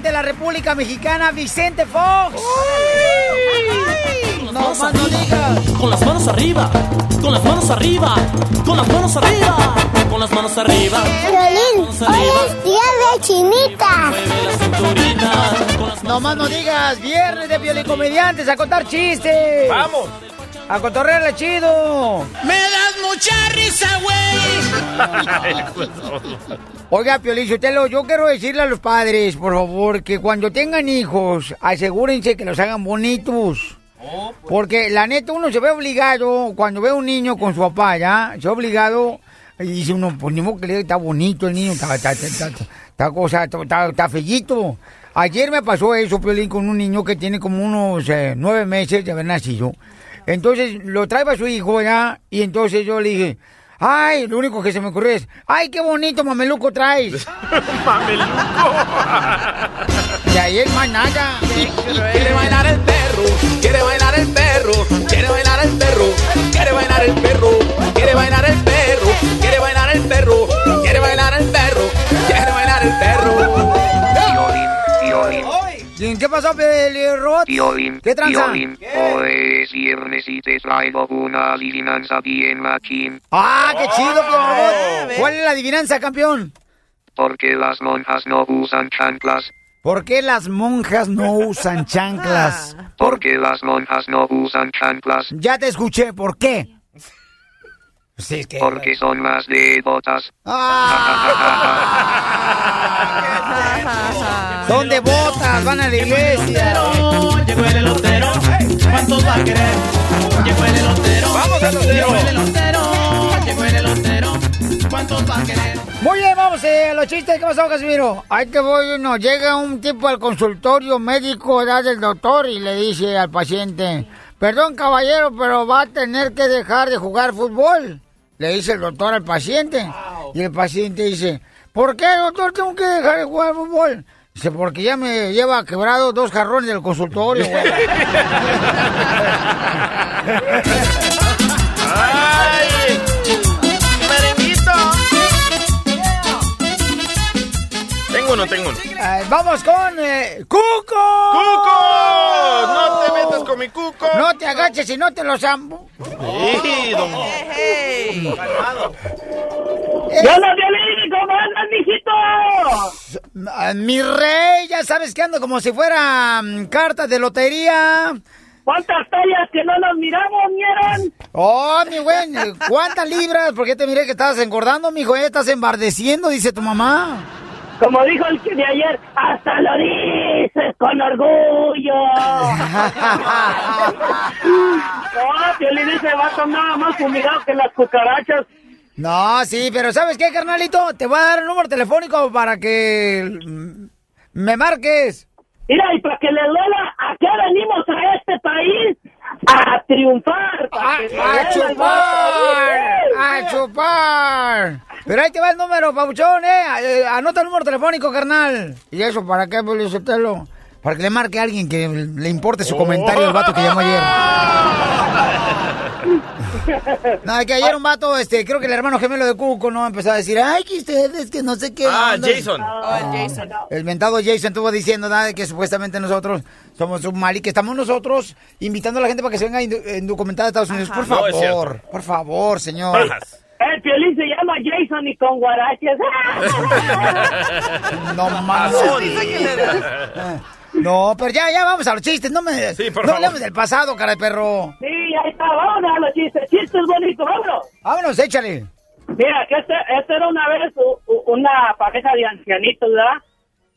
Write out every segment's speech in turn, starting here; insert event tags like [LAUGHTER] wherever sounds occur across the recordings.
Expresidente de la República Mexicana, Vicente Fox. No más no digas. Con las manos arriba, con las manos arriba, con las manos arriba, con las manos arriba. Violín, hoy es día de chinita. No más no digas. Viernes de violicomediantes a contar chistes. ¡Vamos! A cotorrearle chido. Me das mucha risa, güey. [LAUGHS] Oiga, Piolín, Sotelo, yo quiero decirle a los padres, por favor, que cuando tengan hijos, asegúrense que los hagan bonitos. Porque la neta uno se ve obligado, cuando ve a un niño con su papá, ¿ya? Se ve obligado, y dice uno, pues ni modo que le está bonito el niño, está, está, está, está, cosa, está fellito. Ayer me pasó eso, Piolín, con un niño que tiene como unos eh, nueve meses de haber nacido. Entonces lo trae a su hijo, ¿ya? Y entonces yo le dije, ay, lo único que se me ocurrió es, ay, qué bonito mameluco traes. [LAUGHS] Y ahí el más nada. Quiere bailar el perro, quiere bailar el perro, quiere bailar el perro, quiere bailar el perro, quiere bailar el perro, quiere bailar el perro, quiere bailar el perro, quiere bailar el perro. ¿Y ¿Qué pasó, Pelirrot? Violín, ¿Qué tranza? Violín, hoy es viernes y te traigo una adivinanza bien machín. ¡Ah, qué chido, Pelirrot! ¿Cuál es la adivinanza, campeón? Porque las monjas no usan chanclas. ¿Por qué las monjas no usan [LAUGHS] chanclas? Porque las monjas no usan chanclas. Ya te escuché, ¿por qué? Sí, es que... Porque son más de botas. [LAUGHS] Son de botas, van a la iglesia. Llegó el elotero, ¿cuántos va a querer? Llegó el elotero, Vamos, elotero. Llegó el elotero, llegó el elotero, ¿cuántos va a querer? Muy bien, vamos eh, a los chistes. ¿Qué pasó, Casimiro? Ahí te voy uno. Llega un tipo al consultorio médico edad del doctor y le dice al paciente, perdón caballero, pero va a tener que dejar de jugar fútbol. Le dice el doctor al paciente. Y el paciente dice, ¿por qué, doctor, tengo que dejar de jugar fútbol? Dice, porque ya me lleva quebrado dos jarrones del consultorio, güey. [LAUGHS] [LAUGHS] ¡Ay! Tengo uno, tengo uno. Ay, vamos con eh, Cuco. ¡Cuco! ¡No te metas con mi cuco! No te agaches y no te los zambo. Sí, don... ¡Yo no violín! ¿Cómo andas, mijito? Ah, Mi rey, ya sabes que ando como si fuera mm, carta de lotería. ¿Cuántas tallas que no nos miramos, vieron? Oh, mi güey, ¿cuántas libras? Porque te miré que estabas engordando, mijo, eh, estás embardeciendo, dice tu mamá. Como dijo el que de ayer, hasta lo dices con orgullo. [LAUGHS] no, Piolín ese vato nada más fumigado que las cucarachas. No, sí, pero ¿sabes qué, carnalito? Te voy a dar el número telefónico para que mm, me marques. Mira, y para que le duela, ¿a qué venimos a este país? A triunfar. ¡A, chupar! ¡A chupar! Pero ahí te va el número, pabuchón, ¿eh? Eh, Anota el número telefónico, carnal. ¿Y eso para qué, Sotelo? Para que le marque a alguien que le importe su comentario al vato que llamó ayer. [LAUGHS] [LAUGHS] No, es que ayer un vato, este, creo que el hermano gemelo de Cuco, ¿no? Empezó a decir, ay, que ustedes, que no sé qué. Ah, onda". Jason. El mentado Jason estuvo diciendo nada de que supuestamente nosotros somos un mal y que estamos nosotros invitando a la gente para que se venga indocumentada a Estados Unidos. Por No, es cierto. favor, por favor, señor. Bajas. El Piolín se llama Jason y con guaraches. [LAUGHS] No mames. [LAUGHS] No, pero ya, ya vamos a los chistes. No me. Sí, por no hablemos del pasado, cara de perro. sí, ahí está, vámonos a los chistes. Chistes bonitos, vámonos. Vámonos, échale. Mira, que este, este era una vez una pareja de ancianitos, ¿verdad?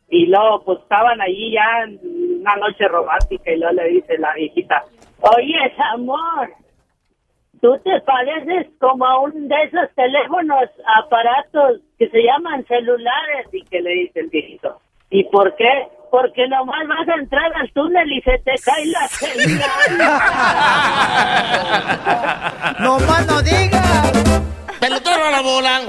Y luego, pues, estaban allí ya en una noche romántica y luego le dice la viejita, Oye, amor, tú te pareces como a un de esos teléfonos, aparatos que se llaman celulares. Y que le dice el viejito, ¿y por qué? Porque nomás vas a entrar al túnel y se te cae la señal. [LAUGHS] No más no digas. ¡Pelotero a la bola!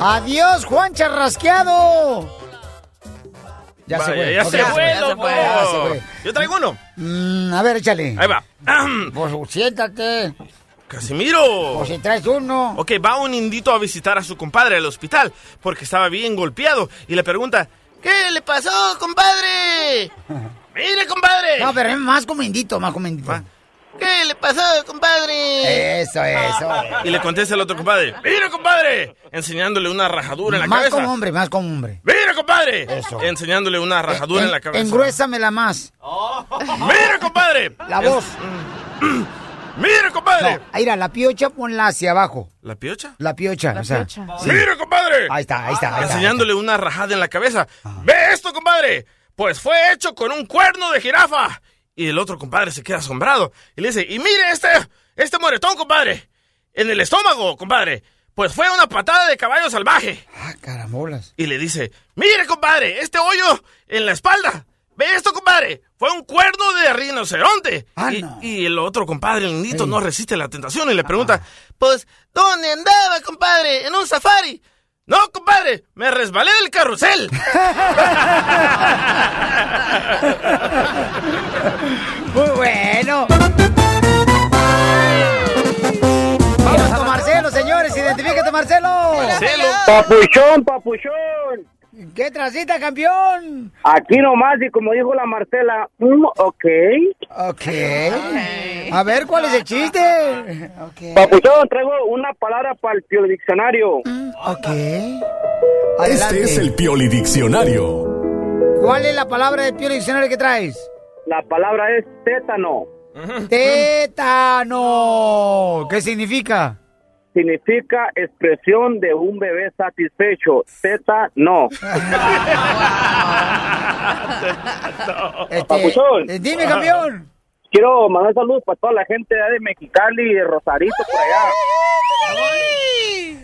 Adiós, Juan Charrasqueado. Ya se fue. ya se fue. Ya se fue. Yo traigo uno. Mm, a ver, échale. Ahí va. Pues siéntate. Casimiro. Pues si traes uno. Ok, va un indito a visitar a su compadre al hospital porque estaba bien golpeado y le pregunta, ¿qué le pasó, compadre? [LAUGHS] Mire, compadre. No, pero es más como indito, más como indito. ¿Qué le pasó, compadre? Eso, eso. Y le contesta el otro compadre, mire, compadre, enseñándole una rajadura en la Más cabeza. como hombre, más como hombre. Mire, compadre, Eso. enseñándole una rajadura en, la cabeza. Engruésamela más. Mire, compadre. La voz. [CLEARS THROAT] Mire, compadre. No, ahí era la piocha, ponla hacia abajo. ¿La piocha? La piocha, o sea. sí. Mire, compadre. Ahí está, ahí está. ahí está. enseñándole una rajada en la cabeza. ¿Ve esto, compadre? Pues fue hecho con un cuerno de jirafa. Y el otro compadre se queda asombrado y le dice, y mire este, este moretón, compadre, en el estómago, compadre. Pues fue una patada de caballo salvaje. Ah, carambolas. Y le dice, mire, compadre, este hoyo en la espalda. ¿Ve esto, compadre? Fue un cuerno de rinoceronte. Ah, y, no. y el otro compadre, el lindito, Sí. no resiste la tentación y le pregunta, pues, ¿dónde andaba, compadre? ¿En un safari? No, compadre, me resbalé del carrusel. [LAUGHS] Muy bueno. Vamos con Marcelo, señores. Identifícate, Marcelo. Marcelo. Papuchón, papuchón. ¿Qué trasita, campeón? Aquí nomás, y como dijo la Marcela, mm, ok. Ok. A ver, ¿cuál es el chiste? Ok. Papuchón, traigo una palabra para el Pio diccionario. Ok. Este es el Pioli Diccionario. ¿Cuál es la palabra del Pio Diccionario que traes? La palabra es tétano. Tétano. ¿Qué significa? Significa expresión de un bebé satisfecho. Tétano. [LAUGHS] Este, Papuchón. eh, dime, campeón. Quiero mandar saludos para toda la gente de Mexicali y de Rosarito por allá.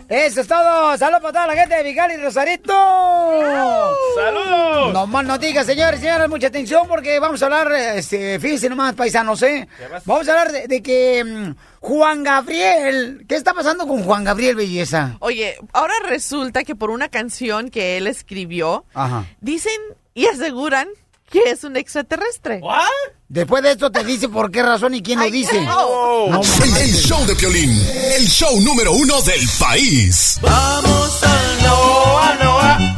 Eso es todo. Saludos para toda la gente de Vigal y Rosarito. ¡Saludos! No más noticias, señores, señores, mucha atención porque vamos a hablar, este, fíjense nomás, paisanos, ¿eh? Vamos a hablar de, de que mm, Juan Gabriel, ¿qué está pasando con Juan Gabriel Belleza? Oye, ahora resulta que por una canción que él escribió, Ajá. dicen y aseguran que es un extraterrestre. Después de esto te dice por qué razón y quién lo dice. no. No, El, show de Piolín, el show número uno del país. Vamos al Noa, Noa, Noa,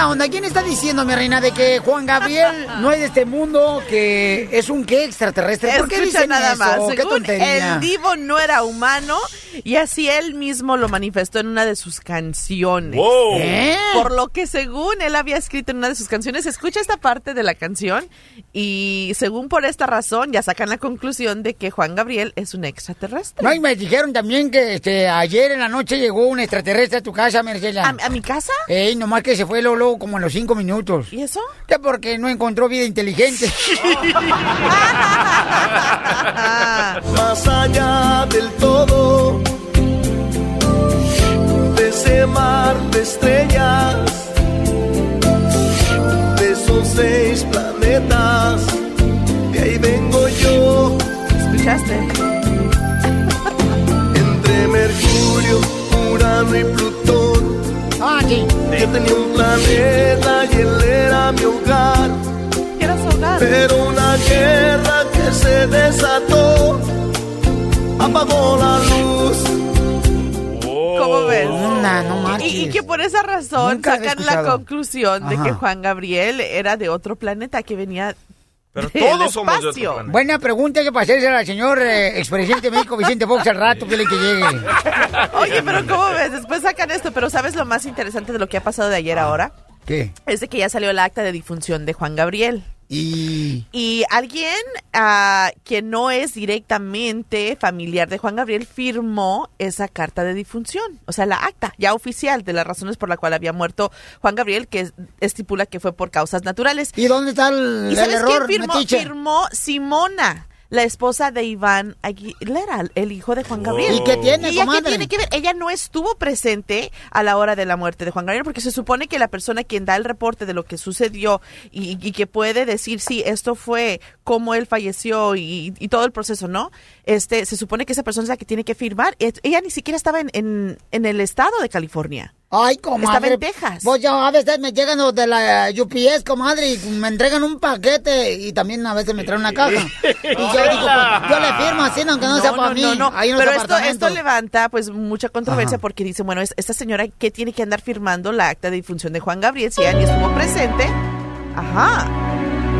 mala onda. ¿Quién está diciendo, mi reina, de que Juan Gabriel no es de este mundo, que es un qué extraterrestre? ¿Por qué Escucha dicen nada eso? más. ¿Qué Según tontería? el divo no era humano y así él mismo lo manifestó en una de sus canciones. Wow. ¿Eh? Por lo que según él había escrito en una de sus canciones, escucha esta parte de la canción y según por esta razón ya sacan la conclusión de que Juan Gabriel es un extraterrestre. No, y me dijeron también que este, ayer en la noche llegó un extraterrestre a tu casa, Mercela. ¿A, a mi casa? Ey, nomás que se fue luego, luego como en los cinco minutos. ¿Y eso? Que porque no encontró vida inteligente. [LAUGHS] [LAUGHS] Más allá del todo, ese mar de estrellas, de esos seis planetas, de ahí vengo yo, ¿Escuchaste? entre Mercurio, Urano y Plutón. ah, sí. Yo tenía un planeta y él era mi hogar, ¿Quieres ahogar? pero una guerra que se desató apagó la luz. ¿Cómo ves? Nah, no marches. Y, y que por esa razón Nunca sacan la conclusión de que Juan Gabriel era de otro planeta que venía Pero todos somos de otro espacio. planeta. Buena pregunta que para hacerse al señor eh, expresidente de México, Vicente Fox, al rato que le que llegue. Oye, pero ¿cómo ves? Después sacan esto, pero ¿sabes lo más interesante de lo que ha pasado de ayer a ahora? ¿Qué? Es de que ya salió el acta de difunción de Juan Gabriel. Y... Y alguien ah, que no es directamente familiar de Juan Gabriel firmó esa carta de difunción, o sea, la acta ya oficial de las razones por la cual había muerto Juan Gabriel, que es- estipula que fue por causas naturales. ¿Y dónde está el, ¿Y el sabes error, quién firmó? Firmó Simona. La esposa de Iván Aguilera, el hijo de Juan Gabriel. ¿Y qué tiene, ¿Y qué tiene que ver? Ella no estuvo presente a la hora de la muerte de Juan Gabriel porque se supone que la persona quien da el reporte de lo que sucedió y, y que puede decir si esto fue cómo él falleció y, y todo el proceso, ¿no? Este, se supone que esa persona es la que tiene que firmar. Ella ni siquiera estaba en, en, en el estado de California. Ay, comadre. Estaba en Texas. Pues ya a veces me llegan los de la UPS, comadre, y me entregan un paquete y también a veces me traen una caja. Y yo digo, pues, yo le firmo así, aunque no, sea para mí. Ahí en los Pero esto, esto levanta pues mucha controversia Ajá. porque dice, bueno, es- esta señora que tiene que andar firmando la acta de difunción de Juan Gabriel si ella ni estuvo presente. Ajá.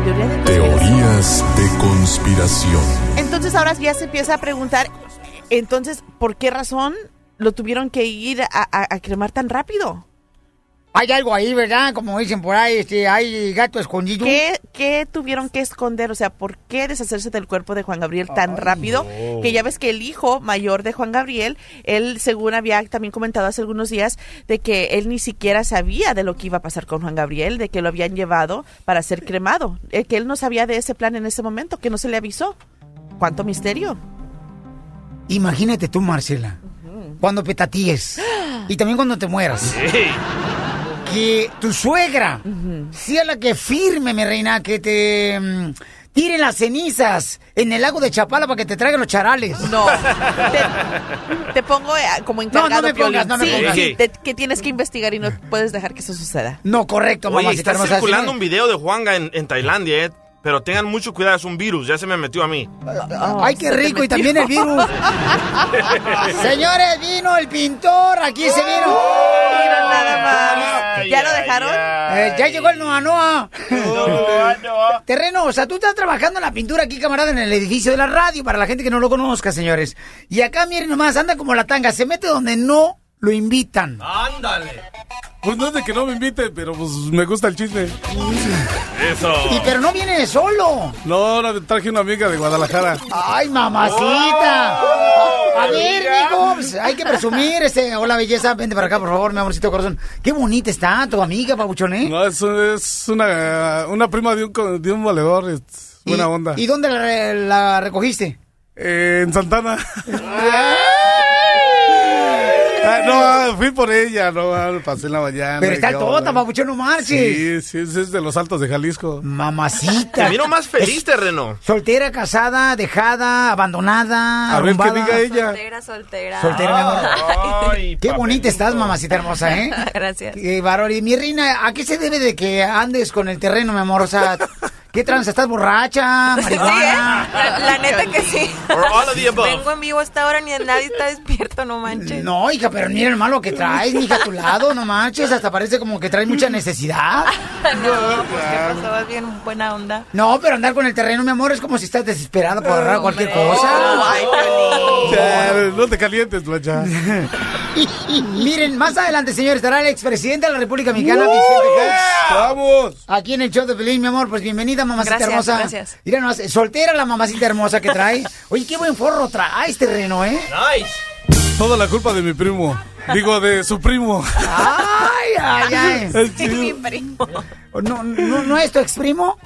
Teoría de conspiración. Teorías de conspiración. Entonces ahora ya se empieza a preguntar, entonces, ¿por qué razón lo tuvieron que ir a, a- a cremar tan rápido? Hay algo ahí, ¿verdad? Como dicen por ahí, este, hay gato escondido. ¿Qué, qué tuvieron que esconder? O sea, ¿por qué deshacerse del cuerpo de Juan Gabriel tan rápido? Que ya ves que el hijo mayor de Juan Gabriel, él según había también comentado hace algunos días de que él ni siquiera sabía de lo que iba a pasar con Juan Gabriel, de que lo habían llevado para ser cremado, eh, que él no sabía de ese plan en ese momento, que no se le avisó. ¿Cuánto misterio? Imagínate tú, Marcela, cuando petatíes y también cuando te mueras. Que tu suegra sea la que firme, mi reina, que te mm, tire las cenizas en el lago de Chapala para que te traigan los charales. No. Te, te pongo eh, como encargado, No, no me pongas, no me Sí, pongas. sí, te- que tienes que investigar y no puedes dejar que eso suceda. No, correcto, Oye, mamacita está circulando Sí. un video de Juanga en, en Tailandia, eh, pero tengan mucho cuidado, es un virus, ya se me metió a mí. Ay, qué rico, y también el virus. [LAUGHS] Señores, vino el pintor, aquí se vino. Mira nada más. ¿Ya lo dejaron? Eh, ya llegó el Noa Noa. [LAUGHS] No, no. Terreno, o sea, tú estás trabajando en la pintura aquí, camarada, en el edificio de la radio, para la gente que no lo conozca, señores. Y acá, miren nomás, anda como la tanga, se mete donde no lo invitan. ¡Ándale! Pues no es de que no me invite, pero pues me gusta el chisme. Eso. Y pero no viene solo. No, ahora traje una amiga de Guadalajara. Ay, mamacita. A ver, mijo, pues, hay que presumir, este, hola belleza, vente para acá, por favor, mi amorcito corazón. Qué bonita está tu amiga, pabuchón, ¿eh? No, es, es una, una prima de un, co- de un valedor. Es buena onda. ¿Y dónde la, la recogiste? Eh, en Santana. Ah, no, fui por ella, no, ah, pasé en la mañana. Pero está qué tota, papuchón, no marches. Sí, sí, es de los altos de Jalisco. Mamacita. Te miro más feliz, terreno. Soltera, casada, dejada, abandonada, A ver, arrumbada. diga ella. Soltera, soltera. Soltera, mi amor. Ay, Qué bonita estás, mamacita hermosa, ¿eh? [LAUGHS] Gracias. Qué bárbaro. Y mi reina, ¿a qué se debe de que andes con el terreno, mi amor? O sea, ¿qué trans? ¿Estás borracha? [LAUGHS] Sí, ¿eh? ¿Marihuana? La, la neta que sí. Vengo en vivo a esta hora ni nadie está despierto, no manches. No, hija, pero mira el malo que traes, mija, a tu lado, no manches, hasta parece como que traes mucha necesidad. [LAUGHS] No, pues qué pasó, vas bien buena onda. No, pero andar con el terreno, mi amor, es como si estás desesperada por agarrar cualquier cosa. Ay, Piolín. Ya, no te calientes, plancha. [LAUGHS] Miren, más adelante, señor, estará el expresidente de la República Mexicana, Vicente Fox. ¡Vamos! Aquí en el show de Pelín, mi amor, pues bienvenida, mamacita Gracias, hermosa. gracias. Mira nomás, soltera la mamacita hermosa que trae. Oye, qué buen forro traes, terreno, ¿eh? Nice. Toda la culpa de mi primo. Digo, de su primo. Ay, ay, ay. [LAUGHS] Sí. Mi primo. ¿No, no, no es tu ex primo?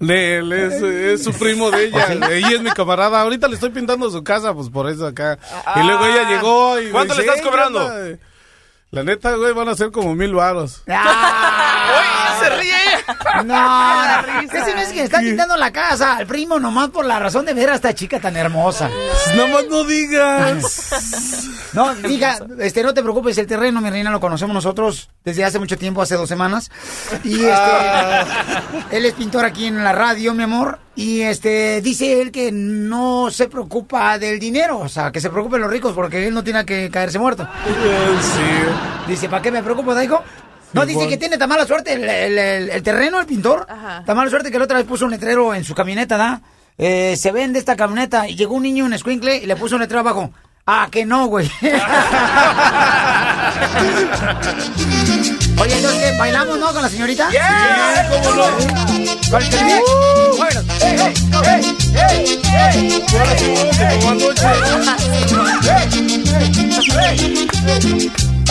Él, es, es su primo de ella. ¿Ah, Ella es mi camarada. Ahorita le estoy pintando su casa, pues por eso acá. Y luego ella llegó y. ¿Cuánto le estás "Ey, cobrando?" ¿qué onda?" La neta, güey, van a ser como mil varos. Ah, ¡Se ríe! [LAUGHS] no, ¿qué se me hace que le están quitando la casa al primo nomás por la razón de ver a esta chica tan hermosa? Nada más no digas. No, diga, este, no te preocupes, el terreno, mi reina, lo conocemos nosotros desde hace mucho tiempo, hace dos semanas. Y este, Ah. él es pintor aquí en la radio, mi amor. Y este, dice él que no se preocupa del dinero, o sea, que se preocupen los ricos porque él no tiene que caerse muerto. Sí. Dice, ¿para qué me preocupo, Daigo? No, dice que tiene tan mala suerte el, el- el- el terreno, el pintor. Ajá. Tan mala suerte que la otra vez puso un letrero en su camioneta, ¿da? Eh, se vende esta camioneta y llegó un niño, un escuincle, y le puso un letrero abajo. Ah, que no, güey. [LAUGHS] Oye, entonces. ¿bailamos, no, con la señorita? Sí, cómo no. Con el Telmex. Bueno, ¡ey, ey, ey, ey, ey! Ahora sí, vamos como anoche.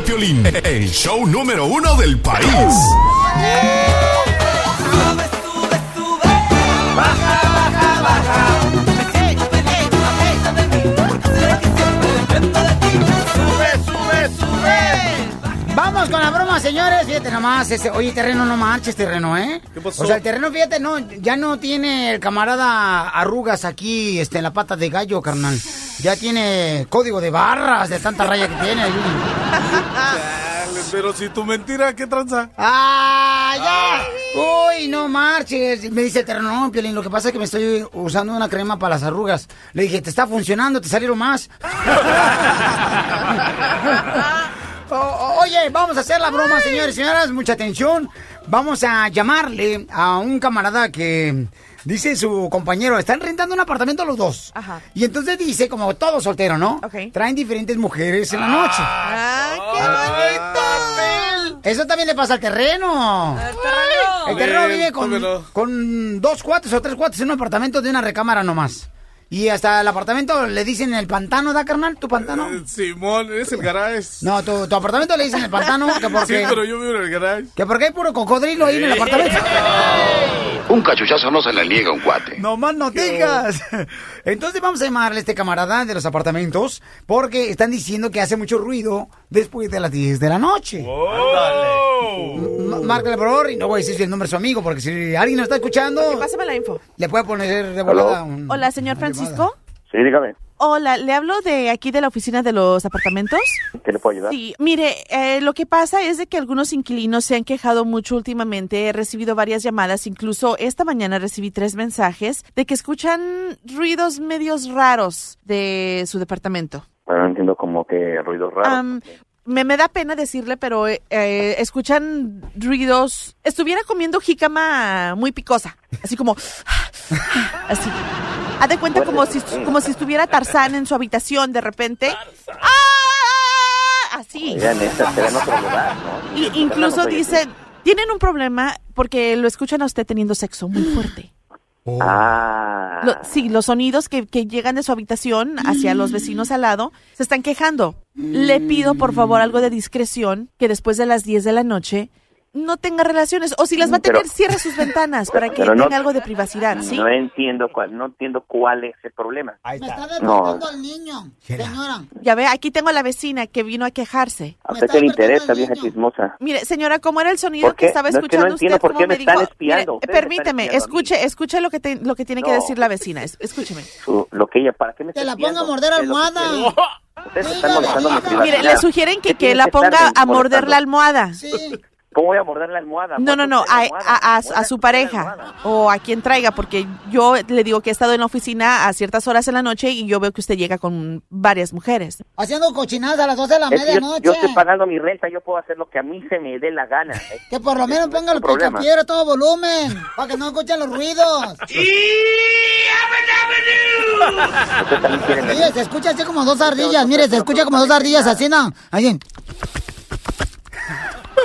de Piolín, el show número uno del país. Vamos con la broma, señores. Fíjate nomás, este, oye, terreno, no marches, terreno, ¿eh? ¿Qué pasó? O sea, el terreno, fíjate, no, ya no tiene el camarada arrugas aquí, este, en la pata de gallo, carnal. Ya tiene código de barras de tanta raya que tiene. Dale, Pero si tu mentira, ¿qué tranza? ¡Ah, ya! Uy, no marches. Me dice no, Piolín, lo que pasa es que me estoy usando una crema para las arrugas. Le dije, te está funcionando, te salieron más. [LAUGHS] [LAUGHS] O- oye, vamos a hacer la broma, señores y señoras. Mucha atención. Vamos a llamarle a un camarada que dice su compañero, están rentando un apartamento los dos. Ajá. Y entonces dice, como todo soltero, ¿no? Ok. Traen diferentes mujeres en la noche. ¡Ay, qué bonito! Eso también le pasa al terreno. El terreno. El terreno vive con, con dos cuates o tres cuates en un apartamento de una recámara nomás. Y hasta el apartamento le dicen el pantano, ¿da, carnal? ¿Tu pantano? Eh, Simón, es el garage. No, tu, tu apartamento le dicen el pantano, que [LAUGHS] Sí, porque, pero yo vivo en el garage. que porque hay puro cocodrilo ahí en el apartamento. [LAUGHS] Un cachuchazo no se le niega a un cuate. No más no digas. [LAUGHS] Entonces vamos a llamarle a este camarada de los apartamentos porque están diciendo que hace mucho ruido después de las 10 de la noche. M- Márcale por favor y no voy a decir si el nombre de su amigo porque si alguien nos está escuchando Pásame la info. le puede poner de volada un- Hola, señor llamada. Francisco. Sí, dígame. Hola, le hablo de aquí de la oficina de los apartamentos. ¿Qué le puedo ayudar? Sí, mire, eh, lo que pasa es de que algunos inquilinos se han quejado mucho últimamente. He recibido varias llamadas, incluso esta mañana recibí tres mensajes de que escuchan ruidos medios raros de su departamento. Bueno, no entiendo como que ruidos raros. Me da pena decirle, pero eh, eh, escuchan ruidos. Estuviera comiendo jícama muy picosa, así como, [SIGHS] así. Haz de cuenta como si, como si estuviera Tarzán en su habitación de repente. ¡Ah! Así. Oigan, esta será en otro lugar, ¿no? Y incluso dicen, tienen un problema porque lo escuchan a usted teniendo sexo muy fuerte. Ah. Lo- sí, los sonidos que, que llegan de su habitación hacia los vecinos al lado se están quejando. Le pido, por favor, algo de discreción, que después de las 10 de la noche no tenga relaciones. O si las va a tener, Pero- cierre sus ventanas para que no- tenga algo de privacidad, ¿sí? No entiendo cuál, no entiendo cuál es el problema. Ahí Me está No. al niño, señora. Ya ve, aquí tengo a la vecina que vino a quejarse. A usted qué le interesa, vieja chismosa. Mire, señora, ¿cómo era el sonido ¿Por que estaba No, es que escuchando no entiendo usted? por ¿Cómo qué me dijo? están espiando. Mire, están permíteme, espiando escuche, escuche lo que, te- lo que tiene que decir la vecina. Es- Escúcheme. Su- lo que ella, ¿para qué me está la ponga a morder ¿Qué es lo que almohada. [LAUGHS] Ustedes están molestando mi privacidad. Mire, le sugieren que, ¿Qué que la ponga a morder la almohada. ¿Cómo voy a morder la almohada? No, no, no, a, a- a- a su pareja o a quien traiga, porque yo le digo que he estado en la oficina a ciertas horas en la noche y yo veo que usted llega con varias mujeres. Haciendo cochinadas a las 12 de la Es que yo, medianoche. yo estoy pagando mi renta, yo puedo hacer lo que a mí se me dé la gana. ¿eh? [LAUGHS] Que por lo menos ponga el picapiedra a todo volumen, para que no escuchen los ruidos. [LAUGHS] Mire, se escucha así como dos ardillas, mire, se escucha como dos ardillas así, ¿no? Ahí.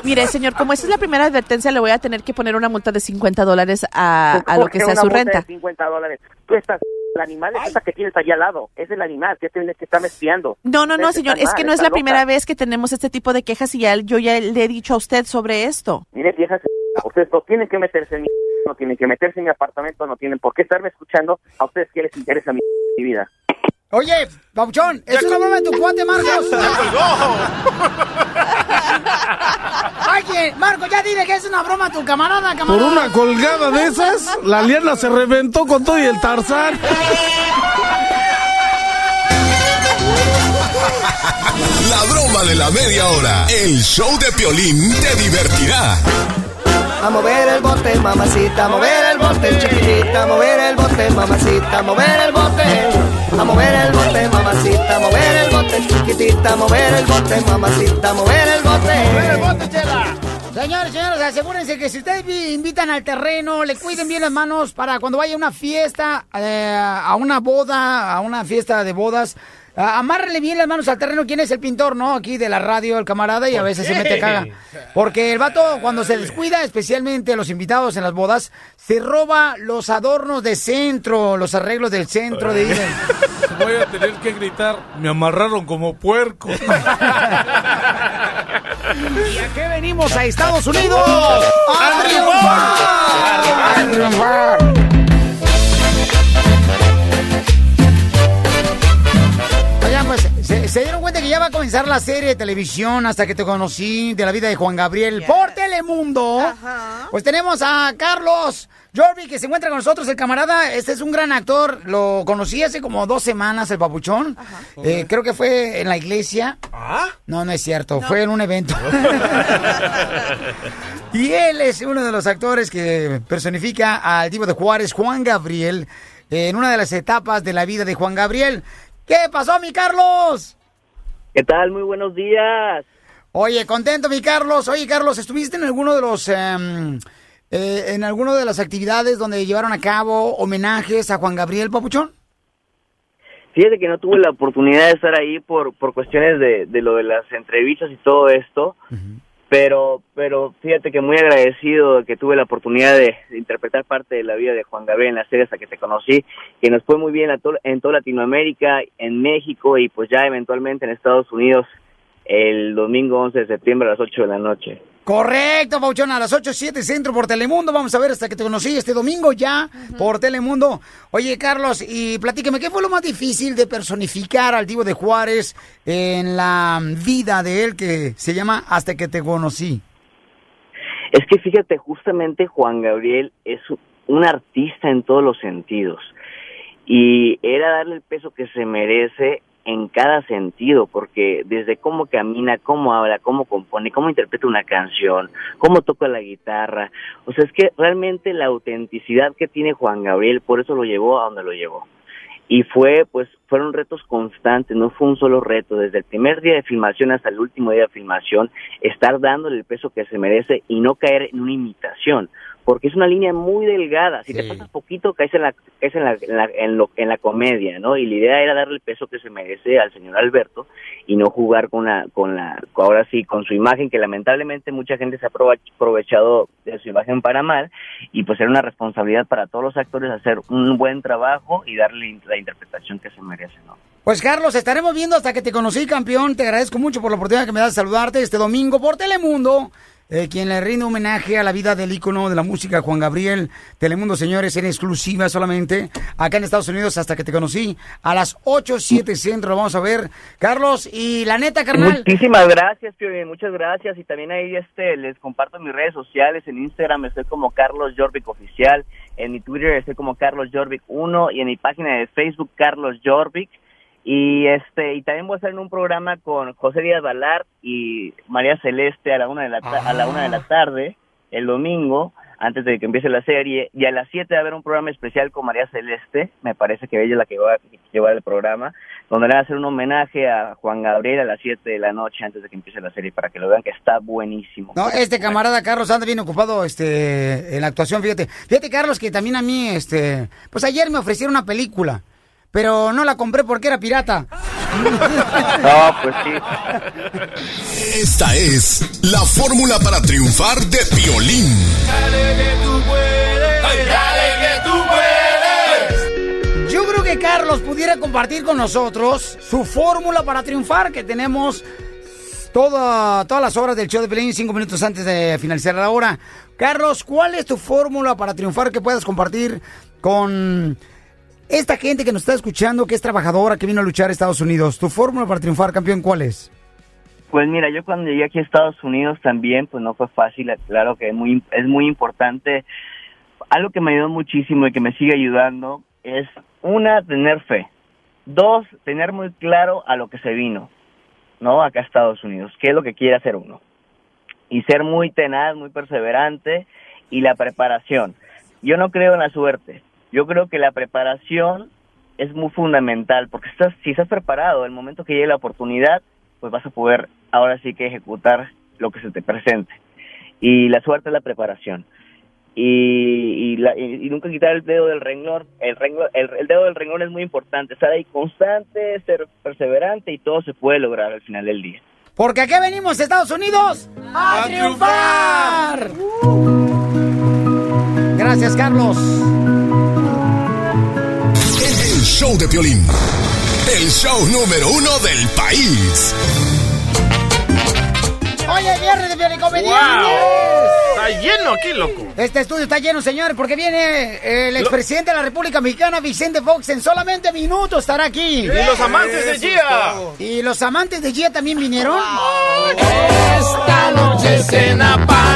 Mire, señor, como esa es la primera advertencia, le voy a tener que poner una multa de 50 dólares a, a lo ¿Por que sea una su multa renta. De 50 dólares. Tú estás, el animal es esa que tienes allá al lado. Es el animal que tienes que estar espiando. No, no, no, señor, es que no es la primera vez que tenemos este tipo de quejas y ya, yo ya le he dicho a usted sobre esto. Mire, viejas, ustedes no tienen que meterse en mi... No tienen que meterse en mi apartamento, no tienen por qué estarme escuchando. A ustedes qué les interesa mi, mi vida. Oye, Pauchón, ¿es una broma de tu cuate, Marcos? [LAUGHS] [LAUGHS] Oye, Marco, ya dile que es una broma tu camarada, Por camarada. una colgada de esas, la liana se reventó con todo y el tarzán. La broma de la media hora. El show de Piolín te divertirá. A mover el bote, mamacita, a mover el bote, chiquitita, a mover el bote, mamacita, a mover el bote. A mover el bote, mamacita, a mover el bote, chiquitita, a mover el bote, mamacita, a mover el bote. Señores, señores, asegúrense que si ustedes vi- invitan al terreno, le cuiden bien las manos para cuando vaya a una fiesta, eh, a una boda, a una fiesta de bodas. Amárrele bien las manos al terreno. ¿Quién es el pintor, no? Aquí de la radio, el camarada, y a veces se mete caga. Porque el vato, cuando se descuida, especialmente los invitados en las bodas, se roba los adornos de centro, los arreglos del centro de ida. [LAUGHS] Voy a tener que gritar, me amarraron como puerco. [LAUGHS] ¿Y a qué venimos a Estados Unidos? ¡A triunfar! ¡A triunfar! ¿Se, se dieron cuenta que ya va a comenzar la serie de televisión hasta que te conocí de la vida de Juan Gabriel por Telemundo? Pues tenemos a Carlos Jorvi que se encuentra con nosotros, el camarada. Este es un gran actor. Lo conocí hace como dos semanas, el papuchón. Eh, creo que fue en la iglesia. No, no es cierto. Fue en un evento. [LAUGHS] Y él es uno de los actores que personifica al tipo de Juárez, Juan Gabriel, en una de las etapas de la vida de Juan Gabriel. ¿Qué pasó, mi Carlos? ¿Qué tal? Muy buenos días. Oye, contento, mi Carlos. Oye, Carlos, ¿estuviste en alguno de los... em, eh, en alguna de las actividades donde llevaron a cabo homenajes a Juan Gabriel, papuchón? Fíjate que no tuve la oportunidad de estar ahí por, por cuestiones de, de lo de las entrevistas y todo esto, pero pero fíjate que muy agradecido de que tuve la oportunidad de, de interpretar parte de la vida de Juan Gabriel en la serie hasta que te conocí, que nos fue muy bien a to- en toda Latinoamérica, en México y pues ya eventualmente en Estados Unidos el domingo 11 de septiembre a las 8 de la noche. Correcto, Pauchón, a las 8, 7 Centro por Telemundo. Vamos a ver hasta que te conocí este domingo ya por Telemundo. Oye, Carlos, y platícame, ¿qué fue lo más difícil de personificar al Divo de Juárez en la vida de él que se llama Hasta que te conocí? Es que fíjate, justamente Juan Gabriel es un artista en todos los sentidos y era darle el peso que se merece en cada sentido, porque desde cómo camina, cómo habla, cómo compone, cómo interpreta una canción, cómo toca la guitarra, o sea, es que realmente la autenticidad que tiene Juan Gabriel, por eso lo llevó a donde lo llevó. Y fue pues fueron retos constantes, no fue un solo reto, desde el primer día de filmación hasta el último día de filmación, estar dándole el peso que se merece y no caer en una imitación, porque es una línea muy delgada, si te pasas poquito caes en la, caes en la, en la, en lo- en la comedia, ¿no? Y la idea era darle el peso que se merece al señor Alberto y no jugar con la, con la, ahora sí, con su imagen, que lamentablemente mucha gente se ha aprovechado de su imagen para mal, y pues era una responsabilidad para todos los actores hacer un buen trabajo y darle la interpretación que se merece, ¿no? Pues Carlos, estaremos viendo hasta que te conocí, campeón. Te agradezco mucho por la oportunidad que me das de saludarte este domingo por Telemundo. eh, quien le rinde homenaje a la vida del ícono de la música, Juan Gabriel. Telemundo, señores, en exclusiva solamente, acá en Estados Unidos, hasta que te conocí, a las 8, 7 centro, lo vamos a ver. Carlos, y la neta, carnal. Muchísimas gracias, Piolín, muchas gracias. Y también ahí este les comparto mis redes sociales. En Instagram estoy como Carlos Jorvik Oficial. En mi Twitter estoy como Carlos Jorvik 1 y en mi página de Facebook Carlos Jorvik. Y este y también voy a estar en un programa con José Díaz Balar y María Celeste a la una de la ta- a la una de la tarde el domingo antes de que empiece la serie y a las 7 va a haber un programa especial con María Celeste, me parece que ella es la que va a llevar el programa, donde le van a hacer un homenaje a Juan Gabriel a las 7 de la noche antes de que empiece la serie para que lo vean que está buenísimo. No, este camarada Carlos anda bien ocupado este, en la actuación, fíjate. Fíjate, Carlos, que también a mí, este, pues ayer me ofrecieron una película, pero no la compré porque era pirata. [LAUGHS] No, pues sí. Esta es la fórmula para triunfar de Piolín. Yo creo que Carlos pudiera compartir con nosotros su fórmula para triunfar, que tenemos toda, todas las horas del show de Pelín, cinco minutos antes de finalizar la hora. Carlos, ¿cuál es tu fórmula para triunfar que puedas compartir con esta gente que nos está escuchando, que es trabajadora, que vino a luchar a Estados Unidos? ¿Tu fórmula para triunfar, campeón, cuál es? Pues mira, yo cuando llegué aquí a Estados Unidos también, pues no fue fácil, claro que es muy, es muy importante. Algo que me ayudó muchísimo y que me sigue ayudando es, una, tener fe. Dos, tener muy claro a lo que se vino, ¿no? Acá a Estados Unidos, qué es lo que quiere hacer uno. Y ser muy tenaz, muy perseverante y la preparación. Yo no creo en la suerte, yo creo que la preparación es muy fundamental, porque estás, si estás preparado, el momento que llegue la oportunidad, pues vas a poder ahora sí que ejecutar lo que se te presente. Y la suerte es la preparación. Y, y, la- y- y nunca quitar el dedo del renglón. El, renglón el, el dedo del renglón es muy importante. Estar ahí constante, ser perseverante y todo se puede lograr al final del día. Porque aquí venimos, Estados Unidos, a, triunfar. Gracias, Carlos. El show de Piolín. El show número uno del país. Oye, viernes de Piolicomedia. Está lleno aquí, loco. Este estudio está lleno, señores, porque viene el expresidente de la República Mexicana, Vicente Fox, en solamente minutos estará aquí. Y los amantes de Gia. Y los amantes de Gia también vinieron. Esta noche cena Pancho,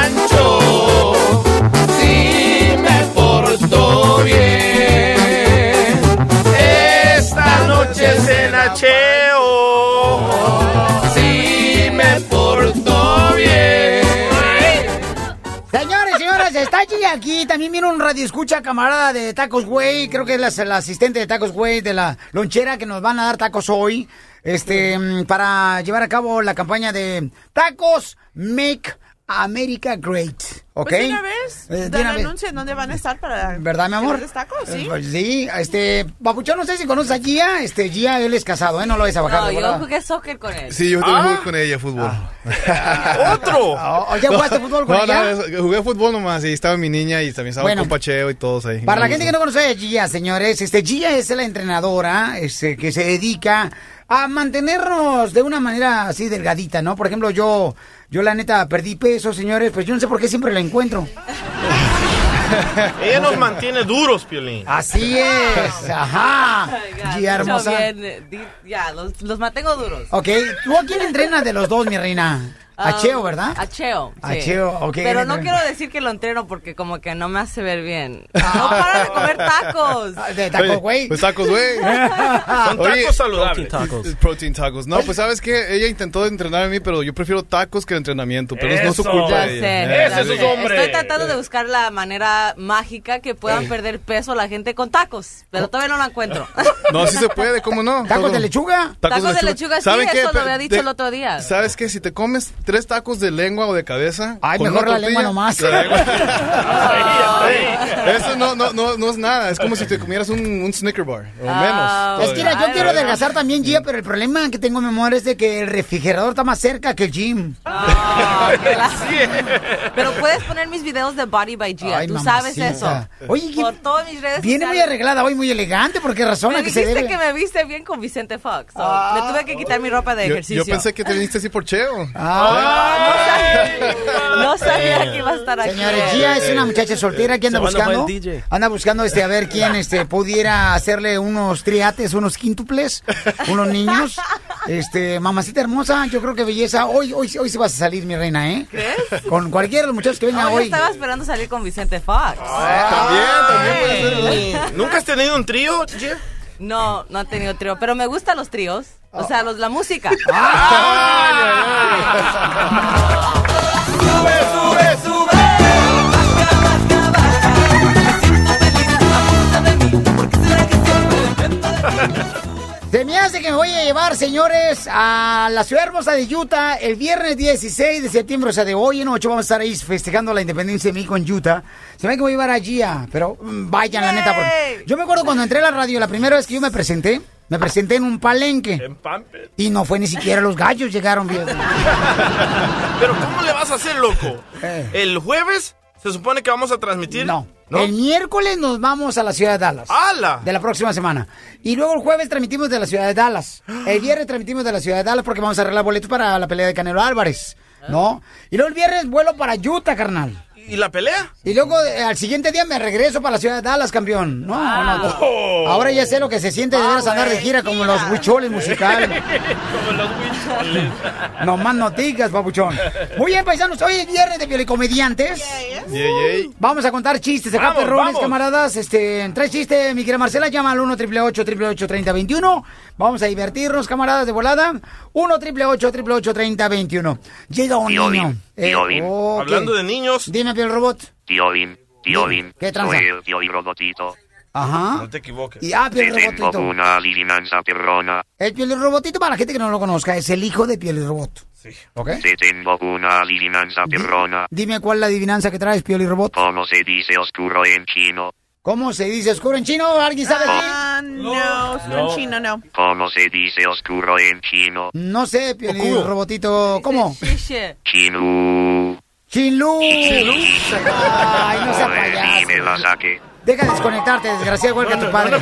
Aquí. También viene un radio escucha camarada de Tacos Güey. Creo que es la, la asistente de Tacos Güey de la lonchera que nos van a dar tacos hoy. Este, mm, para llevar a cabo la campaña de Tacos Make America Great. ¿Ok? Pues de una vez, Eh, de dan una vez. anuncio en dónde van a estar para... ¿Verdad, mi amor? tacos, sí. Eh, pues sí, este, Papuchón, no sé si conoces a Gia, este, Gia, él es casado, ¿eh? No lo vais a bajar. No, yo jugué soccer con él. Sí, yo también jugué con ella fútbol. [LAUGHS] ¡Otro! Oh, ¿Ya jugaste fútbol con no, ella? No, jugué fútbol nomás y estaba mi niña y también estaba Bueno. con Pacheo y todos ahí. Para la gente que no conoce a Gia, señores, este, Gia es la entrenadora este, que se dedica a mantenernos de una manera así delgadita, ¿no? Por ejemplo, yo, yo la neta perdí peso, señores, pues yo no sé por qué siempre la encuentro. Ella nos mantiene duros, Piolín. Así es, ajá. Gia Mucho hermosa. bien, Ya, los, los mantengo duros. Ok, ¿tú a quién entrenas de los dos, mi reina? A Um, Cheo, ¿verdad? A Cheo. A sí. Cheo, ok. Pero no quiero decir que lo entreno porque como que no me hace ver bien. No para de comer tacos. Ah, De tacos, güey. Pues tacos, güey. [LAUGHS] Son Oye, tacos saludables. Protein tacos. [LAUGHS] Protein tacos. No, pues sabes que ella intentó entrenar a mí, pero yo prefiero tacos que entrenamiento. Pero no es su Eso. culpa. Ya sé, Eh, ya sí. sé. Estoy tratando de buscar la manera mágica que puedan Eh. perder peso la gente con tacos, pero todavía no la encuentro. [LAUGHS] No, sí se puede, ¿cómo no? ¿Tacos Todo- de lechuga? Tacos de lechuga, sí, eso lo había dicho de- el otro día. ¿Sabes qué? Si te comes tres tacos de lengua o de cabeza. Ay, con mejor la lengua nomás. la lengua- [LAUGHS] Eso no, no, no, no es nada. Es como si te comieras un, un Snicker bar. O Ah, menos. Es que mira, yo quiero adelgazar también, Gia, pero el problema que tengo, mi amor, es de que el refrigerador está más cerca que el gym. Ah, Pero puedes poner mis videos de Body by Gia, Ay, tú sabes eso. Oye, por todas mis redes Viene muy arreglada hoy, muy elegante, ¿por qué razón? Me ¿A qué se debe? que me viste bien con Vicente Fox. so, me tuve que quitar mi ropa de Yo, ejercicio. yo pensé que te viniste así por Cheo. No sabía que iba a estar aquí. Señores, Gia es una muchacha soltera que anda buscando, anda buscando este a ver quién este pudiera hacerle unos triates, unos quíntuples, unos niños. Este, mamacita hermosa, yo creo que belleza. Hoy, hoy, hoy se vas a salir, mi reina, ¿eh? ¿Crees? Con cualquiera de los muchachos que venga yo hoy. estaba esperando salir con Vicente Fox. También, también puede ser. ¿Nunca has tenido un trío, Gia? No, no he tenido trío, pero me gustan los tríos. O sea, los, la música. [LAUGHS] Se me hace que me voy a llevar, señores, a la ciudad hermosa de Utah el viernes 16 de septiembre, o sea, de hoy en ocho vamos a estar ahí festejando la independencia de México en Utah. Se me hace que voy a llevar a Gia, pero mm, vayan, la neta. porque- Yo me acuerdo cuando entré a la radio, la primera vez que yo me presenté, me presenté en un palenque. En Pampers. Y no fue ni siquiera los gallos llegaron, viejo. [LAUGHS] Pero ¿cómo le vas a hacer, loco? Eh. El jueves se supone que vamos a transmitir. No. El miércoles nos vamos a la ciudad de Dallas. ¡Hala! De la próxima semana. Y luego el jueves transmitimos de la ciudad de Dallas. El viernes transmitimos de la ciudad de Dallas porque vamos a arreglar boletos para la pelea de Canelo Álvarez. ¿No? Y luego el viernes vuelo para Utah, carnal. ¿Y la pelea? Y luego eh, al siguiente día me regreso para la ciudad de Dallas, campeón. No, no. Oh. Ahora ya sé lo que se siente de veras andar de gira [LAUGHS] como los huicholes musicales. Como los huicholes. No más noticias, papuchón. Muy bien, paisanos. Hoy es viernes de Pielicomediantes. Vamos a contar chistes acá, Vamos, perrones, vamos. camaradas. Este, trae chiste, mi querida Marcela, llama al 1 888 3021 Vamos a divertirnos, camaradas, de volada. 1 888 3021 Llega un niño. Bim, tío Bim. ok. Hablando de niños. Dime, Piel Robot. Tío Bim, tío Bim. ¿Qué tranza? Soy el tío y robotito. Ajá. No te equivoques. Y ah, Te Piel tengo Robotito. una adivinanza perrona. El Piel Robotito, para la gente que no lo conozca, es el hijo de Piel Robot. Sí. ¿Ok? Te tengo una adivinanza perrona. Dime cuál es la adivinanza que traes, Piel Robot. ¿Cómo se dice oscuro en chino? ¿Cómo se dice oscuro en chino? ¿Alguien sabe? Ah, no, no, chino no. ¿Cómo se dice oscuro en chino? No sé, Piolín Robotito. ¿Cómo? Chinu. Chinlu. Ay, no Joder, payaso. Dime la saque. Deja de desconectarte, desgraciado, igual que tu padre.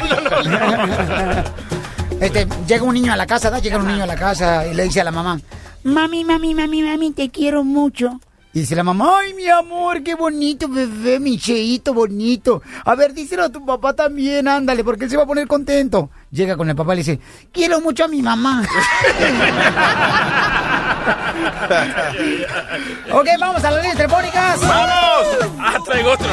Este, llega un niño a la casa, ¿da? Llega un niño a la casa y le dice a la mamá, mami, mami, mami, mami, te quiero mucho. Y dice la mamá, ay, mi amor, qué bonito, bebé, mi cheito bonito. A ver, díselo a tu papá también, ándale, porque él se va a poner contento. Llega con el papá y le dice, quiero mucho a mi mamá. [LAUGHS] ok, vamos a las líneas telefónicas. ¡Vamos! Ah, traigo otro.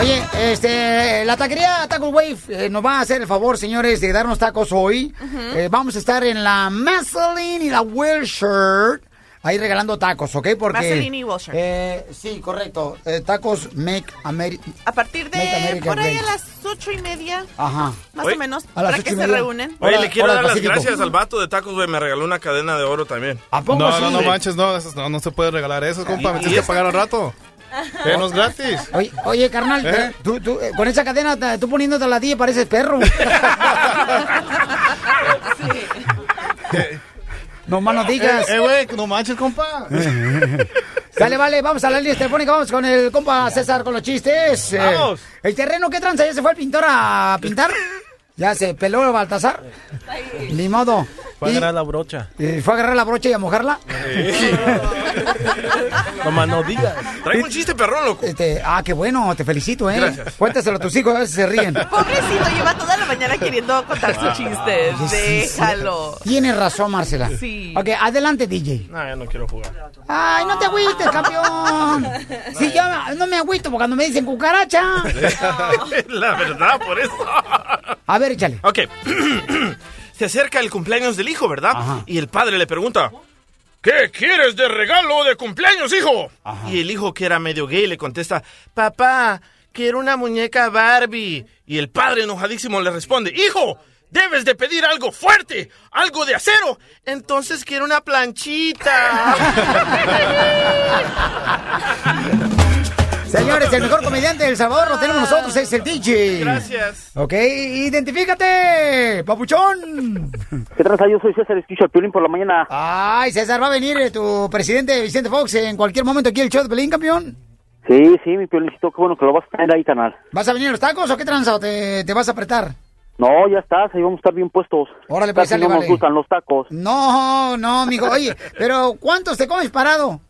Oye, este, la taquería Taco Wave eh, nos va a hacer el favor, señores, de darnos tacos hoy. Eh, vamos a estar en la Massillin y la Wilshire. Ahí regalando tacos, ¿ok? Porque... Massillin y Wilshire. Eh, sí, correcto. Eh, tacos Make America... A partir de por ahí a las ocho y media, Ajá. más Oye, o menos, a las para que se reúnen. Oye, le quiero dar las gracias al vato de tacos, güey. Me regaló una cadena de oro también. ¿A poco No, sí? no, no manches, no, esas no, no se puede regalar eso, compa. Me ¿Y tienes que pagar al rato. Eh, no es gratis. Oye, oye, carnal, ¿Eh? tú, tú, eh, con esa cadena, tú poniéndote la tía pareces perro. [LAUGHS] [LAUGHS] no más no digas. Eh, eh, güey, no manches, compa. [LAUGHS] Dale, vale, vamos a la línea telefónica, vamos con el compa César con los chistes. Eh, Vamos. el terreno, ¿qué tranza? ¿Ya se fue el pintor a pintar? ¿Ya se peló el Baltasar? Ni modo. Fue a agarrar la brocha. Eh, ¿Fue a agarrar la brocha y a mojarla? [LAUGHS] Nomás no digas. Traigo un chiste perrón, loco. Este, ah, qué bueno, te felicito, ¿eh? Gracias. Cuéntaselo a tus hijos, a ver si se ríen. [LAUGHS] Pobrecito, lleva toda la mañana queriendo contar sus chistes. Sí, sí. Déjalo. Tienes razón, Marcela. Sí. Ok, adelante, DJ. No, ya no quiero jugar. Ay, no te agüites, campeón. Si yo no me agüito porque cuando me dicen cucaracha. [LAUGHS] La verdad, por eso. A ver, échale. Ok. [CLEARS THROAT] Se acerca el cumpleaños del hijo, ¿verdad? Y el padre le pregunta, ¿qué quieres de regalo de cumpleaños, hijo? Y el hijo, que era medio gay, le contesta, papá, quiero una muñeca Barbie. Y el padre, enojadísimo, le responde, hijo, debes de pedir algo fuerte, algo de acero. Entonces quiero una planchita. [LAUGHS] Señores, el mejor comediante de El Salvador lo tenemos nosotros, es el DJ. Gracias. Ok, identifícate, papuchón. ¿Qué tranza? Yo soy César Esquicho, Piolín por la mañana. Ay, César, va a venir eh, tu presidente Vicente Fox en cualquier momento aquí el show de Pelín, campeón. Sí, sí, mi Piolincito, qué bueno que lo vas a tener ahí, canal. ¿Vas a venir a los tacos o qué tranza o te, te vas a apretar? No, ya estás, ahí vamos a estar bien puestos. Órale, pues, Casi no nos vale. gustan los tacos. No, no, mijo. Oye, pero ¿cuántos te comes parado?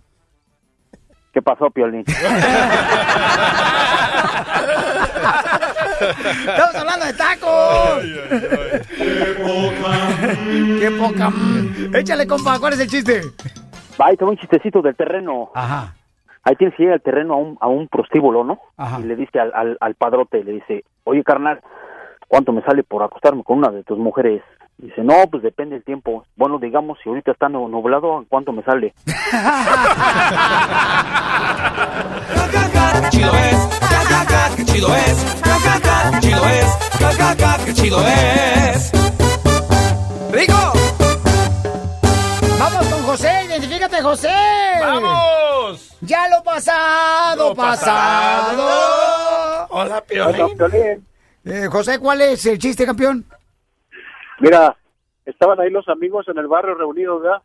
¿Qué pasó, Piolín? [LAUGHS] Estamos hablando de tacos. Qué poca. mm. Échale, compa, ¿cuál es el chiste? Ahí tengo un chistecito del terreno. Ajá. Ahí tienes que ir al terreno a un, a un prostíbulo, ¿no? Ajá. Y le dice al, al, al padrote, le dice, oye, carnal, ¿cuánto me sale por acostarme con una de tus mujeres? Dice, no, pues depende del tiempo. Bueno, digamos, si ahorita está nu- nublado, ¿cuánto me sale? [LAUGHS] chido es, chido es, chido es, chido es. ¡Rico! Vamos con José, identifícate, José. ¡Vamos! Ya lo pasado, Lo pasado. pasado. Hola, Piolín. Eh, José, ¿cuál es el chiste, campeón? Mira, estaban ahí los amigos en el barrio reunidos, ¿verdad?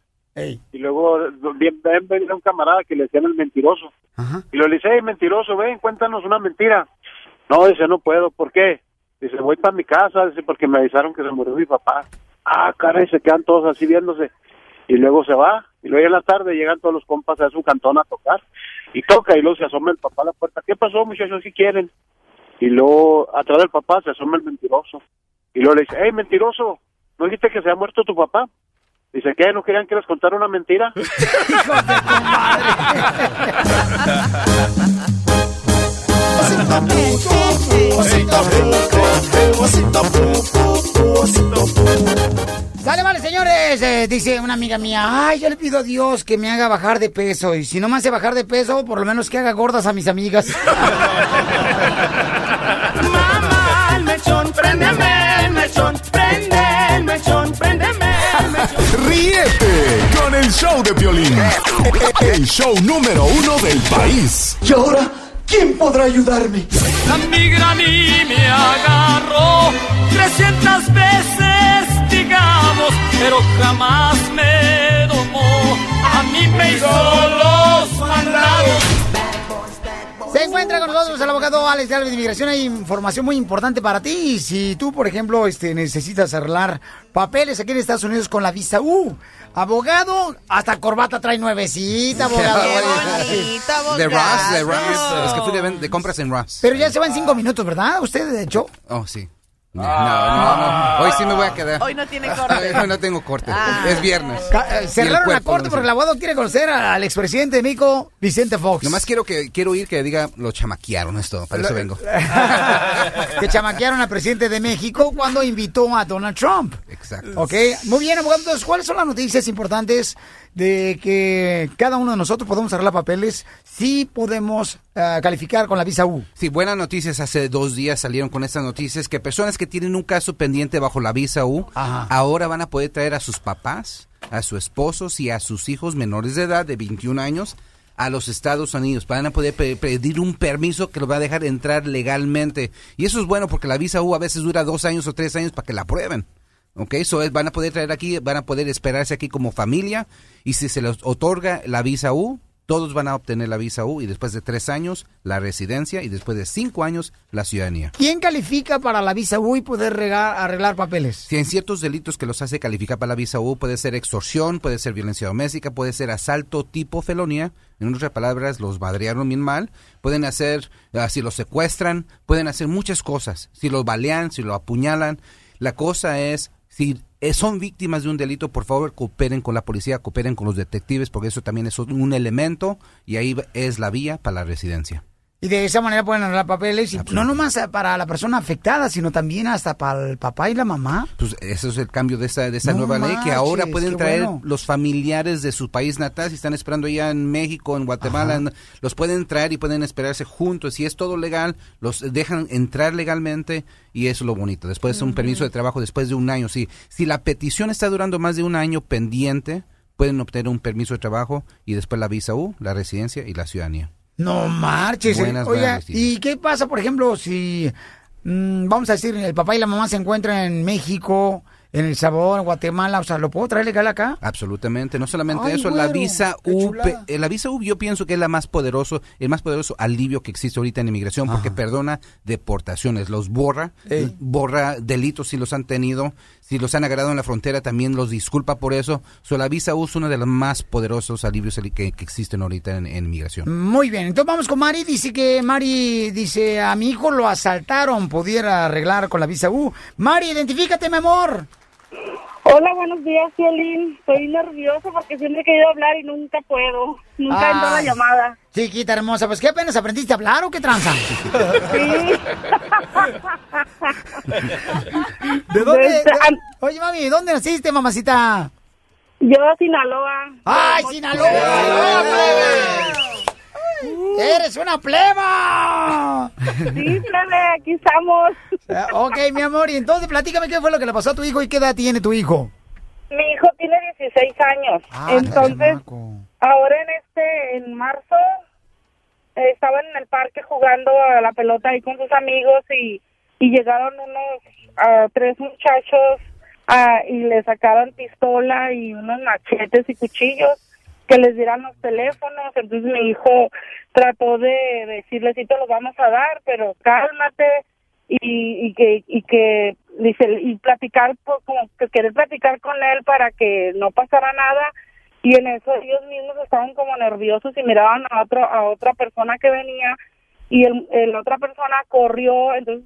Y luego bien, ven, ven un camarada que le decían el mentiroso. Y lo le dice, hey, mentiroso, ven, cuéntanos una mentira. No, dice, no puedo, ¿por qué? Dice, voy para mi casa, dice, porque me avisaron que se murió mi papá. Ah, caray, se quedan todos así viéndose. Y luego se va, y luego en la tarde llegan todos los compas a su cantón a tocar. Y toca, y luego se asoma el papá a la puerta. ¿Qué pasó, muchachos, si quieren? Y luego, atrás del papá, se asoma el mentiroso. Y luego le dice, hey, mentiroso, ¿no dijiste que se ha muerto tu papá? Dice, ¿qué? ¿No querían que les contara una mentira? [LAUGHS] Sale, vale, señores. Eh, dice una amiga mía, ay, yo le pido a Dios que me haga bajar de peso. Y si no me hace bajar de peso, por lo menos que haga gordas a mis amigas. [LAUGHS] Mamá, el mechón, préndeme show de Piolín. El show número uno del país. Y ahora, ¿quién podrá ayudarme? La migra a mí me agarró 300 veces, digamos, pero jamás me domó. A mí me hizo los mandados. Se encuentra con nosotros el abogado Alex de Alves de Inmigración. Hay información muy importante para ti. Si tú, por ejemplo, este, necesitas arreglar papeles aquí en Estados Unidos con la visa U, abogado, hasta corbata trae nuevecita, [LAUGHS] abogado. De Ross, de Ross. Es que fui de, de compras en Ross. Pero ya se va en cinco minutos, ¿verdad? Usted, de hecho. Oh, sí. No, no, no. Hoy sí me voy a quedar. Hoy no tiene corte. [LAUGHS] Hoy no tengo corte. Ah. Es viernes. Eh, Cerraron la corte porque el abogado quiere conocer al expresidente de México, Vicente Fox. Nomás quiero que quiero oír que diga lo chamaquearon esto, para eso vengo. [LAUGHS] que chamaquearon al presidente de México cuando invitó a Donald Trump. Exacto. Ok, muy bien, abogado. Entonces, ¿cuáles son las noticias importantes de que cada uno de nosotros podemos arreglar papeles si podemos ah, calificar con la visa U? Sí, buenas noticias. Hace dos días salieron con estas noticias que personas que tienen un caso pendiente bajo la visa U ahora van a poder traer a sus papás, a sus esposos y a sus hijos menores de edad de 21 años a los Estados Unidos. Van a poder pe- pedir un permiso que los va a dejar entrar legalmente. Y eso es bueno porque la visa U a veces dura dos años o tres años para que la aprueben. Ok, so es- van a poder traer aquí, van a poder esperarse aquí como familia y si se les otorga la visa U, todos van a obtener la visa U y después de tres años la residencia y después de cinco años la ciudadanía. ¿Quién califica para la visa U y poder regar- arreglar papeles? Si hay ciertos delitos que los hace calificar para la visa U, puede ser extorsión, puede ser violencia doméstica, puede ser asalto tipo felonía. En otras palabras, los madrearon bien mal. Pueden hacer, ah, si los secuestran, pueden hacer muchas cosas. Si los balean, si lo apuñalan. La cosa es, si eh, son víctimas de un delito, por favor cooperen con la policía, cooperen con los detectives, porque eso también es un elemento y ahí es la vía para la residencia. Y de esa manera pueden arreglar papeles, y no nomás para la persona afectada, sino también hasta para el papá y la mamá. Pues ese es el cambio de esa, de esa No nueva ley, que ahora pueden traer bueno. los familiares de su país natal, si están esperando ya en México, en Guatemala, en- los pueden traer y pueden esperarse juntos. Si es todo legal, los dejan entrar legalmente y eso es lo bonito. Después un permiso de trabajo después de un año. Si, si la petición está durando más de un año pendiente, pueden obtener un permiso de trabajo y después la visa U, la residencia y la ciudadanía. No marches. Buenas, Oiga, buenas. ¿y qué pasa, por ejemplo, si, mm, vamos a decir, el papá y la mamá se encuentran en México, en El Salvador, en Guatemala? O sea, ¿lo puedo traer legal acá? Absolutamente, no solamente Ay, eso, la güero, visa U, eh, la visa U yo pienso que es la más poderoso, el más poderoso alivio que existe ahorita en inmigración porque perdona deportaciones, los borra, borra delitos si los han tenido, si los han agarrado en la frontera también los disculpa por eso. So, la visa U es uno de los más poderosos alivios que, existen ahorita en, en inmigración. Muy bien, entonces vamos con Mari. Dice que Mari dice, a mi hijo lo asaltaron, pudiera arreglar con la visa U. Mari, identifícate, mi amor. Hola, buenos días, Violín. Estoy nervioso porque siempre he querido hablar y nunca puedo. Nunca entra la Ay, llamada. Chiquita hermosa, pues ¿qué apenas aprendiste a hablar o qué tranza? [LAUGHS] ¿De dónde? De- Oye, mami, ¿dónde naciste, mamacita? Yo, Sinaloa. ¡Ay, Sinaloa! ¡Sinaloa, ¡Eres una pleba! Sí, plebe, aquí estamos. Eh, ok, mi amor, y entonces platícame qué fue lo que le pasó a tu hijo y qué edad tiene tu hijo. Mi hijo tiene 16 años. Ah, Entonces, ahora en este, en marzo, eh, estaban en el parque jugando a la pelota ahí con sus amigos y, y llegaron unos ah, tres muchachos ah, y le sacaron pistola y unos machetes y cuchillos que les dieran los teléfonos. Entonces mi hijo trató de decirle, sí te los vamos a dar, pero cálmate y, y que y que dice y platicar pues, como que querer platicar con él para que no pasara nada y en eso ellos mismos estaban como nerviosos y miraban a otro a otra persona que venía y el, el otra persona corrió entonces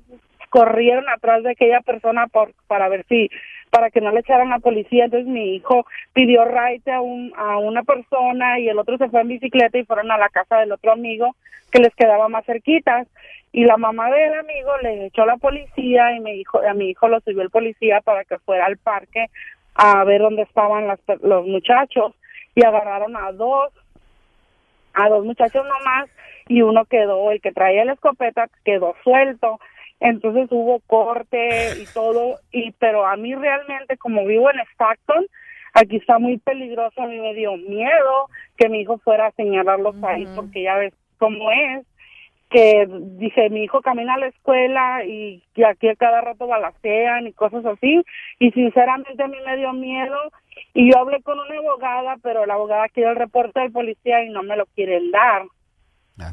corrieron atrás de aquella persona por para ver si para que no le echaran a policía. Entonces mi hijo pidió ride a un a una persona y el otro se fue en bicicleta y fueron a la casa del otro amigo que les quedaba más cerquitas. Y la mamá del amigo le echó a la policía y mi hijo a mi hijo lo subió el policía para que fuera al parque a ver dónde estaban las, los muchachos. Y agarraron a dos a dos muchachos nomás y uno quedó el que traía la escopeta quedó suelto entonces hubo corte y todo y pero a mí realmente como vivo en Stockton aquí está muy peligroso a mí me dio miedo que mi hijo fuera a señalarlos ahí porque ya ves cómo es que dice mi hijo camina a la escuela y que aquí a cada rato balacean y cosas así y sinceramente a mí me dio miedo. Y yo hablé con una abogada pero la abogada quiere el reporte de policía y no me lo quieren dar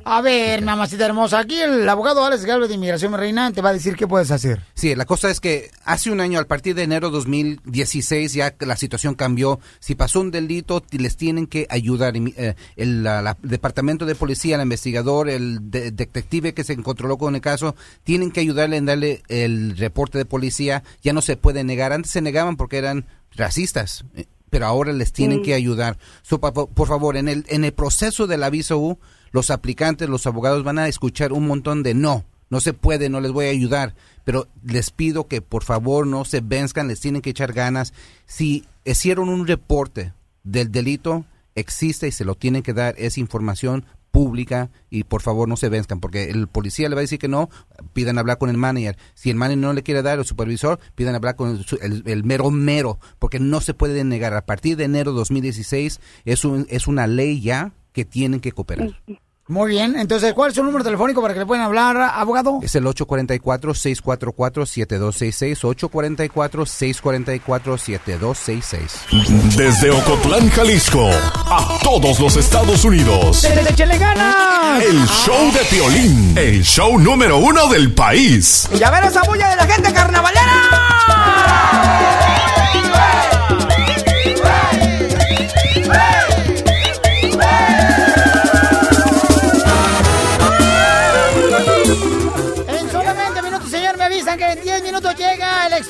A ver, mamacita hermosa, aquí el abogado Alex Galvez de Inmigración mi Reina te va a decir qué puedes hacer. Sí, la cosa es que hace un año, a partir de enero 2016, ya la situación cambió. Si pasó un delito, les tienen que ayudar. Eh, el la- la- departamento de policía, el investigador, el de- detective que se encontró con el caso, tienen que ayudarle en darle el reporte de policía. Ya no se puede negar. Antes se negaban porque eran racistas. eh, Pero ahora les tienen Mm. que ayudar. So, pa- por favor, en el, en el proceso del aviso U, los aplicantes, los abogados van a escuchar un montón de no, no se puede, no les voy a ayudar, pero les pido que por favor no se venzcan, les tienen que echar ganas. Si hicieron un reporte del delito, existe y se lo tienen que dar, es información pública y por favor no se venzcan porque el policía le va a decir que no, pidan hablar con el manager. Si el manager no le quiere dar el supervisor, pidan hablar con el, el- mero mero porque no se puede negar. A partir de enero 2016 es, un, es una ley ya que tienen que cooperar. Muy bien, entonces, ¿cuál es su número telefónico para que le puedan hablar, abogado? Es el 844-644-7266, 844-644-7266. Desde Ocotlán, Jalisco, a todos los Estados Unidos. ¡Échale ganas! El show de Piolín, el show número uno del país. Y ya ver esa bulla de la gente En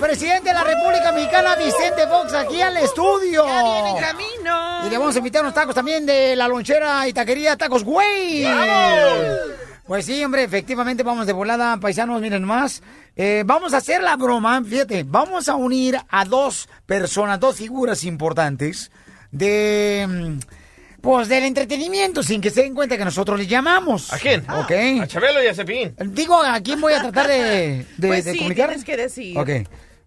expresidente de la República Mexicana, Vicente Fox, aquí al estudio. Ya viene en camino. Y le vamos a invitar unos tacos también de la lonchera y taquería Tacos Güey. Pues sí, hombre, efectivamente vamos de volada, paisanos, miren más. Eh, vamos a hacer la broma, fíjate, vamos a unir a dos personas, dos figuras importantes de... mm, Pues del entretenimiento, sin que se den cuenta que nosotros les llamamos. ¿A quién? A Chabelo y a Cepín. Digo, ¿a quién voy a tratar de, de, Pues de sí, comunicar? tienes que decir. Ok.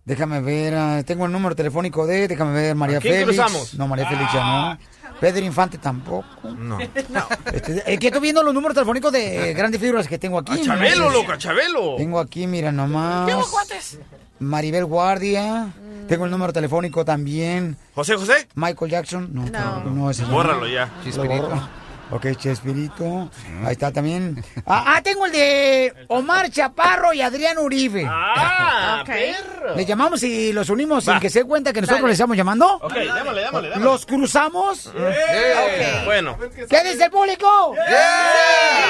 Déjame ver, ah, tengo el número telefónico de, déjame ver, María ¿A quién Félix. cruzamos? No, María Félix ya no. Pedro Infante tampoco. No. [LAUGHS] Este, es que estoy viendo los números telefónicos de [LAUGHS] grandes figuras que tengo aquí. A Chabelo, ¿no? loco, a Chabelo. Tengo aquí, mira nomás. ¿Qué? Maribel Guardia. Tengo el número telefónico también. ¿José José? Michael Jackson. No, no, ese no. Bórralo ya. Lo borro. Ok, Chespirito. Ahí está también. Ah, ah, tengo el de Omar Chaparro y Adrián Uribe. Ah, Ok. perro. Le llamamos y los unimos sin que se dé cuenta que nosotros Dale. le estamos llamando. Ok, dámale, dámale, dámale. ¿Los cruzamos? Eh, Bueno. ¿Qué dice el público?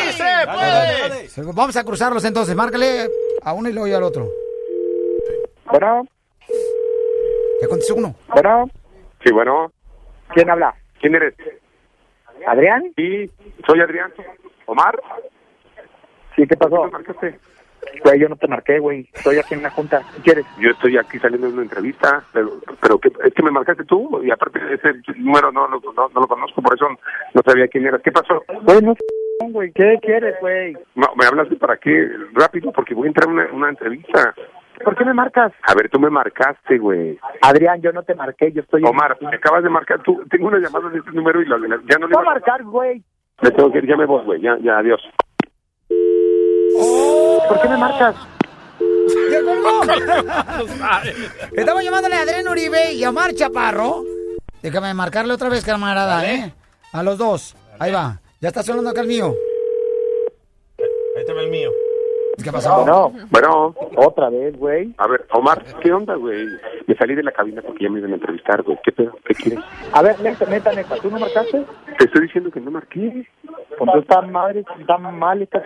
¡Sí, se puede! Vamos a cruzarlos entonces. Márcale a uno y luego al otro. Bueno, Ya contestó uno. bueno. Sí, bueno. ¿Quién habla? ¿Quién eres? ¿Adrián? Sí, soy Adrián. ¿Omar? Sí, ¿qué pasó? ¿Me marcaste? Güey, yo no te marqué, güey. Estoy aquí en una junta. ¿Qué quieres? Yo estoy aquí saliendo de una entrevista, pero, pero que, es que me marcaste tú y aparte ese número no, lo- no, no lo conozco, por eso no sabía quién eras. ¿Qué pasó? Güey, no güey. ¿Qué quieres, güey? No, me hablas de para qué rápido porque voy a entrar a una, una entrevista. ¿Por qué me marcas? A ver, tú me marcaste, güey. Adrián, yo no te marqué, yo estoy... Omar, me acabas de marcar tú. Tengo una llamada de este número y la, la- ya no le... a marcar, güey. Me tengo que ir, ya me voy, güey. Ya, ya, adiós. ¿Por qué me marcas? [LAUGHS] ¡Ya colgó! Estamos llamándole a Adrián Uribe y a Omar Chaparro. Déjame marcarle otra vez, camarada, ¿eh? A los dos. Ahí va. Ya está sonando acá el mío. Ahí te va el mío. ¿Qué pasó? Bueno, bueno. Otra vez, güey. A ver, Omar, ¿qué onda, güey? Me salí de la cabina porque ya me iban a entrevistar, güey. ¿Qué pedo? ¿Qué quieres? A ver, neta, neta, neta, ¿tú no marcaste? Te estoy diciendo que no marqué. Pues tú estás madre, está mal esta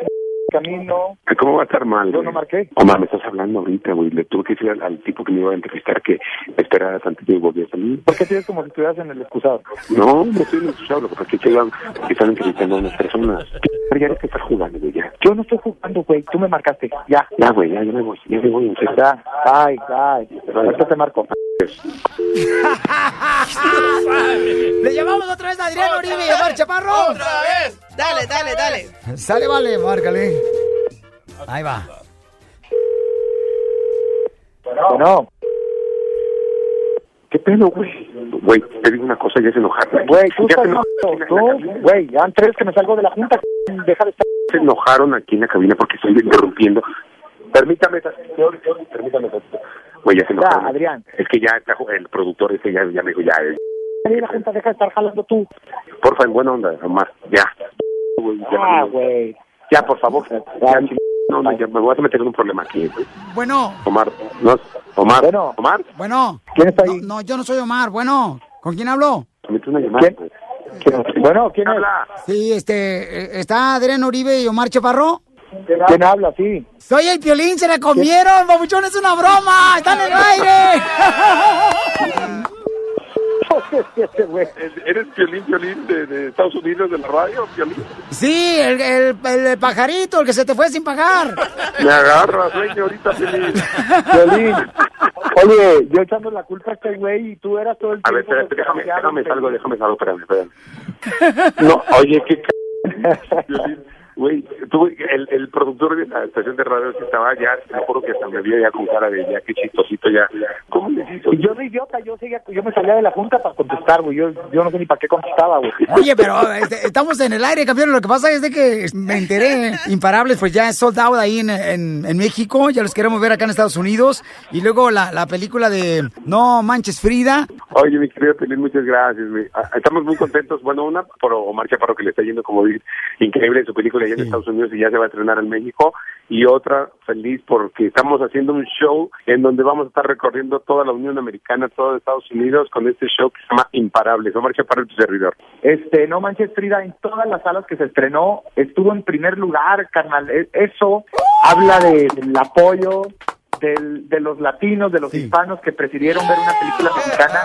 camino. ¿Cómo va a estar mal? Yo no marqué. Omar, me estás hablando ahorita, güey. Le tuve que decir al, al tipo que me iba a entrevistar que me esperara tantito y volvía a salir. ¿Por qué tienes como si estuvieras en el excusado? No, no estoy en el excusado, lo que pasa es que iban, que están entrevistando a unas personas. Pero ya eres que estás jugando, güey, ya. Yo no estoy jugando, güey. Tú me marcaste. Ya. Ya, güey, ya, ya me voy, ya me voy. Ya. Ay, ay. Ahorita te marco. [LAUGHS] Le llamamos otra vez a Adrián Uribe y Omar Chaparro. ¡Otra vez! Dale, dale, dale. Sale, vale, márcale. Ahí va. Bueno, ¿Qué pedo, güey? Güey, te digo una cosa, ya se enojaron. güey, tú Ya estás enojaron Tú, güey, ya antes que me salgo de la junta, [LAUGHS] deja de estar. se enojaron aquí en la cabina porque estoy interrumpiendo. Permítame, tantito, permítame. Güey, ya se. Ya, Adrián. Es que ya está, el productor ese ya, ya me dijo, ya, eh, la junta, deja de estar jalando tú. porfa, en buena onda, Omar, ya. Ah, güey. ya, por favor. Ya, no, no, ya me voy a meter en un problema aquí. güey. Bueno, Omar, no, Omar, Bueno. Omar, bueno. ¿Quién está ahí? No, yo no soy Omar. Bueno, ¿con quién hablo? mete una llamada. ¿Quién? ¿Quién- Bueno, ¿quién? Habla. Sí, este, eh, ¿está Adrián Uribe y Omar Chaparro? ¿Quién habla? Sí. Soy el piolín, se la comieron, babuchón, es una broma, están en el aire. Este [LAUGHS] güey. ¿Eres violín, violín de, de Estados Unidos, de la radio, violín? Sí, el, el, el pajarito, el que se te fue sin pagar. Me agarras, güey, ahorita feliz. Violín. [LAUGHS] Oye, yo echando la culpa a este güey y tú eras todo el A tiempo. ver, espérate, déjame, déjame salgo, déjame salgo, espérame, espérame. [LAUGHS] No, oye, qué c... Violín, Güey, tú, el, el productor de la estación de radio que estaba ya, te lo juro que hasta me vio ya con cara de ya, qué chistosito ya. ¿Cómo le hizo? Y yo de idiota, yo seguía, yo me salía de la junta para contestar, güey. Yo, yo no sé ni para qué contestaba, güey. Oye, pero este, estamos en el aire, campeón. Lo que pasa es de que me enteré, Imparables, pues ya es sold out ahí en, en, en México. Ya los queremos ver acá en Estados Unidos. Y luego la, la película de No Manches Frida. Oye, mi querido Pelín, muchas gracias. güey. Estamos muy contentos. Bueno, una por Omar Chaparro que le está yendo como increíble su película allá en Estados Unidos y ya se va a estrenar en México. Y otra feliz porque estamos haciendo un show en donde vamos a estar recorriendo toda la Unión Americana, todo Estados Unidos con este show que se llama Imparables. Omar Chaparro, tu servidor. Este, No Manches Frida, en todas las salas que se estrenó, estuvo en primer lugar, carnal. E- Eso habla de- del apoyo del- de los latinos, de los hispanos que prefirieron ver una película mexicana,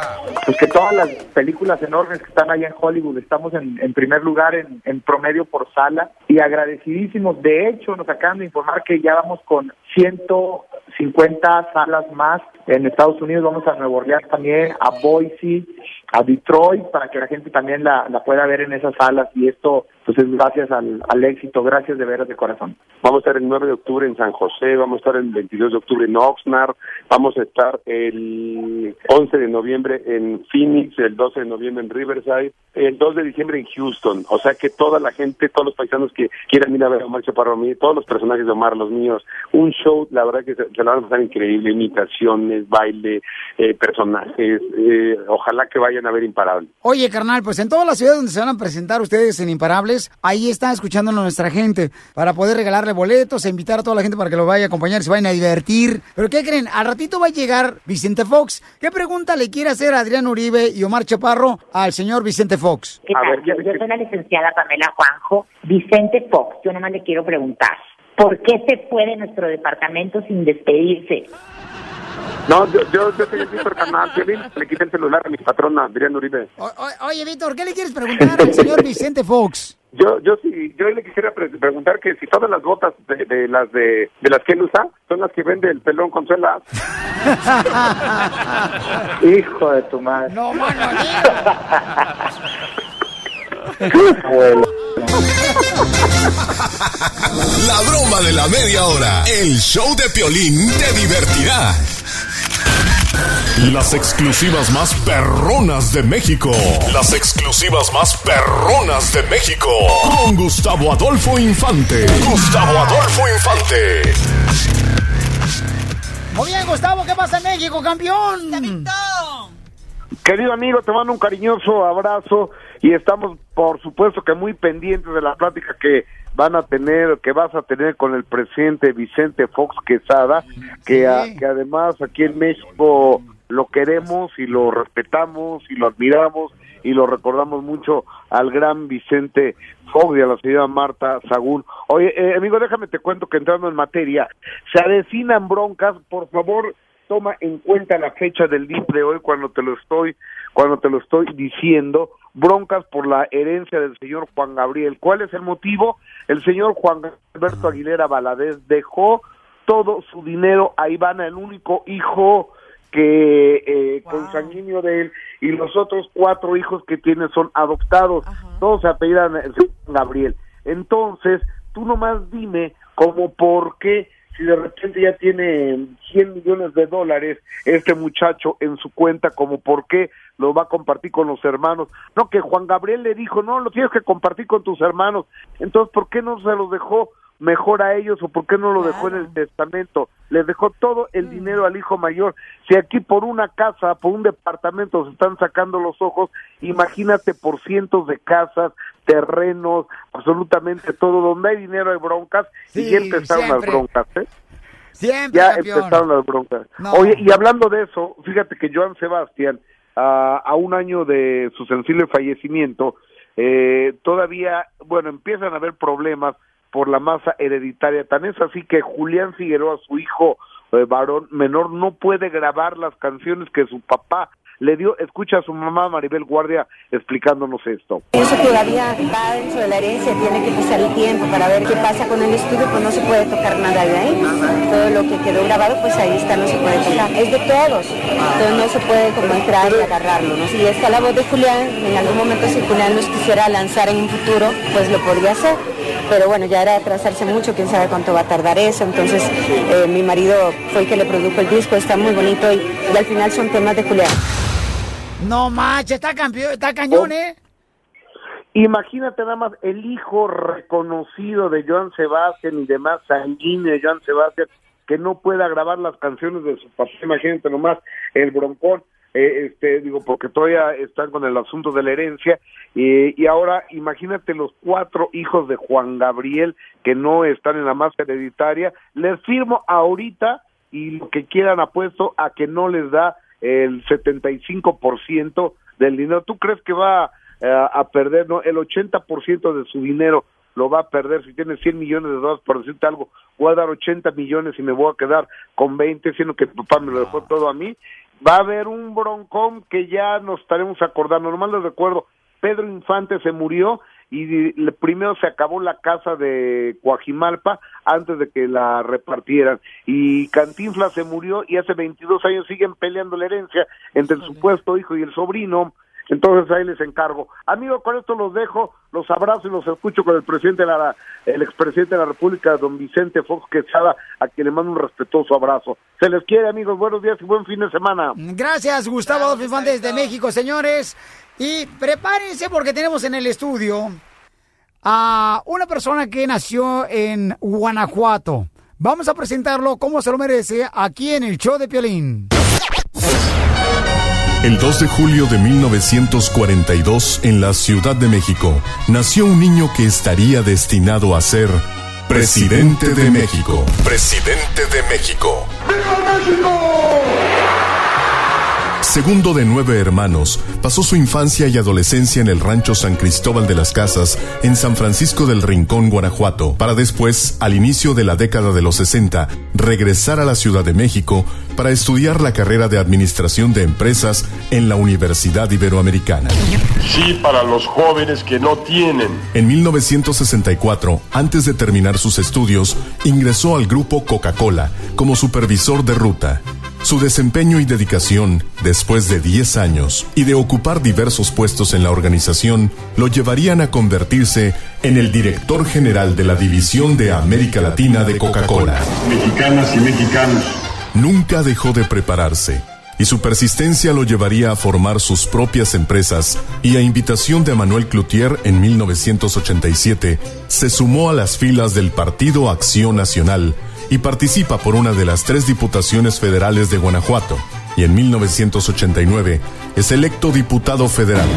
pues que todas las películas enormes que están allá en Hollywood estamos en, en primer lugar en, en promedio por sala y agradecidísimos. De hecho, nos acaban de informar que ya vamos con 150 salas más en Estados Unidos, vamos a Nueva también, a Boise, a Detroit, para que la gente también la, la pueda ver en esas salas y esto pues es gracias al, al éxito, gracias de veras de corazón. Vamos a estar el 9 de octubre en San José, vamos a estar el 22 de octubre en Oxnard, vamos a estar el 11 de noviembre en Phoenix, el 12 de noviembre en Riverside, el 2 de diciembre en Houston. O sea que toda la gente, todos los paisanos que quieran ir a ver a Omar Chaparro, todos los personajes de Omar, los míos, un show, la verdad que se, se la van a pasar increíble, imitaciones, baile, eh, personajes, eh, ojalá que vayan a ver Imparable. Oye, carnal, pues en todas las ciudades donde se van a presentar ustedes en Imparables, ahí está escuchándonos nuestra gente para poder regalarle boletos e invitar a toda la gente para que lo vaya a acompañar, se vayan a divertir. Pero ¿qué creen? Al ratito va a llegar Vicente Fox. ¿Qué pregunta le quiere hacer Adrián Uribe y Omar Chaparro al señor Vicente Fox? ¿Qué tal? yo, yo soy la licenciada Pamela Juanjo. Vicente Fox, yo nomás le quiero preguntar, ¿por qué se fue de nuestro departamento sin despedirse? No, yo, yo, yo soy el Víctor Canal, Piolín, le quité el celular a mi patrona, Adrián Uribe. O- o- oye, Víctor, ¿qué le quieres preguntar al señor Vicente Fox? Yo, yo sí, yo le quisiera pre- preguntar que si todas las botas de, de las de, de las que él usa son las que vende el pelón con suela. [LAUGHS] Hijo de tu madre. No, mano, La broma de la media hora. El show de Piolín te divertirá. Las exclusivas más perronas de México. Las exclusivas más perronas de México. Con Gustavo Adolfo Infante. Gustavo Adolfo Infante. Muy bien, Gustavo, ¿qué pasa en México, campeón? Querido amigo, te mando un cariñoso abrazo y estamos, por supuesto, que muy pendientes de la plática que van a tener, que vas a tener con el presidente Vicente Fox Quesada, que, a- que además aquí en México lo queremos y lo respetamos y lo admiramos y lo recordamos mucho al gran Vicente Fox y a la señora Marta Sagún. Oye, eh, amigo, déjame te cuento que entrando en materia, se avecinan broncas, por favor, toma en cuenta la fecha del día de hoy cuando te lo estoy cuando te lo estoy diciendo broncas por la herencia del señor Juan Gabriel. ¿cuál es el motivo? el señor Juan Alberto Aguilera Valadez dejó todo su dinero a Ivana el único hijo que eh, consanguíneo de él y los otros cuatro hijos que tiene son adoptados. Todos se apellidan el señor Juan Gabriel. Entonces tú nomás dime como por qué si de repente ya tiene 100 millones de dólares este muchacho en su cuenta, como por qué lo va a compartir con los hermanos. No, que Juan Gabriel le dijo, no, lo tienes que compartir con tus hermanos. Entonces, ¿por qué no se los dejó mejor a ellos o por qué no lo dejó en el testamento? Les dejó todo el dinero al hijo mayor. Si aquí por una casa, por un departamento se están sacando los ojos, imagínate por cientos de casas, terrenos, absolutamente todo. Donde hay dinero hay broncas y ya empezaron siempre. las broncas, ¿eh? Siempre, ya campeón. empezaron las broncas. No. Oye, y hablando de eso, fíjate que Joan Sebastián, a, a un año de su sensible fallecimiento, eh, todavía, bueno, empiezan a haber problemas por la masa hereditaria. Tan es así que Julián Figueroa, su hijo eh, varón menor, no puede grabar las canciones que su papá le dio. Escucha a su mamá Maribel Guardia explicándonos esto. Eso todavía va dentro de la herencia, tiene que pasar el tiempo para ver qué pasa con el estudio, pues no se puede tocar nada de ahí. Todo lo que quedó grabado, pues ahí está, no se puede tocar. Es de todos, entonces no se puede como entrar y agarrarlo, ¿no? Si está la voz de Julián, en algún momento si Julián los quisiera lanzar en un futuro, pues lo podría hacer. Pero bueno, ya era atrasarse mucho, quién sabe cuánto va a tardar eso, entonces eh, mi marido fue el que le produjo el disco, está muy bonito y, y al final son temas de Julián. No manches, está campeón, está cañón, ¿eh? Imagínate nada más el hijo reconocido de Joan Sebastián y demás sanguíneo de Joan Sebastián que no pueda grabar las canciones de su papá. Imagínate nomás el broncón, eh, este, digo, porque todavía están con el asunto de la herencia. y y ahora imagínate los cuatro hijos de Juan Gabriel que no están en la masa hereditaria. Les firmo ahorita y lo que quieran apuesto a que no les da el 75% del dinero. ¿Tú crees que va eh, a perder, no? El 80% de su dinero lo va a perder. Si tiene 100 millones de dólares, por decirte algo, voy a dar 80 millones y me voy a quedar con 20, siendo que papá me lo dejó todo a mí. Va a haber un broncón que ya nos estaremos acordando. Nomás les recuerdo, Pedro Infante se murió y primero se acabó la casa de Coajimalpa antes de que la repartieran y Cantinflas se murió y hace 22 años siguen peleando la herencia entre el supuesto hijo y el sobrino entonces ahí les encargo. Amigo, con esto los dejo, los abrazo y los escucho con el presidente de la, el expresidente de la República, don Vicente Fox Quesada, a quien le mando un respetuoso abrazo. Se les quiere, amigos, buenos días y buen fin de semana. Gracias, Gustavo Adolfo desde México, señores. Y prepárense porque tenemos en el estudio a una persona que nació en Guanajuato. Vamos a presentarlo como se lo merece aquí en el show de Piolín. El 2 de julio de 1942, en la Ciudad de México, nació un niño que estaría destinado a ser presidente de México. Presidente de México. Segundo de nueve hermanos, pasó su infancia y adolescencia en el rancho San Cristóbal de las Casas, en San Francisco del Rincón, Guanajuato, para después, al inicio de la década de los 60, regresar a la Ciudad de México para estudiar la carrera de Administración de Empresas en la Universidad Iberoamericana. Sí, para los jóvenes que no tienen. En 1964, antes de terminar sus estudios, ingresó al grupo Coca-Cola como supervisor de ruta. Su desempeño y dedicación, después de 10 años y de ocupar diversos puestos en la organización, lo llevarían a convertirse en el director general de la División de América Latina de Coca-Cola. Mexicanas y mexicanos. Nunca dejó de prepararse y su persistencia lo llevaría a formar sus propias empresas y a invitación de Manuel Cloutier en 1987 se sumó a las filas del Partido Acción Nacional y participa por una de las tres diputaciones federales de Guanajuato y en 1989 es electo diputado federal.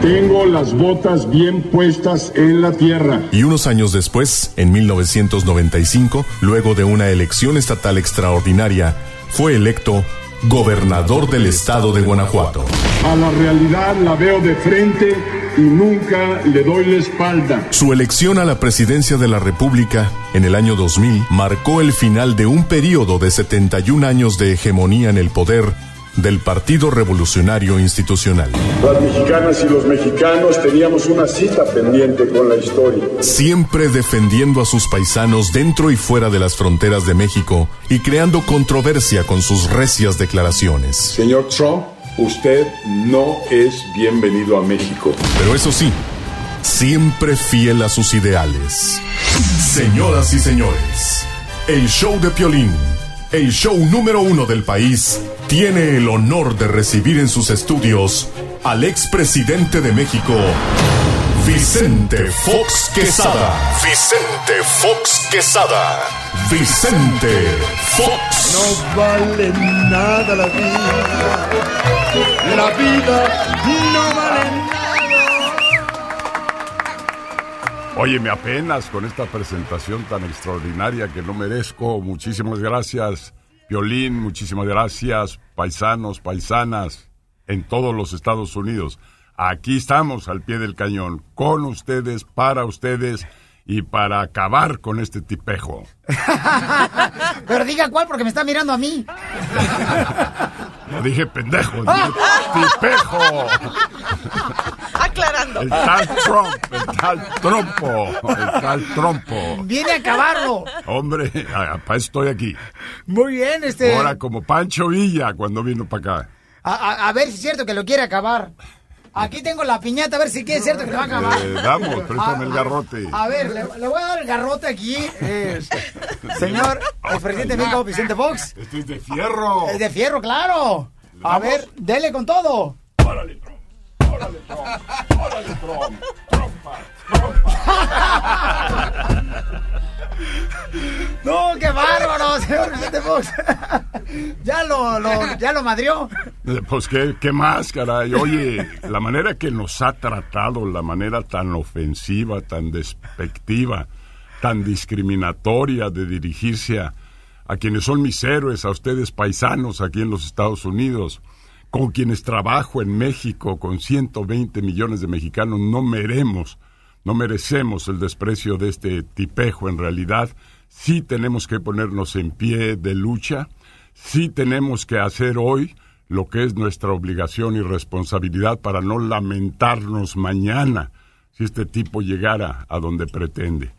Tengo las botas bien puestas en la tierra. Y unos años después, en 1995, luego de una elección estatal extraordinaria, fue electo gobernador del estado de Guanajuato. A la realidad la veo de frente y nunca le doy la espalda. Su elección a la presidencia de la República en el año 2000 marcó el final de un periodo de 71 años de hegemonía en el poder del Partido Revolucionario Institucional. Las mexicanas y los mexicanos teníamos una cita pendiente con la historia. Siempre defendiendo a sus paisanos dentro y fuera de las fronteras de México y creando controversia con sus recias declaraciones. Señor Trump, usted no es bienvenido a México. Pero eso sí, siempre fiel a sus ideales. Señoras y señores, el show de Piolín, el show número uno del país, tiene el honor de recibir en sus estudios al expresidente de México, Vicente Fox Quesada. Vicente Fox Quesada. Vicente Fox. No vale nada la vida. La vida no vale Óyeme, apenas con esta presentación tan extraordinaria que no merezco. Muchísimas gracias, Violín. Muchísimas gracias, paisanos, paisanas, en todos los Estados Unidos. Aquí estamos al pie del cañón, con ustedes, para ustedes y para acabar con este tipejo. [LAUGHS] Pero diga cuál porque me está mirando a mí. No dije pendejo, dije tipejo. [LAUGHS] Aclarando. El tal Trump, el tal trompo, el tal trompo. Viene a acabarlo. Hombre, para estoy aquí. Muy bien, este. Ahora como Pancho Villa cuando vino para acá. A, a- a ver si es cierto que lo quiere acabar. Aquí tengo la piñata, a ver si es cierto que te va a acabar. Eh, damos, préstame el garrote. A ver, le, le voy a dar el garrote aquí. eh, señor, el presidente México, Vicente Fox. Esto es de fierro. Es de fierro, claro. A ver, dele con todo. No, qué bárbaro, señor Vicente Fox. Ya lo, lo- ya lo madrió. Pues qué, qué más, caray. Oye, la manera que nos ha tratado, la manera tan ofensiva, tan despectiva, tan discriminatoria de dirigirse a, a quienes son mis héroes, a ustedes paisanos aquí en los Estados Unidos, con quienes trabajo en México, con 120 millones de mexicanos, no meremos, no merecemos el desprecio de este tipejo en realidad. Sí tenemos que ponernos en pie de lucha, sí tenemos que hacer hoy lo que es nuestra obligación y responsabilidad para no lamentarnos mañana si este tipo llegara a donde pretende.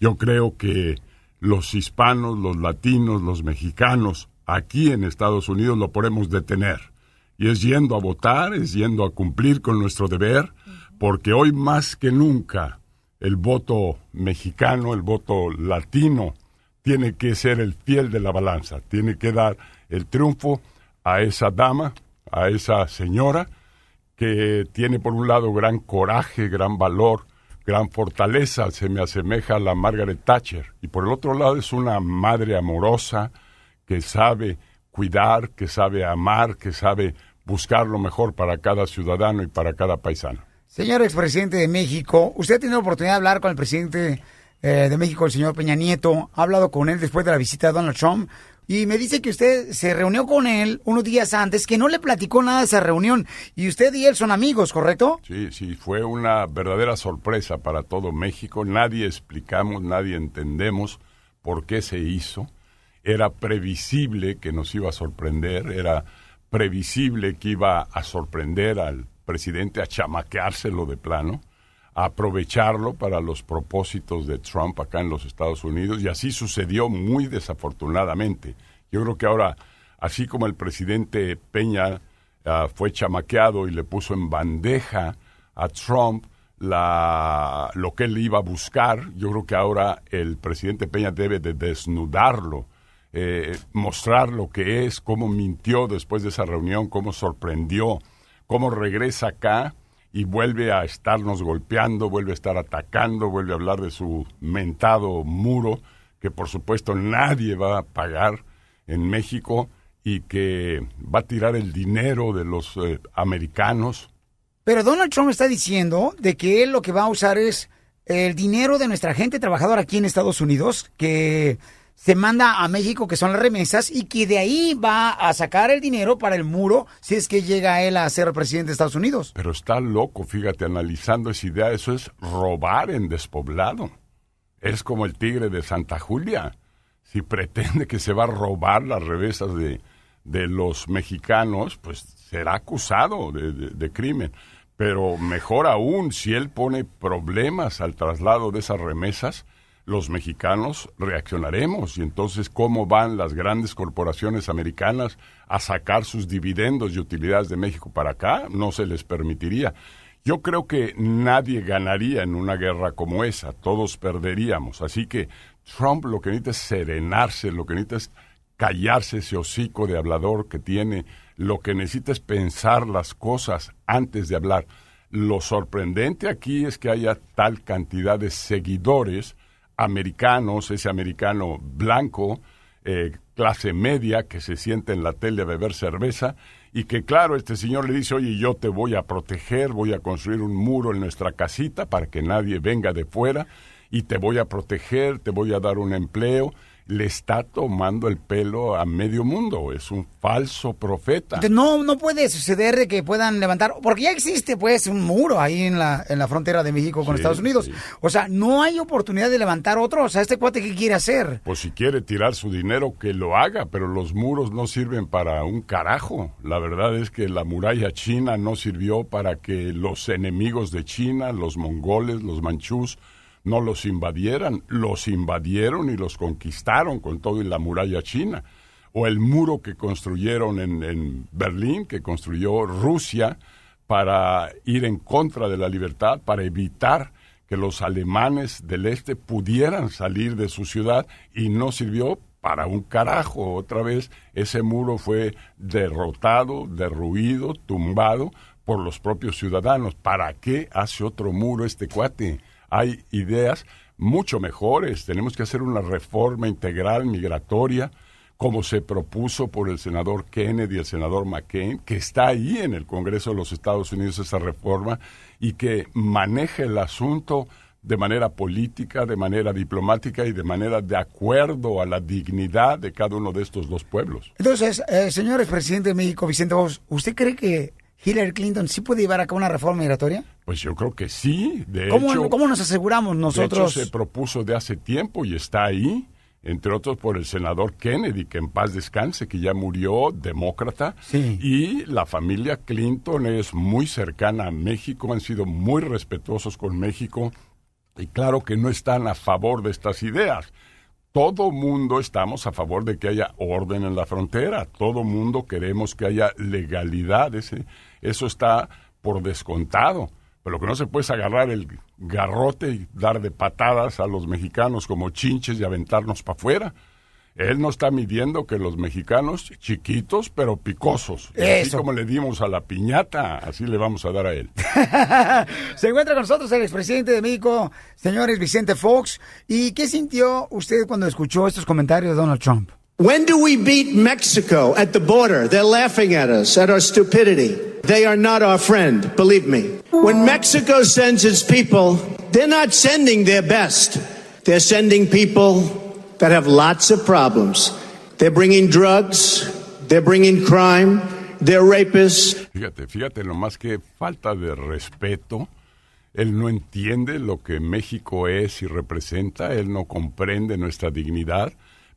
Yo creo que los hispanos, los latinos, los mexicanos, aquí en Estados Unidos lo podemos detener. Y es yendo a votar, es yendo a cumplir con nuestro deber, porque hoy más que nunca el voto mexicano, el voto latino, tiene que ser el fiel de la balanza, tiene que dar el triunfo a esa dama, a esa señora, que tiene por un lado gran coraje, gran valor, gran fortaleza, se me asemeja a la Margaret Thatcher, y por el otro lado es una madre amorosa que sabe cuidar, que sabe amar, que sabe buscar lo mejor para cada ciudadano y para cada paisano. Señor expresidente de México, usted ha tenido la oportunidad de hablar con el presidente eh, de México, el señor Peña Nieto. Ha hablado con él después de la visita de Donald Trump. Y me dice que usted se reunió con él unos días antes, que no le platicó nada de esa reunión. Y usted y él son amigos, ¿correcto? Sí, sí, fue una verdadera sorpresa para todo México. Nadie explicamos, nadie entendemos por qué se hizo. Era previsible que nos iba a sorprender, era previsible que iba a sorprender al presidente, a chamaqueárselo de plano, a aprovecharlo para los propósitos de Trump acá en los Estados Unidos. Y así sucedió muy desafortunadamente. Yo creo que ahora, así como el presidente Peña ah, fue chamaqueado y le puso en bandeja a Trump la, lo que él iba a buscar, yo creo que ahora el presidente Peña debe de desnudarlo, eh, mostrar lo que es, cómo mintió después de esa reunión, cómo sorprendió, cómo regresa acá y vuelve a estarnos golpeando, vuelve a estar atacando, vuelve a hablar de su mentado muro, que por supuesto nadie va a pagar en México y que va a tirar el dinero de los eh, americanos. Pero Donald Trump está diciendo de que él lo que va a usar es el dinero de nuestra gente trabajadora aquí en Estados Unidos, que se manda a México, que son las remesas, y que de ahí va a sacar el dinero para el muro si es que llega él a ser presidente de Estados Unidos. Pero está loco, fíjate, analizando esa idea, eso es robar en despoblado. Es como el tigre de Santa Julia. Si pretende que se va a robar las revesas de, de los mexicanos, pues será acusado de, de- de crimen. Pero mejor aún, si él pone problemas al traslado de esas remesas, los mexicanos reaccionaremos. Y entonces, ¿cómo van las grandes corporaciones americanas a sacar sus dividendos y utilidades de México para acá? No se les permitiría. Yo creo que nadie ganaría en una guerra como esa, todos perderíamos. Así que Trump lo que necesita es serenarse, lo que necesita es callarse ese hocico de hablador que tiene, lo que necesita es pensar las cosas antes de hablar. Lo sorprendente aquí es que haya tal cantidad de seguidores americanos, ese americano blanco, eh, clase media, que se siente en la tele a beber cerveza, y que claro, este señor le dice, oye, yo te voy a proteger, voy a construir un muro en nuestra casita para que nadie venga de fuera, y te voy a proteger, te voy a dar un empleo. Le está tomando el pelo a medio mundo, es un falso profeta. No, no puede suceder de que puedan levantar, porque ya existe pues un muro ahí en la, en la frontera de México con Sí, Estados Unidos. sí. O sea, no hay oportunidad de levantar otro. O sea, este cuate, ¿qué quiere hacer? Pues si quiere tirar su dinero, que lo haga, pero los muros no sirven para un carajo. La verdad es que la muralla china no sirvió para que los enemigos de China, los mongoles, los manchús, no los invadieran. Los invadieron y los conquistaron con todo y la muralla china. O el muro que construyeron en, en Berlín, que construyó Rusia para ir en contra de la libertad, para evitar que los alemanes del este pudieran salir de su ciudad y no sirvió para un carajo. Otra vez ese muro fue derrotado, derruido, tumbado por los propios ciudadanos. ¿Para qué hace otro muro este cuate? Hay ideas mucho mejores. Tenemos que hacer una reforma integral migratoria como se propuso por el senador Kennedy y el senador McCain, que está ahí en el Congreso de los Estados Unidos esa reforma y que maneje el asunto de manera política, de manera diplomática y de manera de acuerdo a la dignidad de cada uno de estos dos pueblos. Entonces, eh, señor presidente de México, Vicente ¿usted cree que Hillary Clinton sí puede llevar a cabo una reforma migratoria? Pues yo creo que sí. De ¿Cómo, hecho, cómo nos aseguramos nosotros? De hecho, se propuso de hace tiempo y está ahí, entre otros por el senador Kennedy, que en paz descanse, que ya murió, demócrata. Y la familia Clinton es muy cercana a México, han sido muy respetuosos con México y claro que no están a favor de estas ideas. Todo mundo estamos a favor de que haya orden en la frontera. Todo mundo queremos que haya legalidad. Ese, eso está por descontado. Pero lo que no se puede es agarrar el garrote y dar de patadas a los mexicanos como chinches y aventarnos para afuera. Él no está midiendo que los mexicanos, chiquitos pero picosos, y así Eso. como le dimos a la piñata, así le vamos a dar a él. [LAUGHS] Se encuentra con nosotros el expresidente de México, señores Vicente Fox. ¿Y qué sintió usted cuando escuchó estos comentarios de Donald Trump? When do we beat Mexico at the border? They're laughing at us, at our stupidity. They are not our friend, believe me. When Mexico sends its people, they're not sending their best. They're sending people that have lots of problems. They're bringing drugs, they're bringing crime, they're rapists. Fíjate, fíjate nomás que falta de respeto. Él no entiende lo que México es y representa, él no comprende nuestra dignidad,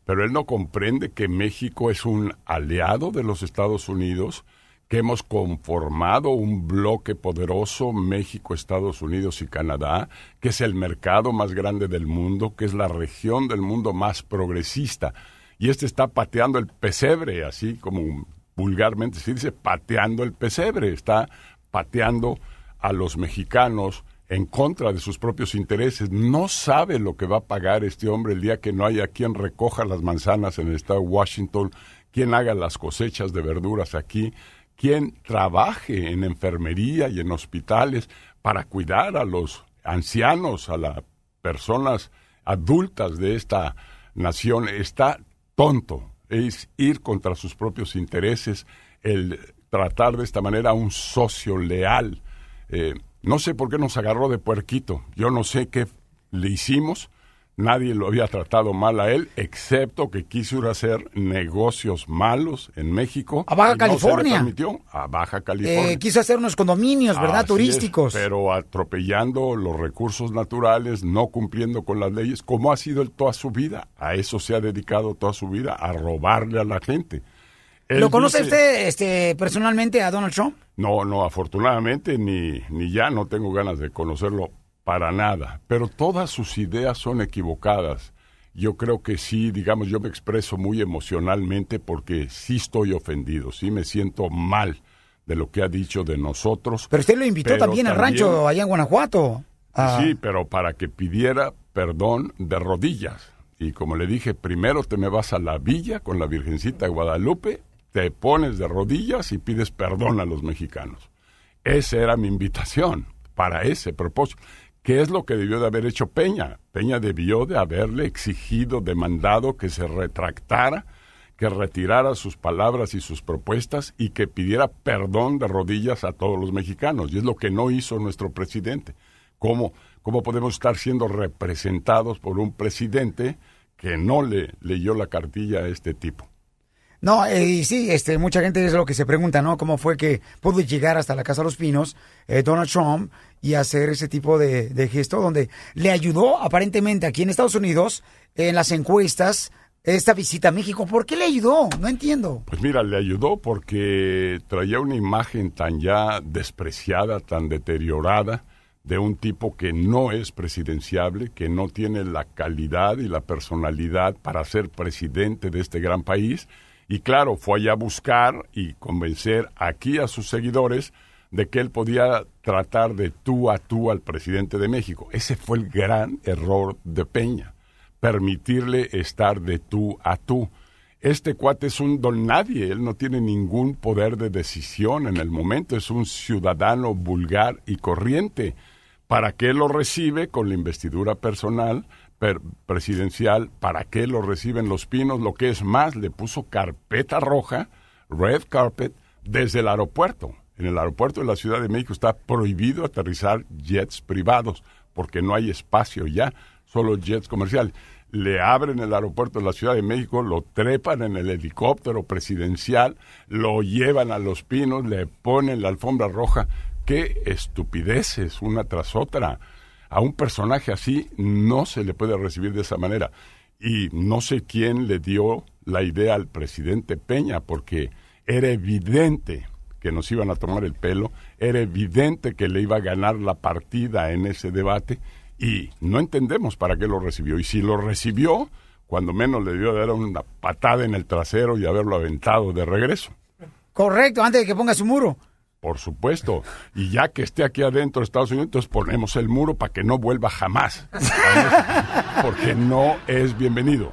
pero él no comprende que México es un aliado de los Estados Unidos, que hemos conformado un bloque poderoso, México, Estados Unidos y Canadá, que es el mercado más grande del mundo, que es la región del mundo más progresista. Y este está pateando el pesebre, así como vulgarmente se dice, pateando el pesebre, está pateando a los mexicanos en contra de sus propios intereses. No sabe lo que va a pagar este hombre el día que no haya quien recoja las manzanas en el estado de Washington, quien haga las cosechas de verduras aquí, quien trabaje en enfermería y en hospitales para cuidar a los ancianos, a las personas adultas de esta nación. Está tonto. Es ir contra sus propios intereses, el tratar de esta manera a un socio leal. Eh, no sé por qué nos agarró de puerquito. Yo no sé qué le hicimos. Nadie lo había tratado mal a él, excepto que quiso ir a hacer negocios malos en México. A Baja y no se le California. permitió. a Baja California. Eh, quiso hacer unos condominios, ¿verdad? Así es, Turísticos. pero atropellando los recursos naturales, no cumpliendo con las leyes, como ha sido él toda su vida. A eso se ha dedicado toda su vida, a robarle a la gente. Él ¿Lo conoce dice- usted este, personalmente a Donald Trump? No, no, afortunadamente ni, ni ya no tengo ganas de conocerlo para nada. Pero todas sus ideas son equivocadas. Yo creo que sí, digamos, yo me expreso muy emocionalmente porque sí estoy ofendido, sí me siento mal de lo que ha dicho de nosotros. Pero usted lo invitó también al rancho allá en Guanajuato. Ah, Sí, pero para que pidiera perdón de rodillas. Y como le dije, primero te me vas a la villa con la Virgencita de Guadalupe, te pones de rodillas y pides perdón a los mexicanos. Esa era mi invitación para ese propósito. ¿Qué es lo que debió de haber hecho Peña? Peña debió de haberle exigido, demandado que se retractara, que retirara sus palabras y sus propuestas y que pidiera perdón de rodillas a todos los mexicanos. Y es lo que no hizo nuestro presidente. ¿Cómo, cómo podemos estar siendo representados por un presidente que no le leyó la cartilla a este tipo? No, eh, y sí, este, mucha gente es lo que se pregunta, ¿no? ¿Cómo fue que pudo llegar hasta la Casa de los Pinos eh, Donald Trump y hacer ese tipo de, de gesto donde le ayudó aparentemente aquí en Estados Unidos en las encuestas esta visita a México? ¿Por qué le ayudó? No entiendo. Pues mira, le ayudó porque traía una imagen tan ya despreciada, tan deteriorada, de un tipo que no es presidenciable, que no tiene la calidad y la personalidad para ser presidente de este gran país. Y claro, fue allá a buscar y convencer aquí a sus seguidores de que él podía tratar de tú a tú al presidente de México. Ese fue el gran error de Peña, permitirle estar de tú a tú. Este cuate es un don nadie, él no tiene ningún poder de decisión en el momento, es un ciudadano vulgar y corriente. ¿Para qué lo recibe con la investidura personal, per- presidencial? ¿Para qué lo reciben los pinos? Lo que es más, le puso carpeta roja, red carpet, desde el aeropuerto. En el aeropuerto de la Ciudad de México está prohibido aterrizar jets privados porque no hay espacio ya, solo jets comerciales. Le abren el aeropuerto de la Ciudad de México, lo trepan en el helicóptero presidencial, lo llevan a los pinos, le ponen la alfombra roja. Qué estupideces una tras otra. A un personaje así no se le puede recibir de esa manera. Y no sé quién le dio la idea al presidente Peña, porque era evidente que nos iban a tomar el pelo, era evidente que le iba a ganar la partida en ese debate y no entendemos para qué lo recibió. Y si lo recibió, cuando menos le dio dar una patada en el trasero y haberlo aventado de regreso. Correcto, antes de que ponga su muro. Por supuesto. Y ya que esté aquí adentro de Estados Unidos, entonces ponemos el muro para que no vuelva jamás. [LAUGHS] Porque no es bienvenido.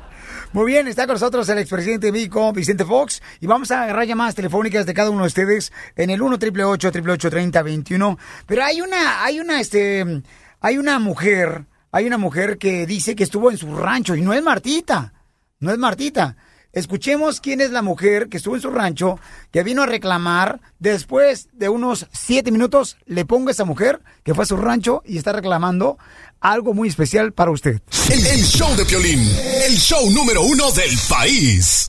Muy bien, está con nosotros el expresidente de México, Vicente Fox, y vamos a agarrar llamadas telefónicas de cada uno de ustedes en el 1 888 3021 Pero hay una, hay una, este, hay una mujer, hay una mujer que dice que estuvo en su rancho y no es Martita, no es Martita. Escuchemos quién es la mujer que estuvo en su rancho, que vino a reclamar. Después de unos siete minutos, le pongo a esa mujer que fue a su rancho y está reclamando algo muy especial para usted. El, el show de Piolín, el show número uno del país.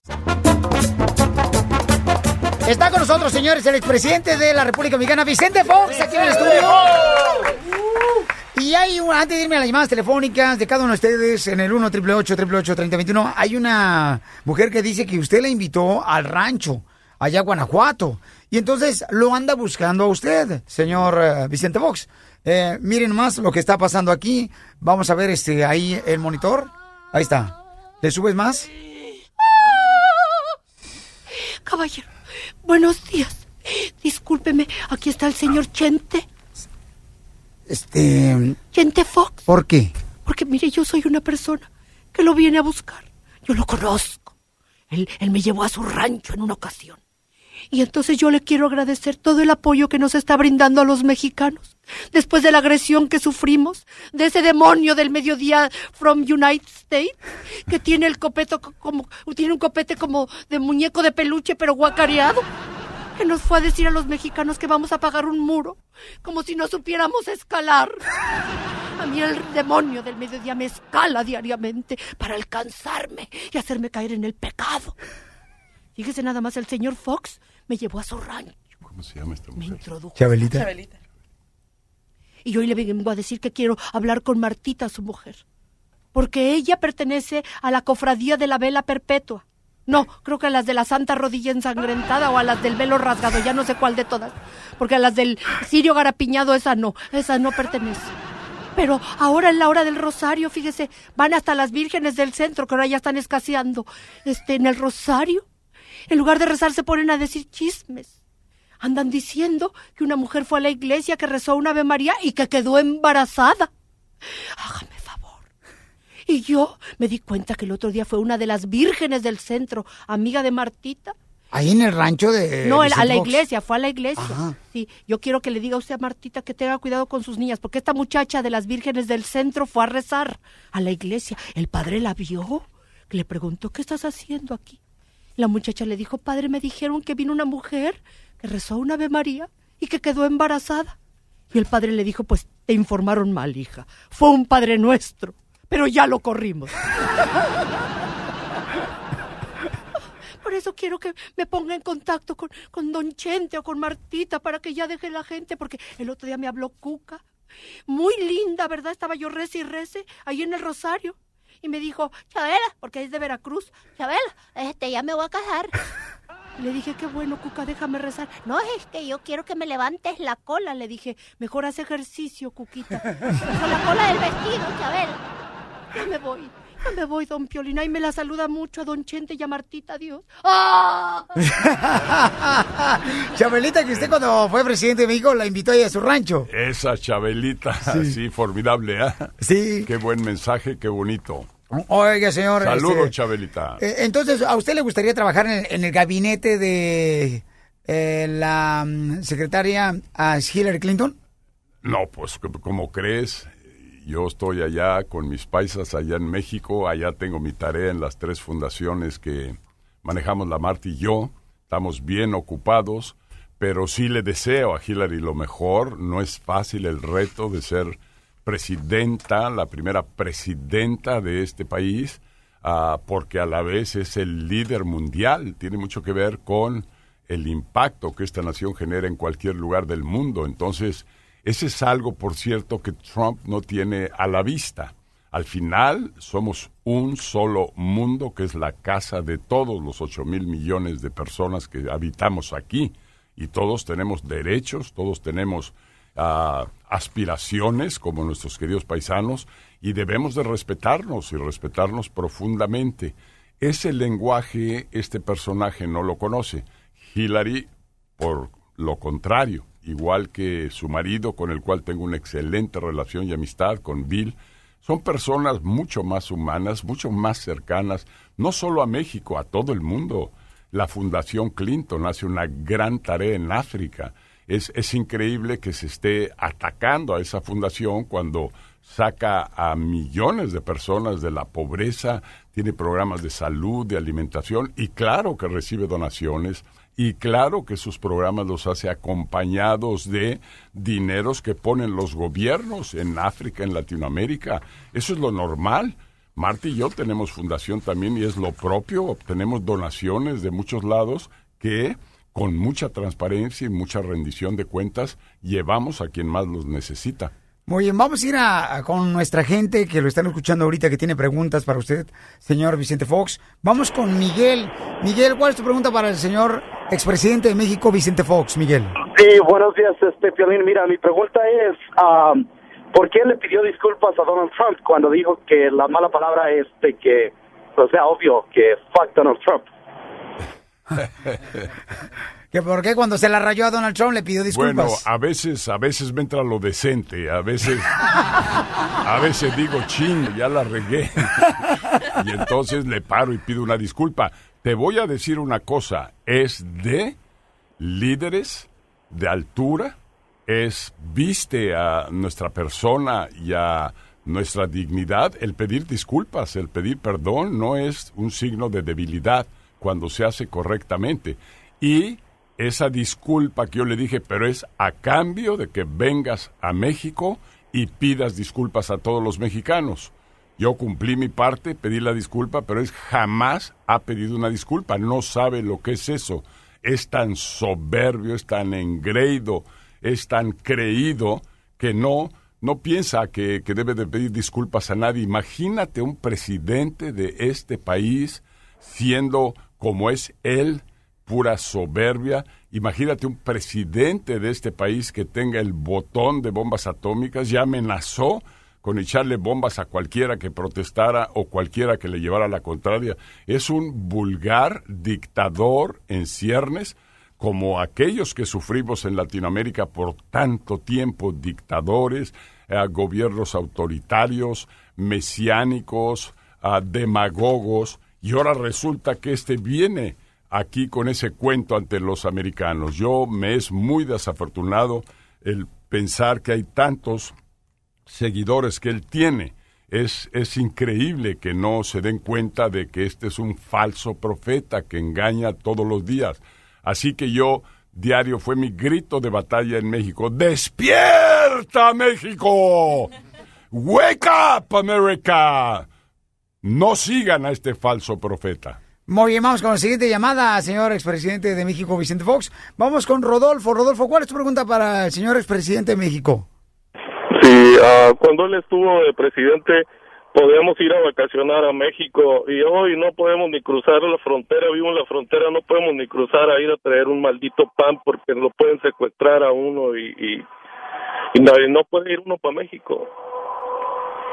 Está con nosotros, señores, el expresidente de la República Mexicana, Vicente Fox, aquí en el estudio. Y hay, un- antes de irme a las llamadas telefónicas de cada uno de ustedes, en el 1 888 3021 hay una mujer que dice que usted la invitó al rancho, allá a Guanajuato. Y entonces lo anda buscando a usted, señor eh, Vicente Fox. Eh, miren más lo que está pasando aquí. Vamos a ver este ahí el monitor. Ahí está. ¿Le subes más? Caballero, buenos días. Discúlpeme, aquí está el señor Chente. Este. Chente Fox. ¿Por qué? Porque mire, yo soy una persona que lo viene a buscar. Yo lo conozco. Él, él me llevó a su rancho en una ocasión. Y entonces yo le quiero agradecer todo el apoyo que nos está brindando a los mexicanos. Después de la agresión que sufrimos, de ese demonio del mediodía from United States, que tiene el copeto co- como, tiene un copete como de muñeco de peluche, pero guacareado. Que nos fue a decir a los mexicanos que vamos a pagar un muro, como si no supiéramos escalar. A mí el demonio del mediodía me escala diariamente para alcanzarme y hacerme caer en el pecado. Fíjese nada más, el señor Fox me llevó a su rancho. ¿Cómo se llama esta Me mujer? introdujo. Chabelita. Y hoy le vengo a decir que quiero hablar con Martita, su mujer. Porque ella pertenece a la cofradía de la vela perpetua. No, creo que a las de la Santa Rodilla ensangrentada o a las del velo rasgado, ya no sé cuál de todas. Porque a las del Sirio Garapiñado, esa no, esa no pertenece. Pero ahora en la hora del rosario, fíjese, van hasta las vírgenes del centro, que ahora ya están escaseando. Este, en el rosario, en lugar de rezar, se ponen a decir chismes. Andan diciendo que una mujer fue a la iglesia, que rezó una Ave María y que quedó embarazada. Y yo me di cuenta que el otro día fue una de las vírgenes del centro, amiga de Martita. Ahí en el rancho de. no, el- a la iglesia, fue a la iglesia. Ajá. Sí, yo quiero que le diga a usted a Martita que tenga cuidado con sus niñas, porque esta muchacha de las vírgenes del centro fue a rezar a la iglesia. El padre la vio, le preguntó, ¿qué estás haciendo aquí? La muchacha le dijo, padre, me dijeron que vino una mujer que rezó una Ave María y que quedó embarazada. Y el padre le dijo, pues te informaron mal, hija. Fue un padre nuestro, pero ya lo corrimos. Por eso quiero que me ponga en contacto con, con Don Chente o con Martita para que ya deje la gente, porque el otro día me habló Cuca. Muy linda, ¿verdad? Estaba yo rece y rece ahí en el Rosario. Y me dijo, Chabela, porque es de Veracruz, Chabela, este, ya me voy a casar. Le dije, qué bueno, Cuca, déjame rezar. No, es que yo quiero que me levantes la cola. Le dije, mejor haz ejercicio, Cuquita. [LAUGHS] Con la cola del vestido, Chabela. Ya me voy. Ya me voy, don Piolín. Ahí me la saluda mucho a don Chente y a Martita, Dios. ¡Ah! [LAUGHS] Chabelita, que usted cuando fue presidente de México la invitó ahí a su rancho. Esa Chabelita, sí, formidable, ¿eh? Sí. Qué buen mensaje, qué bonito. Oiga, señor. Saludos, este, Chabelita. eh, entonces, ¿a usted le gustaría trabajar en el, en el gabinete de eh, la mm, secretaria ah, Hillary Clinton? No, pues c- como crees, yo estoy allá con mis paisas allá en México, allá tengo mi tarea en las tres fundaciones que manejamos la Marta y yo, estamos bien ocupados, pero sí le deseo a Hillary lo mejor, no es fácil el reto de ser presidenta, la primera presidenta de este país, ah, porque a la vez es el líder mundial, tiene mucho que ver con el impacto que esta nación genera en cualquier lugar del mundo. Entonces, ese es algo, por cierto, que Trump no tiene a la vista. Al final, somos un solo mundo que es la casa de todos los ocho mil millones de personas que habitamos aquí. Y todos tenemos derechos, todos tenemos ah, aspiraciones como nuestros queridos paisanos y debemos de respetarnos y respetarnos profundamente. Ese lenguaje este personaje no lo conoce. Hillary, por lo contrario, igual que su marido, con el cual tengo una excelente relación y amistad, con Bill, son personas mucho más humanas, mucho más cercanas, no solo a México, a todo el mundo. La Fundación Clinton hace una gran tarea en África. Es, es increíble que se esté atacando a esa fundación cuando saca a millones de personas de la pobreza, tiene programas de salud, de alimentación y claro que recibe donaciones y claro que sus programas los hace acompañados de dineros que ponen los gobiernos en África, en Latinoamérica. Eso es lo normal. Marta y yo tenemos fundación también y es lo propio. Obtenemos donaciones de muchos lados que con mucha transparencia y mucha rendición de cuentas llevamos a quien más los necesita. Muy bien, vamos a ir a- a- con nuestra gente que lo están escuchando ahorita, que tiene preguntas para usted, señor Vicente Fox. Vamos con Miguel. Miguel, ¿cuál es tu pregunta para el señor expresidente de México, Vicente Fox? Miguel. Sí, buenos días, este Piolín. Mira, mi pregunta es, um, ¿por qué le pidió disculpas a Donald Trump cuando dijo que la mala palabra es de que, o sea, obvio, que fuck Donald Trump? [LAUGHS] ¿Que ¿Por qué cuando se la rayó a Donald Trump le pidió disculpas? Bueno, a veces, a veces me entra lo decente, a veces, a veces digo, ching, ya la regué. Y entonces le paro y pido una disculpa. Te voy a decir una cosa, es de líderes de altura, es viste a nuestra persona y a nuestra dignidad. El pedir disculpas, el pedir perdón no es un signo de debilidad cuando se hace correctamente. Y esa disculpa que yo le dije, pero es a cambio de que vengas a México y pidas disculpas a todos los mexicanos. Yo cumplí mi parte, pedí la disculpa, pero él jamás ha pedido una disculpa, no sabe lo que es eso. Es tan soberbio, es tan engreído, es tan creído que no, no piensa que, que debe de pedir disculpas a nadie. Imagínate un presidente de este país siendo como es él, pura soberbia. Imagínate un presidente de este país que tenga el botón de bombas atómicas, ya amenazó con echarle bombas a cualquiera que protestara o cualquiera que le llevara la contraria. Es un vulgar dictador en ciernes, como aquellos que sufrimos en Latinoamérica por tanto tiempo, dictadores, eh, gobiernos autoritarios, mesiánicos, ah, demagogos, y ahora resulta que este viene aquí con ese cuento ante los americanos. Yo me es muy desafortunado el pensar que hay tantos seguidores que él tiene. Es, es increíble que no se den cuenta de que este es un falso profeta que engaña todos los días. Así que yo, diario, fue mi grito de batalla en México. ¡Despierta, México! ¡Wake up, America! No sigan a este falso profeta. Muy bien, vamos con la siguiente llamada, señor expresidente de México, Vicente Fox. Vamos con Rodolfo. Rodolfo, ¿cuál es tu pregunta para el señor expresidente de México? Sí, ah, cuando él estuvo de presidente podíamos ir a vacacionar a México y hoy no podemos ni cruzar la frontera, vivo en la frontera, no podemos ni cruzar a ir a traer un maldito pan porque lo pueden secuestrar a uno y, y, y no puede ir uno para México.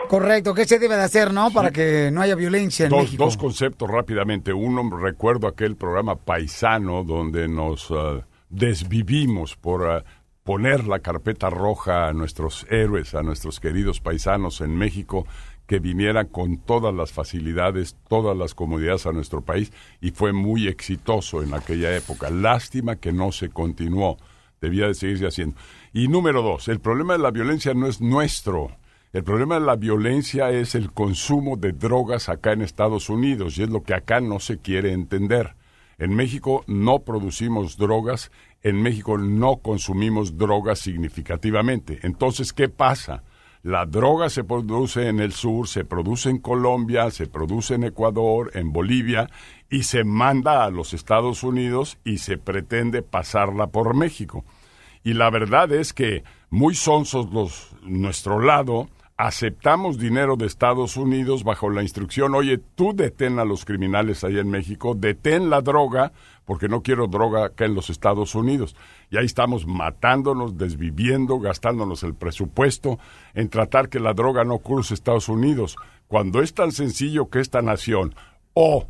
Correcto, ¿qué se debe de hacer, no? Para que no haya violencia en Dos, México. dos conceptos rápidamente. Uno, recuerdo aquel programa paisano donde nos ah, desvivimos por ah, poner la carpeta roja a nuestros héroes, a nuestros queridos paisanos en México, que vinieran con todas las facilidades, todas las comodidades a nuestro país y fue muy exitoso en aquella época. Lástima que no se continuó. Debía de seguirse haciendo. Y número dos, el problema de la violencia no es nuestro. El problema de la violencia es el consumo de drogas acá en Estados Unidos y es lo que acá no se quiere entender. En México no producimos drogas, en México no consumimos drogas significativamente. Entonces, ¿qué pasa? La droga se produce en el sur, se produce en Colombia, se produce en Ecuador, en Bolivia y se manda a los Estados Unidos y se pretende pasarla por México. Y la verdad es que muy sonsos los nuestro lado aceptamos dinero de Estados Unidos bajo la instrucción, oye, tú detén a los criminales allá en México, detén la droga, porque no quiero droga acá en los Estados Unidos. Y ahí estamos matándonos, desviviendo, gastándonos el presupuesto en tratar que la droga no cruce Estados Unidos, cuando es tan sencillo que esta nación o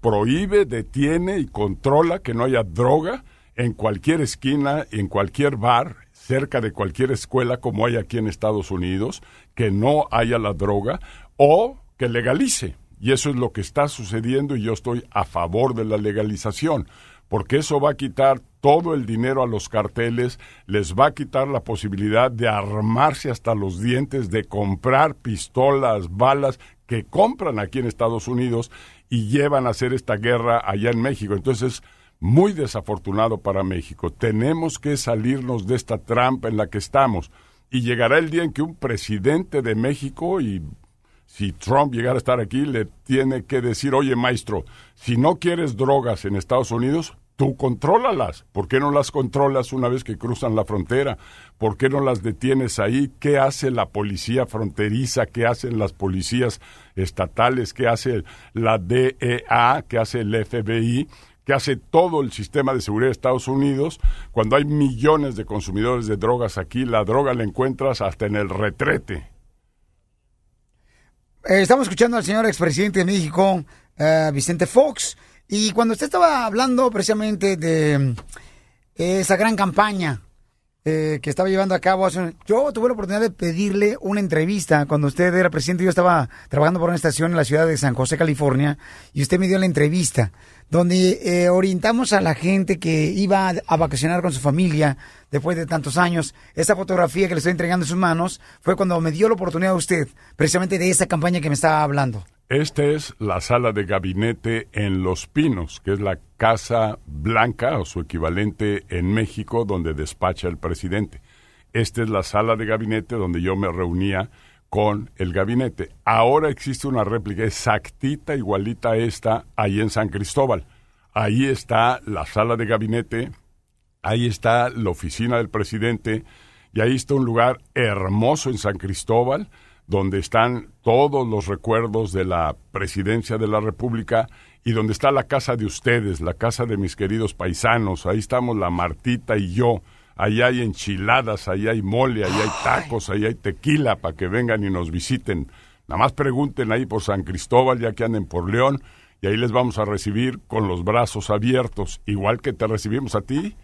prohíbe, detiene y controla que no haya droga en cualquier esquina, en cualquier bar, cerca de cualquier escuela como hay aquí en Estados Unidos, que no haya la droga o que legalice. Y eso es lo que está sucediendo y yo estoy a favor de la legalización, porque eso va a quitar todo el dinero a los carteles, les va a quitar la posibilidad de armarse hasta los dientes, de comprar pistolas, balas que compran aquí en Estados Unidos y llevan a hacer esta guerra allá en México. Entonces, muy desafortunado para México. Tenemos que salirnos de esta trampa en la que estamos. Y llegará el día en que un presidente de México, y si Trump llegara a estar aquí, le tiene que decir, oye maestro, si no quieres drogas en Estados Unidos, tú contrólalas. ¿Por qué no las controlas una vez que cruzan la frontera? ¿Por qué no las detienes ahí? ¿Qué hace la policía fronteriza? ¿Qué hacen las policías estatales? ¿Qué hace la DEA? ¿Qué hace el FBI? Que hace todo el sistema de seguridad de Estados Unidos, cuando hay millones de consumidores de drogas aquí, la droga la encuentras hasta en el retrete. Eh, estamos escuchando al señor expresidente de México, eh, Vicente Fox, y cuando usted estaba hablando precisamente de mm, esa gran campaña eh, que estaba llevando a cabo, hace- yo tuve la oportunidad de pedirle una entrevista cuando usted era presidente. Yo estaba trabajando por una estación en la ciudad de San José, California, y usted me dio la entrevista donde eh, orientamos a la gente que iba a, vacacionar con su familia después de tantos años. Esa fotografía que le estoy entregando en sus manos fue cuando me dio la oportunidad a usted, precisamente de esa campaña que me estaba hablando. Esta es la sala de gabinete en Los Pinos, que es la Casa Blanca o su equivalente en México, donde despacha el presidente. Esta es la sala de gabinete donde yo me reunía con el gabinete. Ahora existe una réplica exactita, igualita a esta, ahí en San Cristóbal. Ahí está la sala de gabinete, ahí está la oficina del presidente y ahí está un lugar hermoso en San Cristóbal donde están todos los recuerdos de la presidencia de la República y donde está la casa de ustedes, la casa de mis queridos paisanos. Ahí estamos la Martita y yo. Ahí hay enchiladas, ahí hay mole, ahí hay tacos, ahí hay tequila para que vengan y nos visiten. Nada más pregunten ahí por San Cristóbal, ya que anden por León, y ahí les vamos a recibir con los brazos abiertos, igual que te recibimos a ti,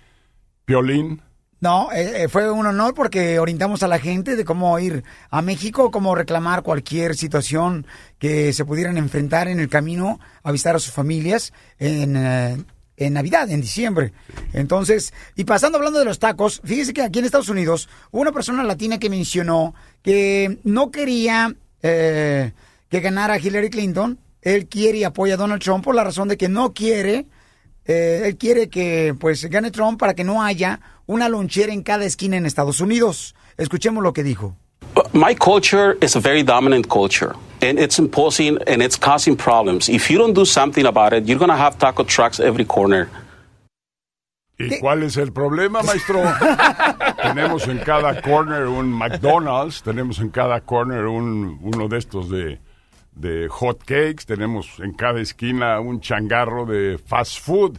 Piolín. No, eh, eh, fue un honor porque orientamos a la gente de cómo ir a México, cómo reclamar cualquier situación que se pudieran enfrentar en el camino a visitar a sus familias en, eh, en Navidad, en diciembre. Entonces, y pasando hablando de los tacos, fíjese que aquí en Estados Unidos hubo una persona latina que mencionó que no quería eh, que ganara Hillary Clinton. Él quiere y apoya a Donald Trump por la razón de que no quiere eh, él quiere que pues gane Trump para que no haya una lonchera en cada esquina en Estados Unidos. Escuchemos lo que dijo. My culture is a very dominant culture, and it's imposing and it's causing problems. If you don't do something about it, you're going to have taco trucks every corner. ¿Y cuál es el problema, maestro? [LAUGHS] tenemos en cada corner un McDonald's, tenemos en cada corner un, uno de estos de, de hot cakes, tenemos en cada esquina un changarro de fast food.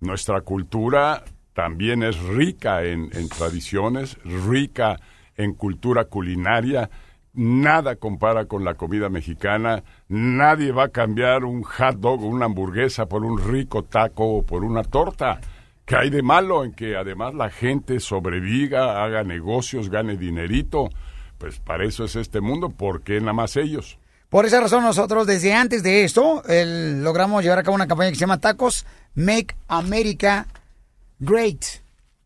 Nuestra cultura también es rica en, tradiciones, rica en cultura culinaria, nada compara con la comida mexicana. Nadie va a cambiar un hot dog o una hamburguesa por un rico taco o por una torta. ¿Qué hay de malo en que además la gente sobreviva, haga negocios, gane dinerito? Pues para eso es este mundo, ¿por qué nada más ellos? Por esa razón nosotros desde antes de esto el- logramos llevar a cabo una campaña que se llama Tacos Make America Great.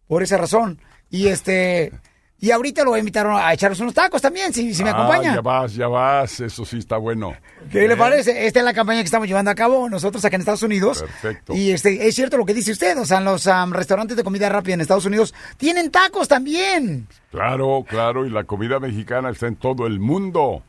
Por esa razón. Y este y ahorita lo invitaron a echarnos unos tacos también, si, si me Ah, acompaña. ya vas, ya vas, eso sí está bueno. ¿Qué le parece? Esta es la campaña que estamos llevando a cabo nosotros acá en Estados Unidos. Perfecto. Y este es cierto lo que dice usted, o sea, los restaurantes de comida rápida en Estados Unidos tienen tacos también. Claro, claro, y la comida mexicana está en todo el mundo.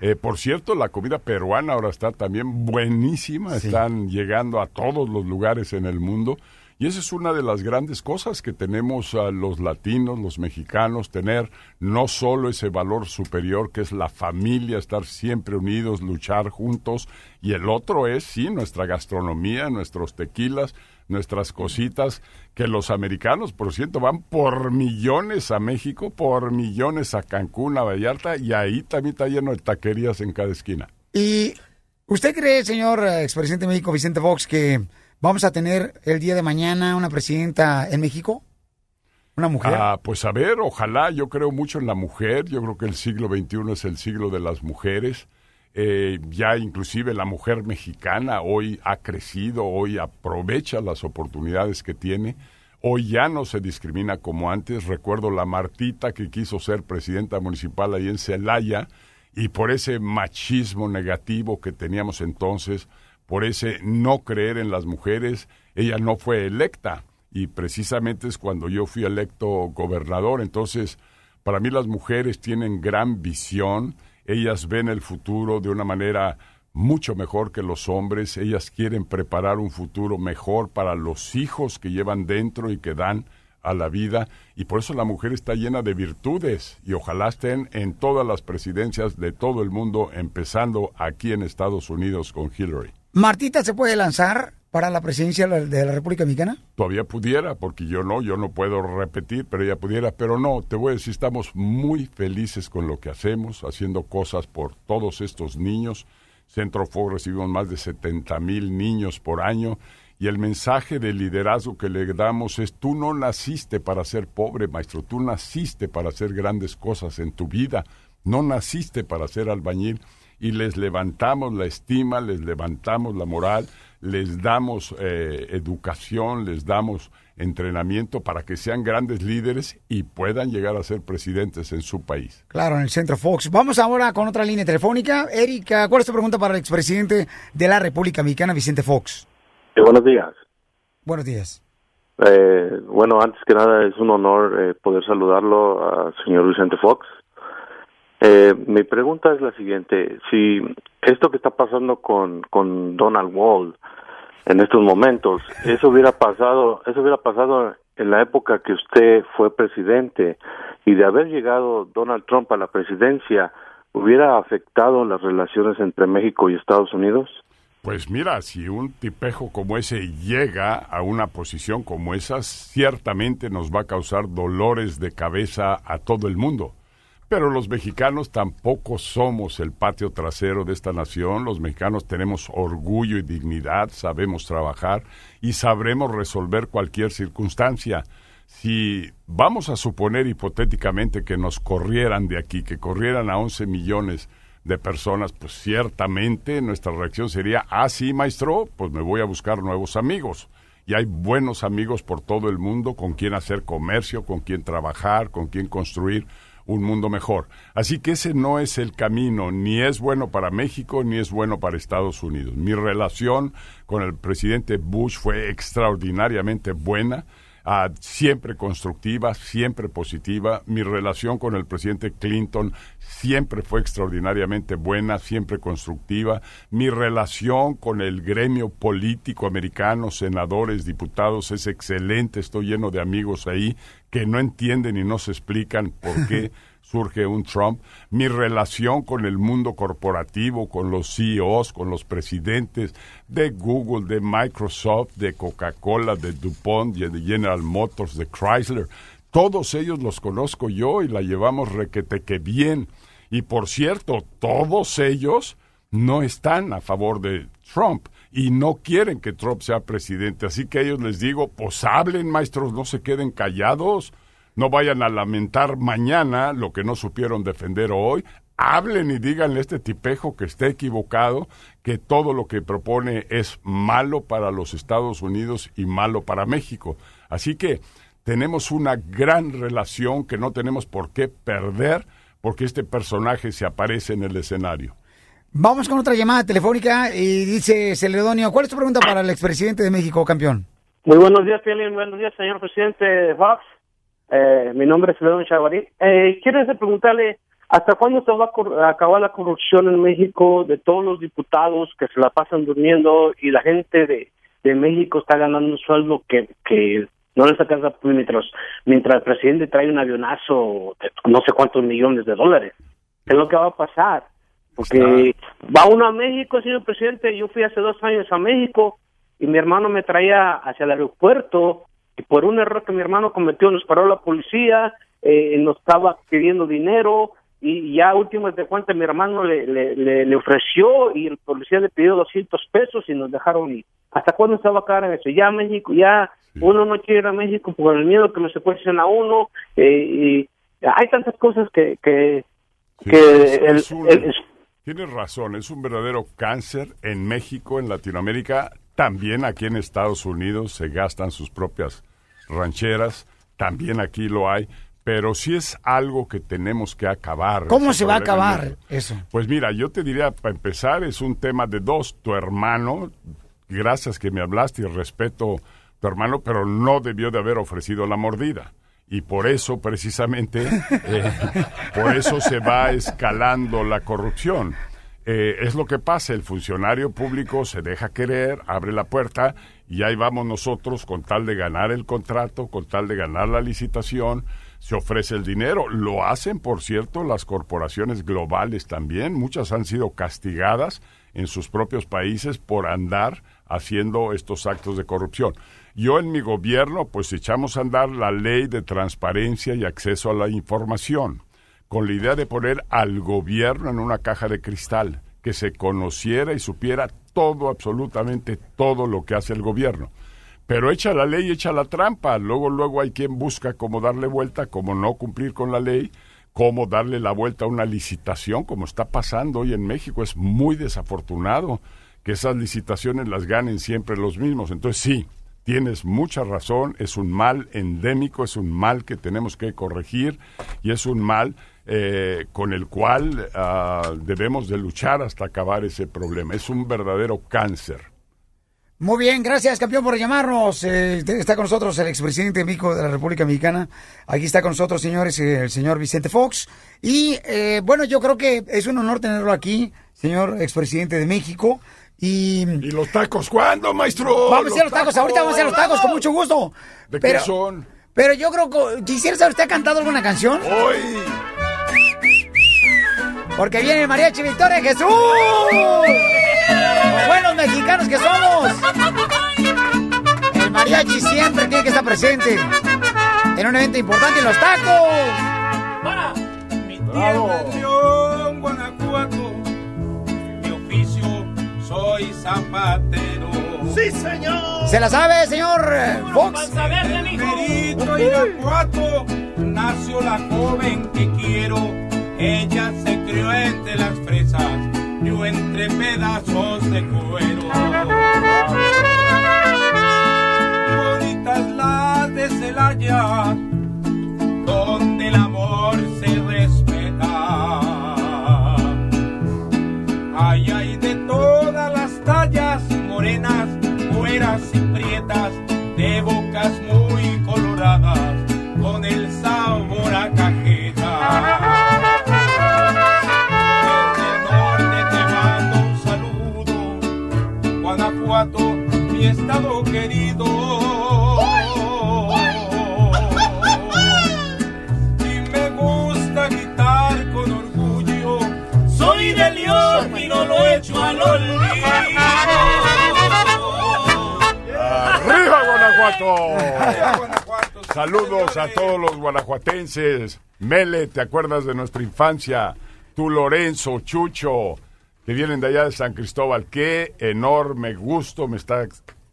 Eh, por cierto, la comida peruana ahora está también buenísima, están llegando a todos los lugares en el mundo. Y esa es una de las grandes cosas que tenemos a los latinos, los mexicanos, tener no solo ese valor superior que es la familia, estar siempre unidos, luchar juntos, y el otro es, sí, nuestra gastronomía, nuestros tequilas, nuestras cositas, que los americanos, por cierto, van por millones a México, por millones a Cancún, a Vallarta, y ahí también está lleno de taquerías en cada esquina. ¿Y usted cree, señor eh, expresidente de México, Vicente Fox, que vamos a tener el día de mañana una presidenta en México? ¿Una mujer? Ah, pues a ver, ojalá, yo creo mucho en la mujer, yo creo que el siglo XXI es el siglo de las mujeres. Eh, ya inclusive la mujer mexicana hoy ha crecido, hoy aprovecha las oportunidades que tiene. Hoy ya no se discrimina como antes. Recuerdo la Martita que quiso ser presidenta municipal ahí en Celaya y por ese machismo negativo que teníamos entonces, por ese no creer en las mujeres, ella no fue electa y precisamente es cuando yo fui electo gobernador. Entonces, para mí las mujeres tienen gran visión, ellas ven el futuro de una manera mucho mejor que los hombres, ellas quieren preparar un futuro mejor para los hijos que llevan dentro y que dan a la vida. Y por eso la mujer está llena de virtudes. Y ojalá estén en todas las presidencias de todo el mundo, empezando aquí en Estados Unidos con Hillary. ¿Martita se puede lanzar para la presidencia de la- República Mexicana? Todavía pudiera, porque yo no, yo no puedo repetir, pero ella pudiera, pero no, te voy a decir, estamos muy felices con lo que hacemos, haciendo cosas por todos estos niños. Centro Ford recibimos más de 70 mil niños por año y el mensaje de liderazgo que le damos es, tú no naciste para ser pobre, maestro, tú naciste para hacer grandes cosas en tu vida, no naciste para ser albañil y les levantamos la estima, les levantamos la moral, les damos eh, educación, les damos entrenamiento para que sean grandes líderes y puedan llegar a ser presidentes en su país. Claro, en el Centro Fox. Vamos ahora con otra línea telefónica. Erika, ¿cuál es tu pregunta para el expresidente de la República Mexicana, Vicente Fox? Eh, buenos días. Buenos días. Eh, bueno, antes que nada es un honor eh, poder saludarlo al señor Vicente Fox. Eh, mi pregunta es la siguiente: si esto que está pasando con, con Donald Wall en estos momentos, eso hubiera pasado, eso hubiera pasado en la época que usted fue presidente y de haber llegado Donald Trump a la presidencia, hubiera afectado las relaciones entre México y Estados Unidos. Pues mira, si un tipejo como ese llega a una posición como esa, ciertamente nos va a causar dolores de cabeza a todo el mundo. Pero los mexicanos tampoco somos el patio trasero de esta nación. Los mexicanos tenemos orgullo y dignidad, sabemos trabajar y sabremos resolver cualquier circunstancia. Si vamos a suponer hipotéticamente que nos corrieran de aquí, que corrieran a 11 millones de personas, pues ciertamente nuestra reacción sería, ah, sí, maestro, pues me voy a buscar nuevos amigos. Y hay buenos amigos por todo el mundo con quien hacer comercio, con quien trabajar, con quien construir un mundo mejor. Así que ese no es el camino, ni es bueno para México, ni es bueno para Estados Unidos. Mi relación con el presidente Bush fue extraordinariamente buena. Ah, siempre constructiva, siempre positiva. Mi relación con el presidente Clinton siempre fue extraordinariamente buena, siempre constructiva. Mi relación con el gremio político americano, senadores, diputados, es excelente. Estoy lleno de amigos ahí que no entienden y no se explican por qué [LAUGHS] surge un Trump. Mi relación con el mundo corporativo, con los CEOs, con los presidentes de Google, de Microsoft, de Coca-Cola, de DuPont, de General Motors, de Chrysler, todos ellos los conozco yo y la llevamos requete que bien. Y por cierto, todos ellos no están a favor de Trump y no quieren que Trump sea presidente. Así que ellos les digo, pues hablen, maestros, no se queden callados, no vayan a lamentar mañana lo que no supieron defender hoy. Hablen y díganle a este tipejo que está equivocado, que todo lo que propone es malo para los Estados Unidos y malo para México. Así que tenemos una gran relación que no tenemos por qué perder porque este personaje se aparece en el escenario. Vamos con otra llamada telefónica y dice Celedonio, ¿cuál es tu pregunta para el expresidente de México, campeón? Muy buenos días, Piolín. Buenos días, señor presidente Fox. Eh, mi nombre es León Chavarí. Eh, quiero preguntarle, ¿hasta cuándo se va a acabar la corrupción en México de todos los diputados que se la pasan durmiendo y la gente de, de México está ganando un sueldo que, que no les alcanza mientras, mientras el presidente trae un avionazo de no sé cuántos millones de dólares? ¿Qué es lo que va a pasar? Porque va uno a México, señor presidente. Yo fui hace dos años a México y mi hermano me traía hacia el aeropuerto por un error que mi hermano cometió nos paró la policía, eh, nos estaba pidiendo dinero y ya últimas de cuenta mi hermano le, le, le, le ofreció y el policía le pidió 200 pesos y nos dejaron ir. ¿Hasta cuándo se va a acabar eso? Ya México, ya uno no quiere ir a México por el miedo que lo secuestren a uno eh, y hay tantas cosas que, que, Sí, que es- el- es un- el- es- Tienes razón, es un verdadero cáncer en México, en Latinoamérica, también aquí en Estados Unidos se gastan sus propias rancheras, también aquí lo hay, pero sí es algo que tenemos que acabar. ¿Cómo se va a acabar eso? Pues mira, yo te diría, para empezar, es un tema de dos. Tu hermano, gracias que me hablaste y respeto tu hermano, pero no debió de haber ofrecido la mordida. Y por eso, precisamente, [LAUGHS] eh, por eso se va escalando la corrupción. Eh, es lo que pasa, el funcionario público se deja querer, abre la puerta y ahí vamos nosotros con tal de ganar el contrato, con tal de ganar la licitación, se ofrece el dinero. Lo hacen, por cierto, las corporaciones globales también. Muchas han sido castigadas en sus propios países por andar haciendo estos actos de corrupción. Yo en mi gobierno, pues echamos a andar la ley de transparencia y acceso a la información con la idea de poner al gobierno en una caja de cristal, que se conociera y supiera todo, absolutamente todo lo que hace el gobierno. Pero echa la ley, echa la trampa. Luego, luego hay quien busca cómo darle vuelta, cómo no cumplir con la ley, cómo darle la vuelta a una licitación, como está pasando hoy en México. Es muy desafortunado que esas licitaciones las ganen siempre los mismos. Entonces, sí, tienes mucha razón, es un mal endémico, es un mal que tenemos que corregir y es un mal eh, con el cual ah, debemos de luchar hasta acabar ese problema. Es un verdadero cáncer. Muy bien, gracias campeón por llamarnos. Eh, está con nosotros el expresidente de México de la República Mexicana. Aquí está con nosotros, señores, eh, el señor Vicente Fox. Y eh, bueno, yo creo que es un honor tenerlo aquí, señor expresidente de México. Y, ¿Y los tacos cuándo, maestro? Vamos a hacer los tacos, ahorita vamos a hacer los tacos con mucho gusto. ¿De qué son? Pero yo creo que quisiera saber, ¿usted ha cantado alguna canción? Hoy. Porque viene el mariachi Victoria Jesús. Como buenos mexicanos que somos. El mariachi siempre tiene que estar presente. En un evento importante en los tacos. León, Guanajuato, mi oficio soy zapatero. Sí, señor. ¿Se la sabe, señor Fox? En Perito, Irapuato, nació la joven que quiero. Ella se crió entre las fresas, yo entre pedazos de cuero. Bonitas las de Celaya, donde el amor se respeta. Ay, ay, de todas las tallas, morenas, güeras y prietas, de olvido. ¡Arriba, Guanajuato! Saludos a todos los guanajuatenses. Mele, ¿te acuerdas de nuestra infancia? tú Lorenzo, Chucho, que vienen de allá de San Cristóbal. Qué enorme gusto me está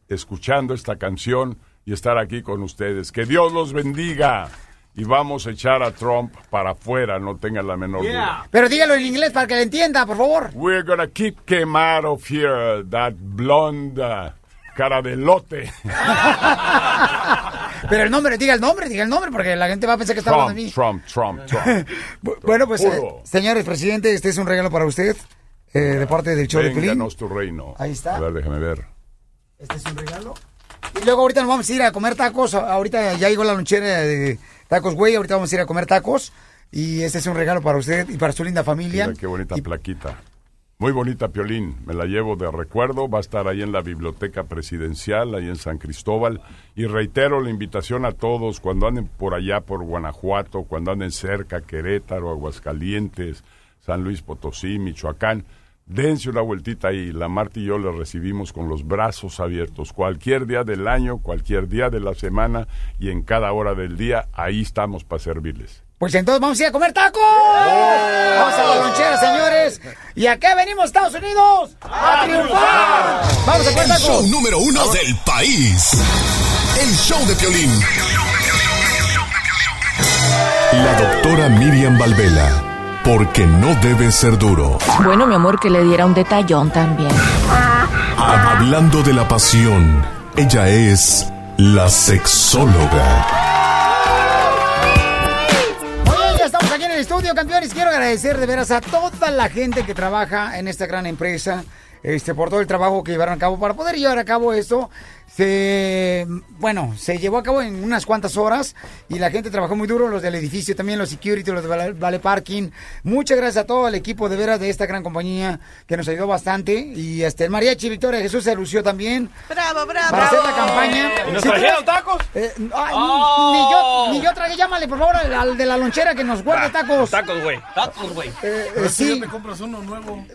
escuchando esta canción y estar aquí con ustedes. Que Dios los bendiga. Y vamos a echar a Trump para afuera, no tengan la menor duda. Pero dígalo en inglés para que le entienda, por favor. We're gonna keep him out of here, that blonde uh, cara de lote. [LAUGHS] Pero el nombre, diga el nombre, diga el nombre, porque la gente va a pensar que está hablando de Trump, mí. Trump, Trump, Trump. [LAUGHS] Bu- Bueno, pues, eh, señores presidente, este es un regalo para usted, eh, de parte del show de Pelín. Vénganos tu reino. Ahí está. A ver, déjame ver. Este es un regalo. Y luego ahorita nos vamos a ir a comer tacos. Ahorita ya llegó la lonchera de tacos, güey. Ahorita vamos a ir a comer tacos. Y este es un regalo para usted y para su linda familia. Mira qué bonita plaquita. Muy bonita, Piolín. Me la llevo de recuerdo. Va a estar ahí en la Biblioteca Presidencial, ahí en San Cristóbal. Y reitero la invitación a todos, cuando anden por allá, por Guanajuato, cuando anden cerca, Querétaro, Aguascalientes, San Luis Potosí, Michoacán, dense una vueltita ahí. La Marta y yo les recibimos con los brazos abiertos. Cualquier día del año, cualquier día de la semana y en cada hora del día, ahí estamos para servirles. Pues entonces vamos a ir a comer tacos. Vamos a la lonchera, señores. ¿Y a qué venimos, Estados Unidos? ¡A triunfar! Vamos a comer El tacos. show número uno del país. El show de Piolín. La doctora Miriam Valvela. Porque no debe ser duro. Bueno, mi amor, que le diera un detallón también. Hablando de la pasión, ella es la sexóloga. Oye, ya estamos aquí en el estudio, campeones. Quiero agradecer de veras a toda la gente que trabaja en esta gran empresa. Este, por todo el trabajo que llevaron a cabo para poder llevar a cabo esto. Se, bueno, se llevó a cabo en unas cuantas horas y la gente trabajó muy duro, los del edificio también, los security, los de Vale, Vale Parking. Muchas gracias a todo el equipo de veras de esta gran compañía que nos ayudó bastante. Y este, el mariachi Victoria Jesús se lució también Bravo, bravo. para hacer la campaña. ¿Y nos trajeron tra- tacos? Eh, ay, Oh. Ni yo, ni yo tragué, llámale por favor al, al de la lonchera que nos guarde tacos. Tacos, güey. Tacos, güey. Eh, eh, sí. te compras uno nuevo.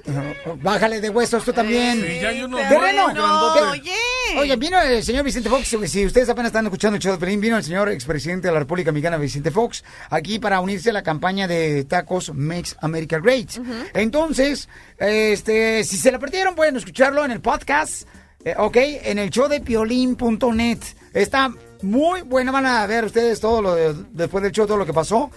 Bájale de huesos tú también. Sí, ya hay uno Terreno. nuevo, grandote. Te- Oye, vino el señor Vicente Fox. Si ustedes apenas están escuchando el show de Pelín, vino el señor expresidente de la República Mexicana, Vicente Fox, aquí para unirse a la campaña de tacos Makes America Great. Entonces, este, si se la perdieron, pueden escucharlo en el podcast, eh, ok, en el show de piolín.net. Está muy buena, van a ver ustedes todo lo de- después del show, todo lo que pasó.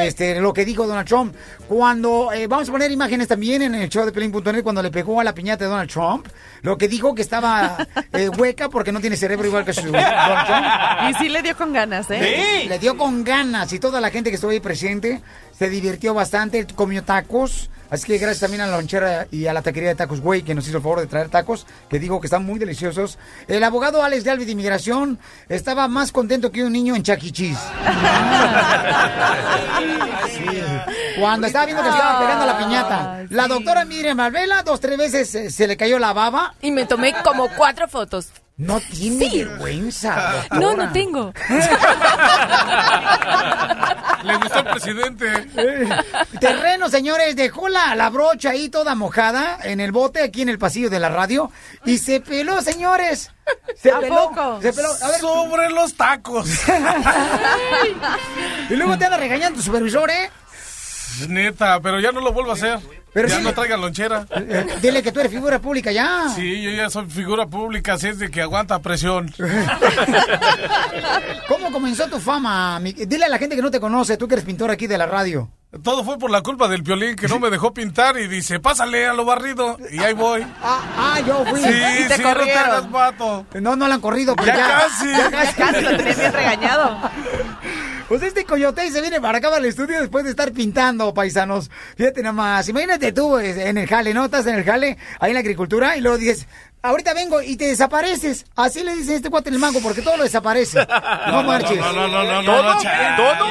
Este, lo que dijo Donald Trump. Cuando, eh, vamos a poner imágenes también en el show de Pelín.net cuando le pegó a la piñata de Donald Trump. Lo que dijo que estaba eh, hueca porque no tiene cerebro igual que su Donald Trump. Y sí le dio con ganas, ¿eh? Le dio con ganas y toda la gente que estuvo ahí presente se divirtió bastante, comió tacos. Así que gracias también a la lonchera y a la taquería de tacos, güey, que nos hizo el favor de traer tacos, que dijo que están muy deliciosos. El abogado Alex de Albi de Inmigración estaba más contento que un niño en Chuck E. Cheese. Sí. [LAUGHS] Cuando estaba viendo que estaba pegando la piñata. La doctora Miriam Malvela dos, tres veces eh, se le cayó la baba. Y me tomé como cuatro fotos. No tiene vergüenza. No, doctora. no tengo. Le gustó el presidente. Terreno, señores, dejó la, la brocha ahí toda mojada en el bote aquí en el pasillo de la radio y se peló, señores. Se ¿A peló. poco? Se peló. A ver, Sobre los tacos. [LAUGHS] y luego te anda regañando tu supervisor, ¿eh? Neta, pero ya no lo vuelvo a hacer. Pero ya sí. no traigan lonchera. Eh, Dile que tú eres figura pública ya. Sí, yo ya soy figura pública, así es de que aguanta presión. [LAUGHS] ¿Cómo comenzó tu fama? mi- Dile a la gente que no te conoce, tú que eres pintor aquí de la radio. Todo fue por la culpa del piolín que no me dejó pintar y dice, pásale a lo barrido. Y ahí voy. Ah, ah, yo fui. Sí, Y te sí, no te corrieron. hagas vato. No, no la han corrido, pero Ya ya. casi. Ya casi. Casi lo tenía bien regañado. [LAUGHS] Pues este coyote se viene para acá al estudio después de estar pintando, paisanos. Fíjate nada más. Imagínate tú en el jale, ¿no? Estás en el jale, ahí en la agricultura, y luego dices, ahorita vengo y te desapareces. Así le dicen este cuate en el mango, porque todo lo desaparece. [LAUGHS] No, marches. No, no, no, no, no, ¿Todo?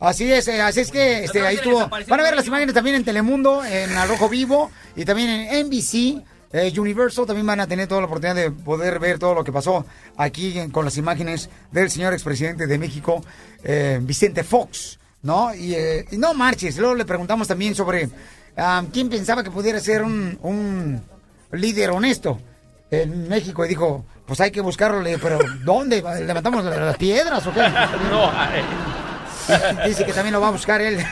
Así es, eh, así es que este, ahí estuvo. Van a ver las imágenes también en Telemundo, en Al Rojo Vivo y también en NBC. Eh, Universal también van a tener toda la oportunidad de poder ver todo lo que pasó aquí con las imágenes del señor expresidente de México, eh, Vicente Fox, ¿no? Y, eh, y no marches. Luego le preguntamos también sobre quién pensaba que pudiera ser un, un líder honesto en México y dijo, pues hay que buscarlo, pero ¿dónde? ¿Levantamos las piedras o qué? [LAUGHS] No, ay. [LAUGHS] Dice que también lo va a buscar él.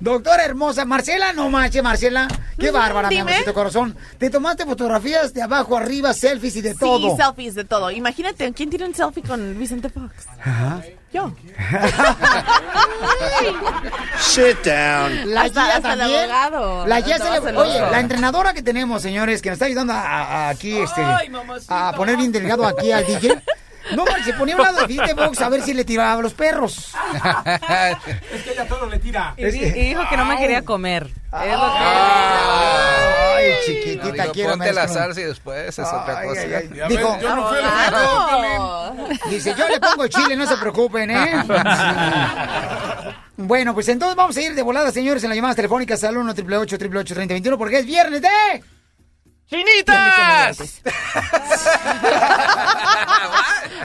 Doctora hermosa, Marcela, no manches, Marcela. Qué bárbara, mi amorcito corazón. Te tomaste fotografías de abajo, arriba, selfies y de todo. Sí, selfies de todo. Imagínate, ¿quién tiene un selfie con Vicente Fox? Ajá. Yo. [LAUGHS] Sit down. La Hasta- guía hasta el también. abogado. La guía se le-. Oye, la entrenadora que tenemos, señores, que nos está ayudando a, a- aquí este, a poner bien delgado aquí al DJ. No, se ponía a un lado de Fox a ver si le tiraba a los perros. [LAUGHS] Es que ella todo le tira. Y, y dijo que no me quería comer. Es lo que- Ay, No, chiquitita, digo, quiero ponte la salsa y después es otra Ay, cosa. ay, ay. Dijo, yo no fui a la "Ah, Dice, yo le pongo chile, no se preocupen, ¿eh? [LAUGHS] Bueno, pues entonces vamos a ir de volada, señores, en las llamadas telefónicas al 1 888 3021 porque es viernes de... ¡Chinitas! [LAUGHS]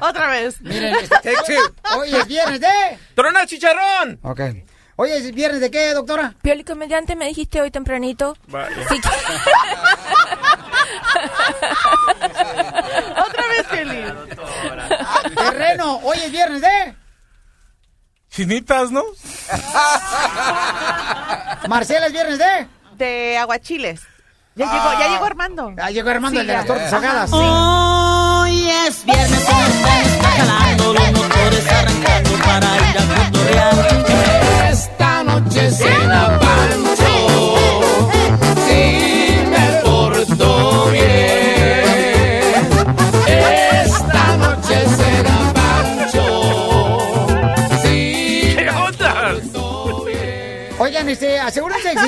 Otra vez. Miren, [LAUGHS] este- hoy es viernes de... ¡Trona chicharrón! Ok. Hoy es viernes de qué, doctora? Pioli comediante, me dijiste hoy tempranito. Sí. [LAUGHS] Otra vez, Feliz. Terreno, hoy es viernes de... Chinitas, ¿no? Marcela, es viernes de... De aguachiles. Ya llegó, ya llegó Armando. Ya llegó Armando, Sí, el de ya. las tortas ahogadas. Hoy es viernes jalando, los motores arrancando para ir a cotorrear. Esta noche cena Pancho,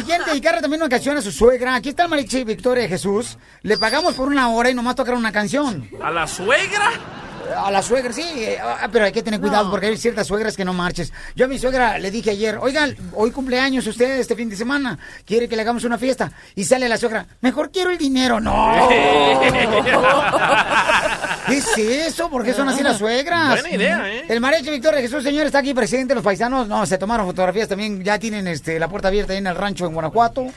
quieren dedicarle también una canción a su suegra. Aquí está el mariachi Victoria Jesús. Le pagamos por una hora y nomás tocar una canción. ¿A la suegra? A la suegra, sí, eh, ah, pero hay que tener cuidado porque hay ciertas suegras que no marches. Yo a mi suegra le dije ayer, oigan, hoy cumpleaños usted este fin de semana, quiere que le hagamos una fiesta. Y sale la suegra, mejor quiero el dinero. No. [LAUGHS] ¿Qué es eso? ¿Por qué son así las suegras? Buena idea, ¿eh? El mariachi Victoria Jesús, señor, está aquí presente. Los paisanos, no, se tomaron fotografías también. Ya tienen este, la puerta abierta ahí en el rancho en Guanajuato.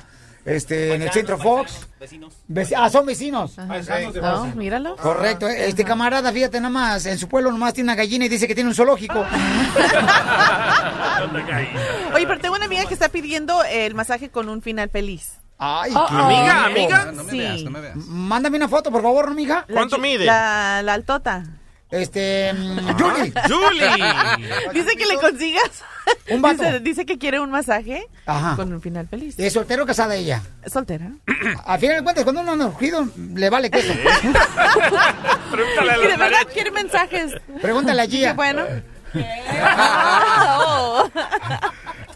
Este, en el centro Fox. Vecinos. Veci- ah, son vecinos. Paisanos de No, míralo. Correcto, este camarada, fíjate nada más, en su pueblo nomás tiene una gallina y dice que tiene un zoológico. [LAUGHS] Oye, pero tengo una amiga que está pidiendo el masaje con un final feliz. Ay, Oh, qué oh. rico. amiga? No me Sí. veas, no me veas. Mándame una foto, por favor. La ¿Cuánto mide? La, la altota. Este, mm, Julie. ¡Julie! [LAUGHS] Dice que le consigas. Un vato. Dice, dice que quiere un masaje Ajá. con un final feliz. ¿Es soltero o casada ella? ¿Es soltera? A final de cuentas, cuando uno anda urgido, le vale queso. [LAUGHS] Pregúntale a Y de verdad quiere mensajes. Pregúntale a Qué Gia. bueno. Ah, [LAUGHS] oh.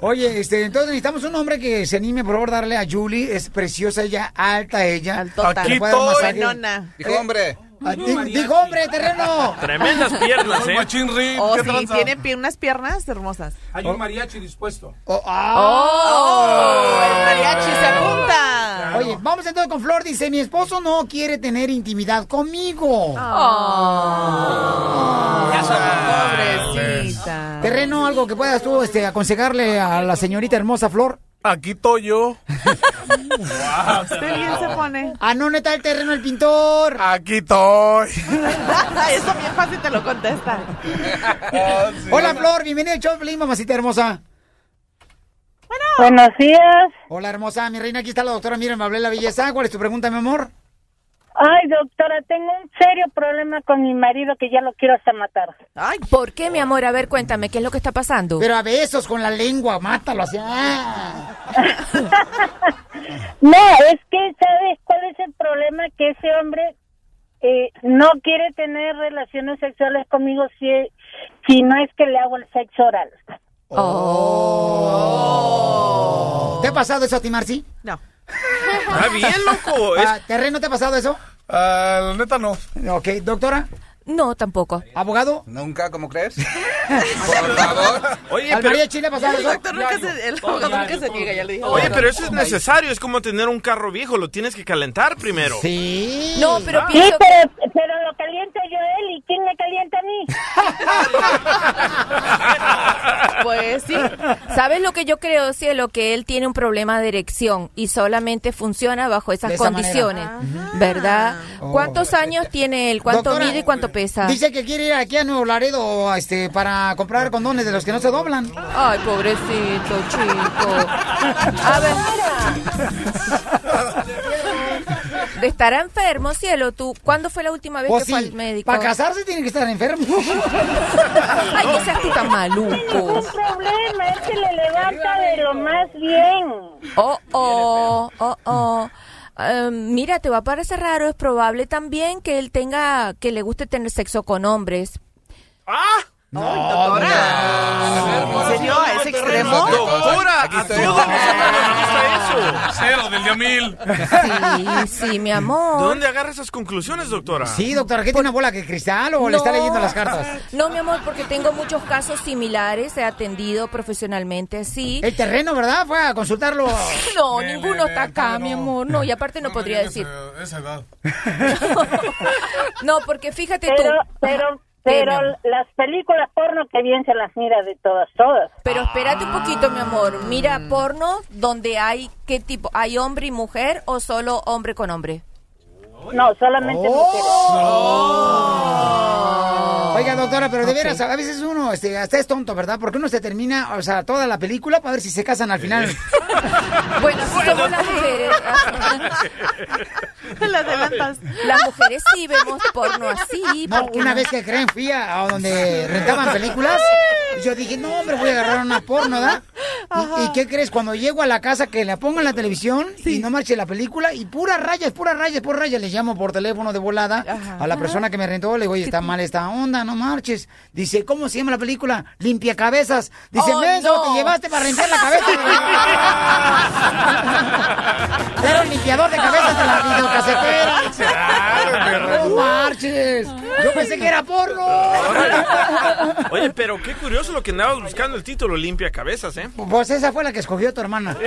Oye, este, entonces necesitamos un hombre que se anime, por favor, darle a Julie. Es preciosa ella, alta ella. Altota. Aquí. Buenona. Dijo, hombre. Ah, di- Dijo hombre, terreno. Tremendas [LAUGHS] piernas, ¿eh? machín rin, Oh, ¿qué sí, tranza? tiene pi- unas piernas hermosas. Hay un mariachi dispuesto. Oh, ah. ¡Oh! El mariachi se apunta. Oye, vamos entonces con Flor. Dice, mi esposo no quiere tener intimidad conmigo. Pobrecita. Terreno, algo que puedas tú este, aconsejarle a la señorita hermosa Flor. Aquí estoy yo. Usted bien se pone. Ah, no, neta, el terreno, el pintor. Aquí estoy. [LAUGHS] Eso bien fácil te lo contesta. Hola, Flor, bienvenida al show, mamacita hermosa. Buenos días. Hola, hermosa, mi reina, aquí está la doctora Miriam la belleza. ¿Cuál es tu pregunta, mi amor? Ay, doctora, tengo un serio problema con mi marido que ya lo quiero hasta matar. Ay, ¿Por qué, mi amor? A ver, cuéntame, ¿qué es lo que está pasando? Pero a besos con la lengua, mátalo así. ah. [LAUGHS] No, es que, ¿sabes cuál es el problema? Que ese hombre eh, no quiere tener relaciones sexuales conmigo si, si no es que le hago el sexo oral. Oh. ¿Te ha pasado eso a ti, Marci? No. Está bien, loco. [LAUGHS] Es- Ah, ¿Terreno te ha pasado eso? Ah, la neta no. Ok, doctora, No, tampoco. abogado. Nunca, ¿cómo crees? [LAUGHS] Por favor. Oye, ¿Al pero, mariachi le ha pasado El doctor nunca se, el abogado nunca se niega, ya le dije. oye, pero eso es necesario. Es como tener un carro viejo. Lo tienes que calentar primero. Sí. No, pero Sí, pienso... pero, pero lo caliento yo él y quién me calienta a mí. [LAUGHS] Pues sí. ¿Sabes lo que yo creo, cielo? Que él tiene un problema de erección y solamente funciona bajo esas De esa condiciones, ¿verdad? Oh. ¿Cuántos años tiene él? ¿Cuánto Doctora, mide y cuánto pesa? Dice que quiere ir aquí a Nuevo Laredo este, para comprar condones de los que no se doblan. Ay, pobrecito, chico. A ver. De estar enfermo, cielo, tú, ¿cuándo fue la última vez Pues que fue sí, al médico? para casarse tiene que estar enfermo. [LAUGHS] Ay, no seas tú tan maluco. No problema, es que le levanta de lo más bien. Oh, oh, oh, oh. Eh, mira, te va a parecer raro, es probable también que él tenga, que le guste tener sexo con hombres. ¡Ah! No, doctora. ¿En serio? ¿A ese extremo? Doctora, Aquí a estoy. todos nos gusta eso. Cero del día mil. Sí, sí, mi amor. ¿De dónde agarra esas conclusiones, doctora? Sí, doctora, ¿qué tiene una bola de cristal o le está No. leyendo las cartas? No, mi amor, porque tengo muchos casos similares, he atendido profesionalmente, sí. El terreno, ¿verdad? Fue a consultarlo. No, ninguno está acá, mi amor. No, y aparte no podría decir. Esa edad. No, porque fíjate tú. Pero, pero, las películas porno que bien se las mira de todas, todas. Pero espérate un poquito, mi amor. Mira porno donde hay qué tipo, hay hombre y mujer o solo hombre con hombre. No, solamente mujeres. Oiga, doctora, pero de veras, a veces uno este, hasta es tonto, ¿verdad? Porque uno se termina, o sea, toda la película para ver si se casan al final. [LAUGHS] Bueno, somos las mujeres. [LAUGHS] Las adelantas. Las mujeres sí vemos porno así. No, porque una no- vez que creen fui a, a donde rentaban películas y yo dije, no, hombre, voy a agarrar una porno, ¿verdad? ¿Y, y qué crees? Cuando llego a la casa que la pongo en la televisión y no marche la película y puras rayas, puras rayas, puras rayas, le llamo por teléfono de volada a la persona que me rentó, le digo, oye, está mal esta onda, no marches. Dice, ¿cómo se llama la película? Limpia cabezas. Dice, Oh, menso, no. te llevaste para limpiar la cabeza. [LAUGHS] Era el limpiador de cabezas de la videocasetera. No marches. Yo pensé que era porno. Oye, pero qué curioso lo que andaba buscando el título Limpia Cabezas, ¿eh? Pues esa fue la que escogió tu hermana. [LAUGHS]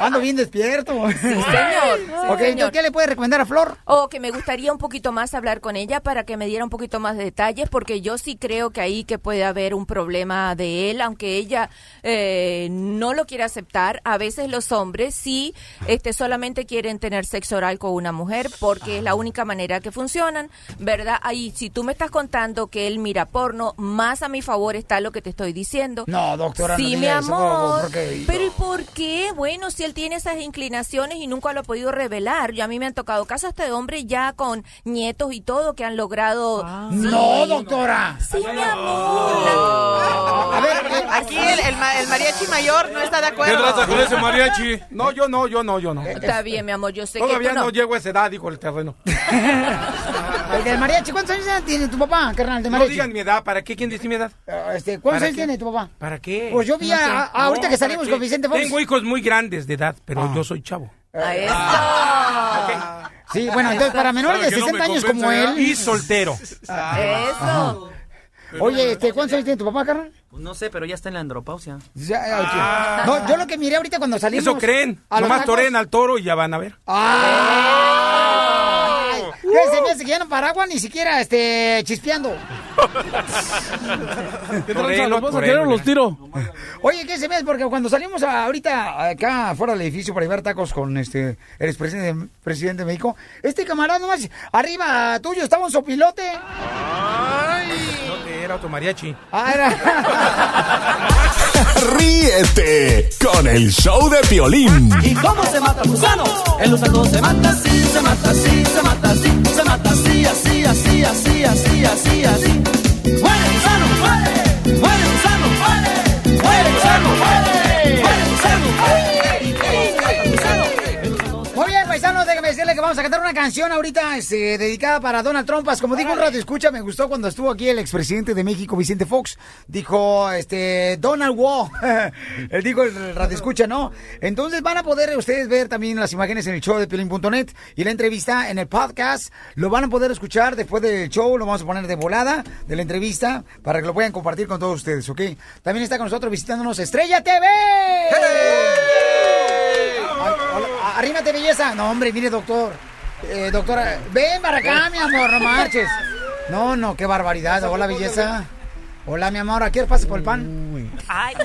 Ando bien despierto. [LAUGHS] señor. ok, ¿qué le puede recomendar a Flor? O que me gustaría un poquito más hablar con ella para que me diera un poquito más de detalles, porque yo sí creo que ahí que puede haber un problema de él, aunque ella eh, no lo quiera aceptar. A veces los hombres sí este, solamente quieren tener sexo oral con una mujer porque es la única manera que funcionan, ¿verdad? Ahí, si tú me estás contando que él mira porno, más a mi favor está lo que te estoy diciendo. No, doctora, no Sí, mi diga eso, amor. porque- Pero ¿y por qué? Bueno, si él tiene esas inclinaciones y nunca lo ha podido revelar. Yo a mí me han tocado casos hasta de hombres ya con nietos y todo que han logrado. No, doctora. Sí, mi amor. A ver, eh, Aquí el, el ma- el mariachi mayor no está de ¿Qué acuerdo. trata con ese mariachi? No, yo no, yo no, yo no. Está bien, mi amor, yo sé Todavía que tú no. no. llego a esa edad, dijo el terreno. [LAUGHS] el del mariachi, ¿cuántos años tiene tu papá, carnal, de No mariachi? digan mi edad, ¿para qué? ¿Quién dice mi edad? Este, ¿Cuántos ¿Para años qué? tiene tu papá? ¿Para qué? Pues yo vi No a- sé. ahorita No, que salimos ¿para con qué? Vicente Fox. Tengo hijos muy grandes de edad, pero yo soy chavo. A eso. Sí, bueno, entonces para menores de ¿Sabe que no 60 me años como él. Y soltero. Eso. Oye, este, ¿cuántos años tiene tu papá, carnal? Pues no sé, pero ya está en la andropausia. Ya, ya, ok. No, yo lo que miré ahorita cuando salimos. Eso creen. a Nomás toren al toro y ya van a ver. ¡Ay! ¿Qué se me hace que ya no paraguas ni siquiera este, chispeando? [LAUGHS] ¿Qué tranza? ¿Los vas a toreno, tirar o los tiro? Oye, ¿qué se me hace? Porque cuando salimos a- ahorita acá fuera del edificio para llevar tacos con este el expresidente presidente de México, este camarada nomás arriba tuyo estaba un sopilote. No era otro mariachi. Ah, era- [LAUGHS] Ríete con el show de Piolín. ¿Y cómo se mata gusano? El gusano se mata así, se mata así, se mata así, se mata así, así, así, así, así, así, así. ¡Muere gusano! ¡Muere! ¡Muere gusano! ¡Muere! ¡Muere gusano! ¡Muere! ¡Muere gusano! ¡Muere déjame decirle que vamos a cantar una canción ahorita este, dedicada para Donald Trump. Como dijo un rato, escucha, me gustó cuando estuvo aquí el expresidente de México, Vicente Fox. Dijo, este, Donald Wall. [LAUGHS] Él dijo el radio escucha, ¿no? Entonces van a poder ustedes ver también las imágenes en el show de Piolín.net y la entrevista en el podcast. Lo van a poder escuchar después del show, lo vamos a poner de volada de la entrevista para que lo puedan compartir con todos ustedes, ¿ok? También está con nosotros visitándonos Estrella TV. hola, Arrímate, belleza. No, hombre, mire, doctor. Eh, doctora, ven para acá, mi amor, no marches. No, no, qué barbaridad. Hola, belleza. Hola, mi amor, ¿a qué pasa por el pan? Ay. [LAUGHS]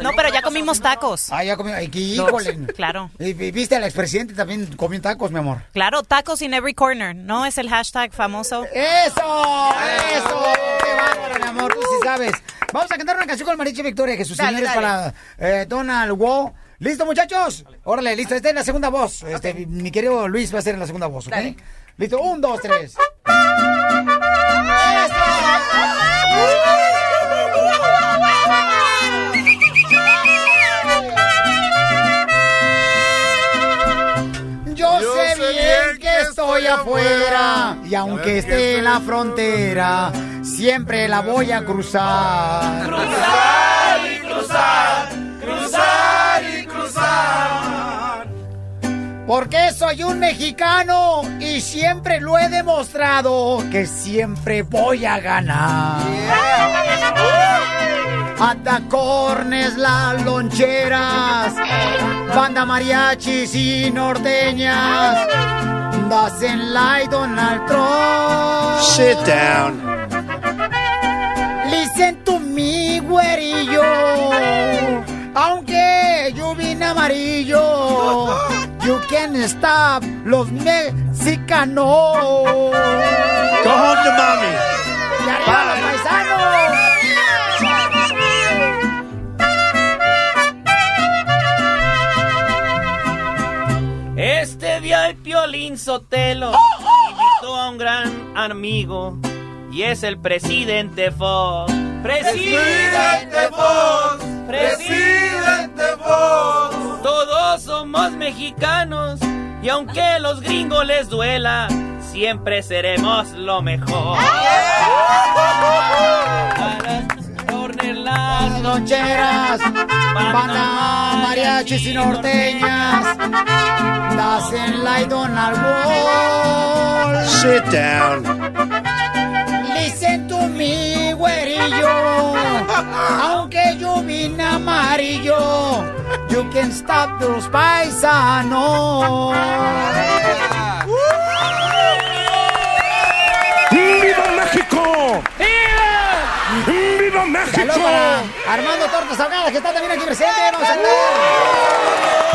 No, pero ya comimos tacos. Ah, ya qué híjole. Claro. Y, y viste al expresidente también comió tacos, mi amor. Claro, tacos in every corner. ¿No es el hashtag famoso? ¡Eso! ¡Eso! ¡Qué bárbaro, mi amor! Tú sí sabes. Vamos a cantar una canción con el Mariachi Victoria, que sus señores para eh, Donald Wo. ¿Listo, muchachos? Órale, listo. Esta es la segunda voz. Este, Mi querido Luis va a ser en la segunda voz, ¿ok? Dale. Listo, un, dos, tres. Yo, sé bien que estoy afuera y aunque esté en la frontera, siempre la voy a cruzar. Cruzar y cruzar Porque soy un mexicano y siempre lo he demostrado que siempre voy a ganar. Atacornes, las loncheras, banda mariachis y norteñas. Dacen like Donald Trump. Sit down. Listen to me, güerillo. Aunque yo vine amarillo, you can stop los mexicanos. Go home to mommy. Y arriba los paisanos. Este día el Piolín Sotelo invitó a un gran amigo y es el presidente Fox. Presidente Fox, Presidente Fox. Somos mexicanos y aunque los gringos les duela, siempre seremos lo mejor. Las loncheras, banda mariachis y norteñas, nacen like Donald Wall. Sit down. Me, güerillo. Aunque yo vine amarillo, you can stop those paisanos. ¡Viva México! ¡Viva! ¡Viva México! Saludos para Armando Tortas Ahogadas, que está también aquí presente. Vamos a.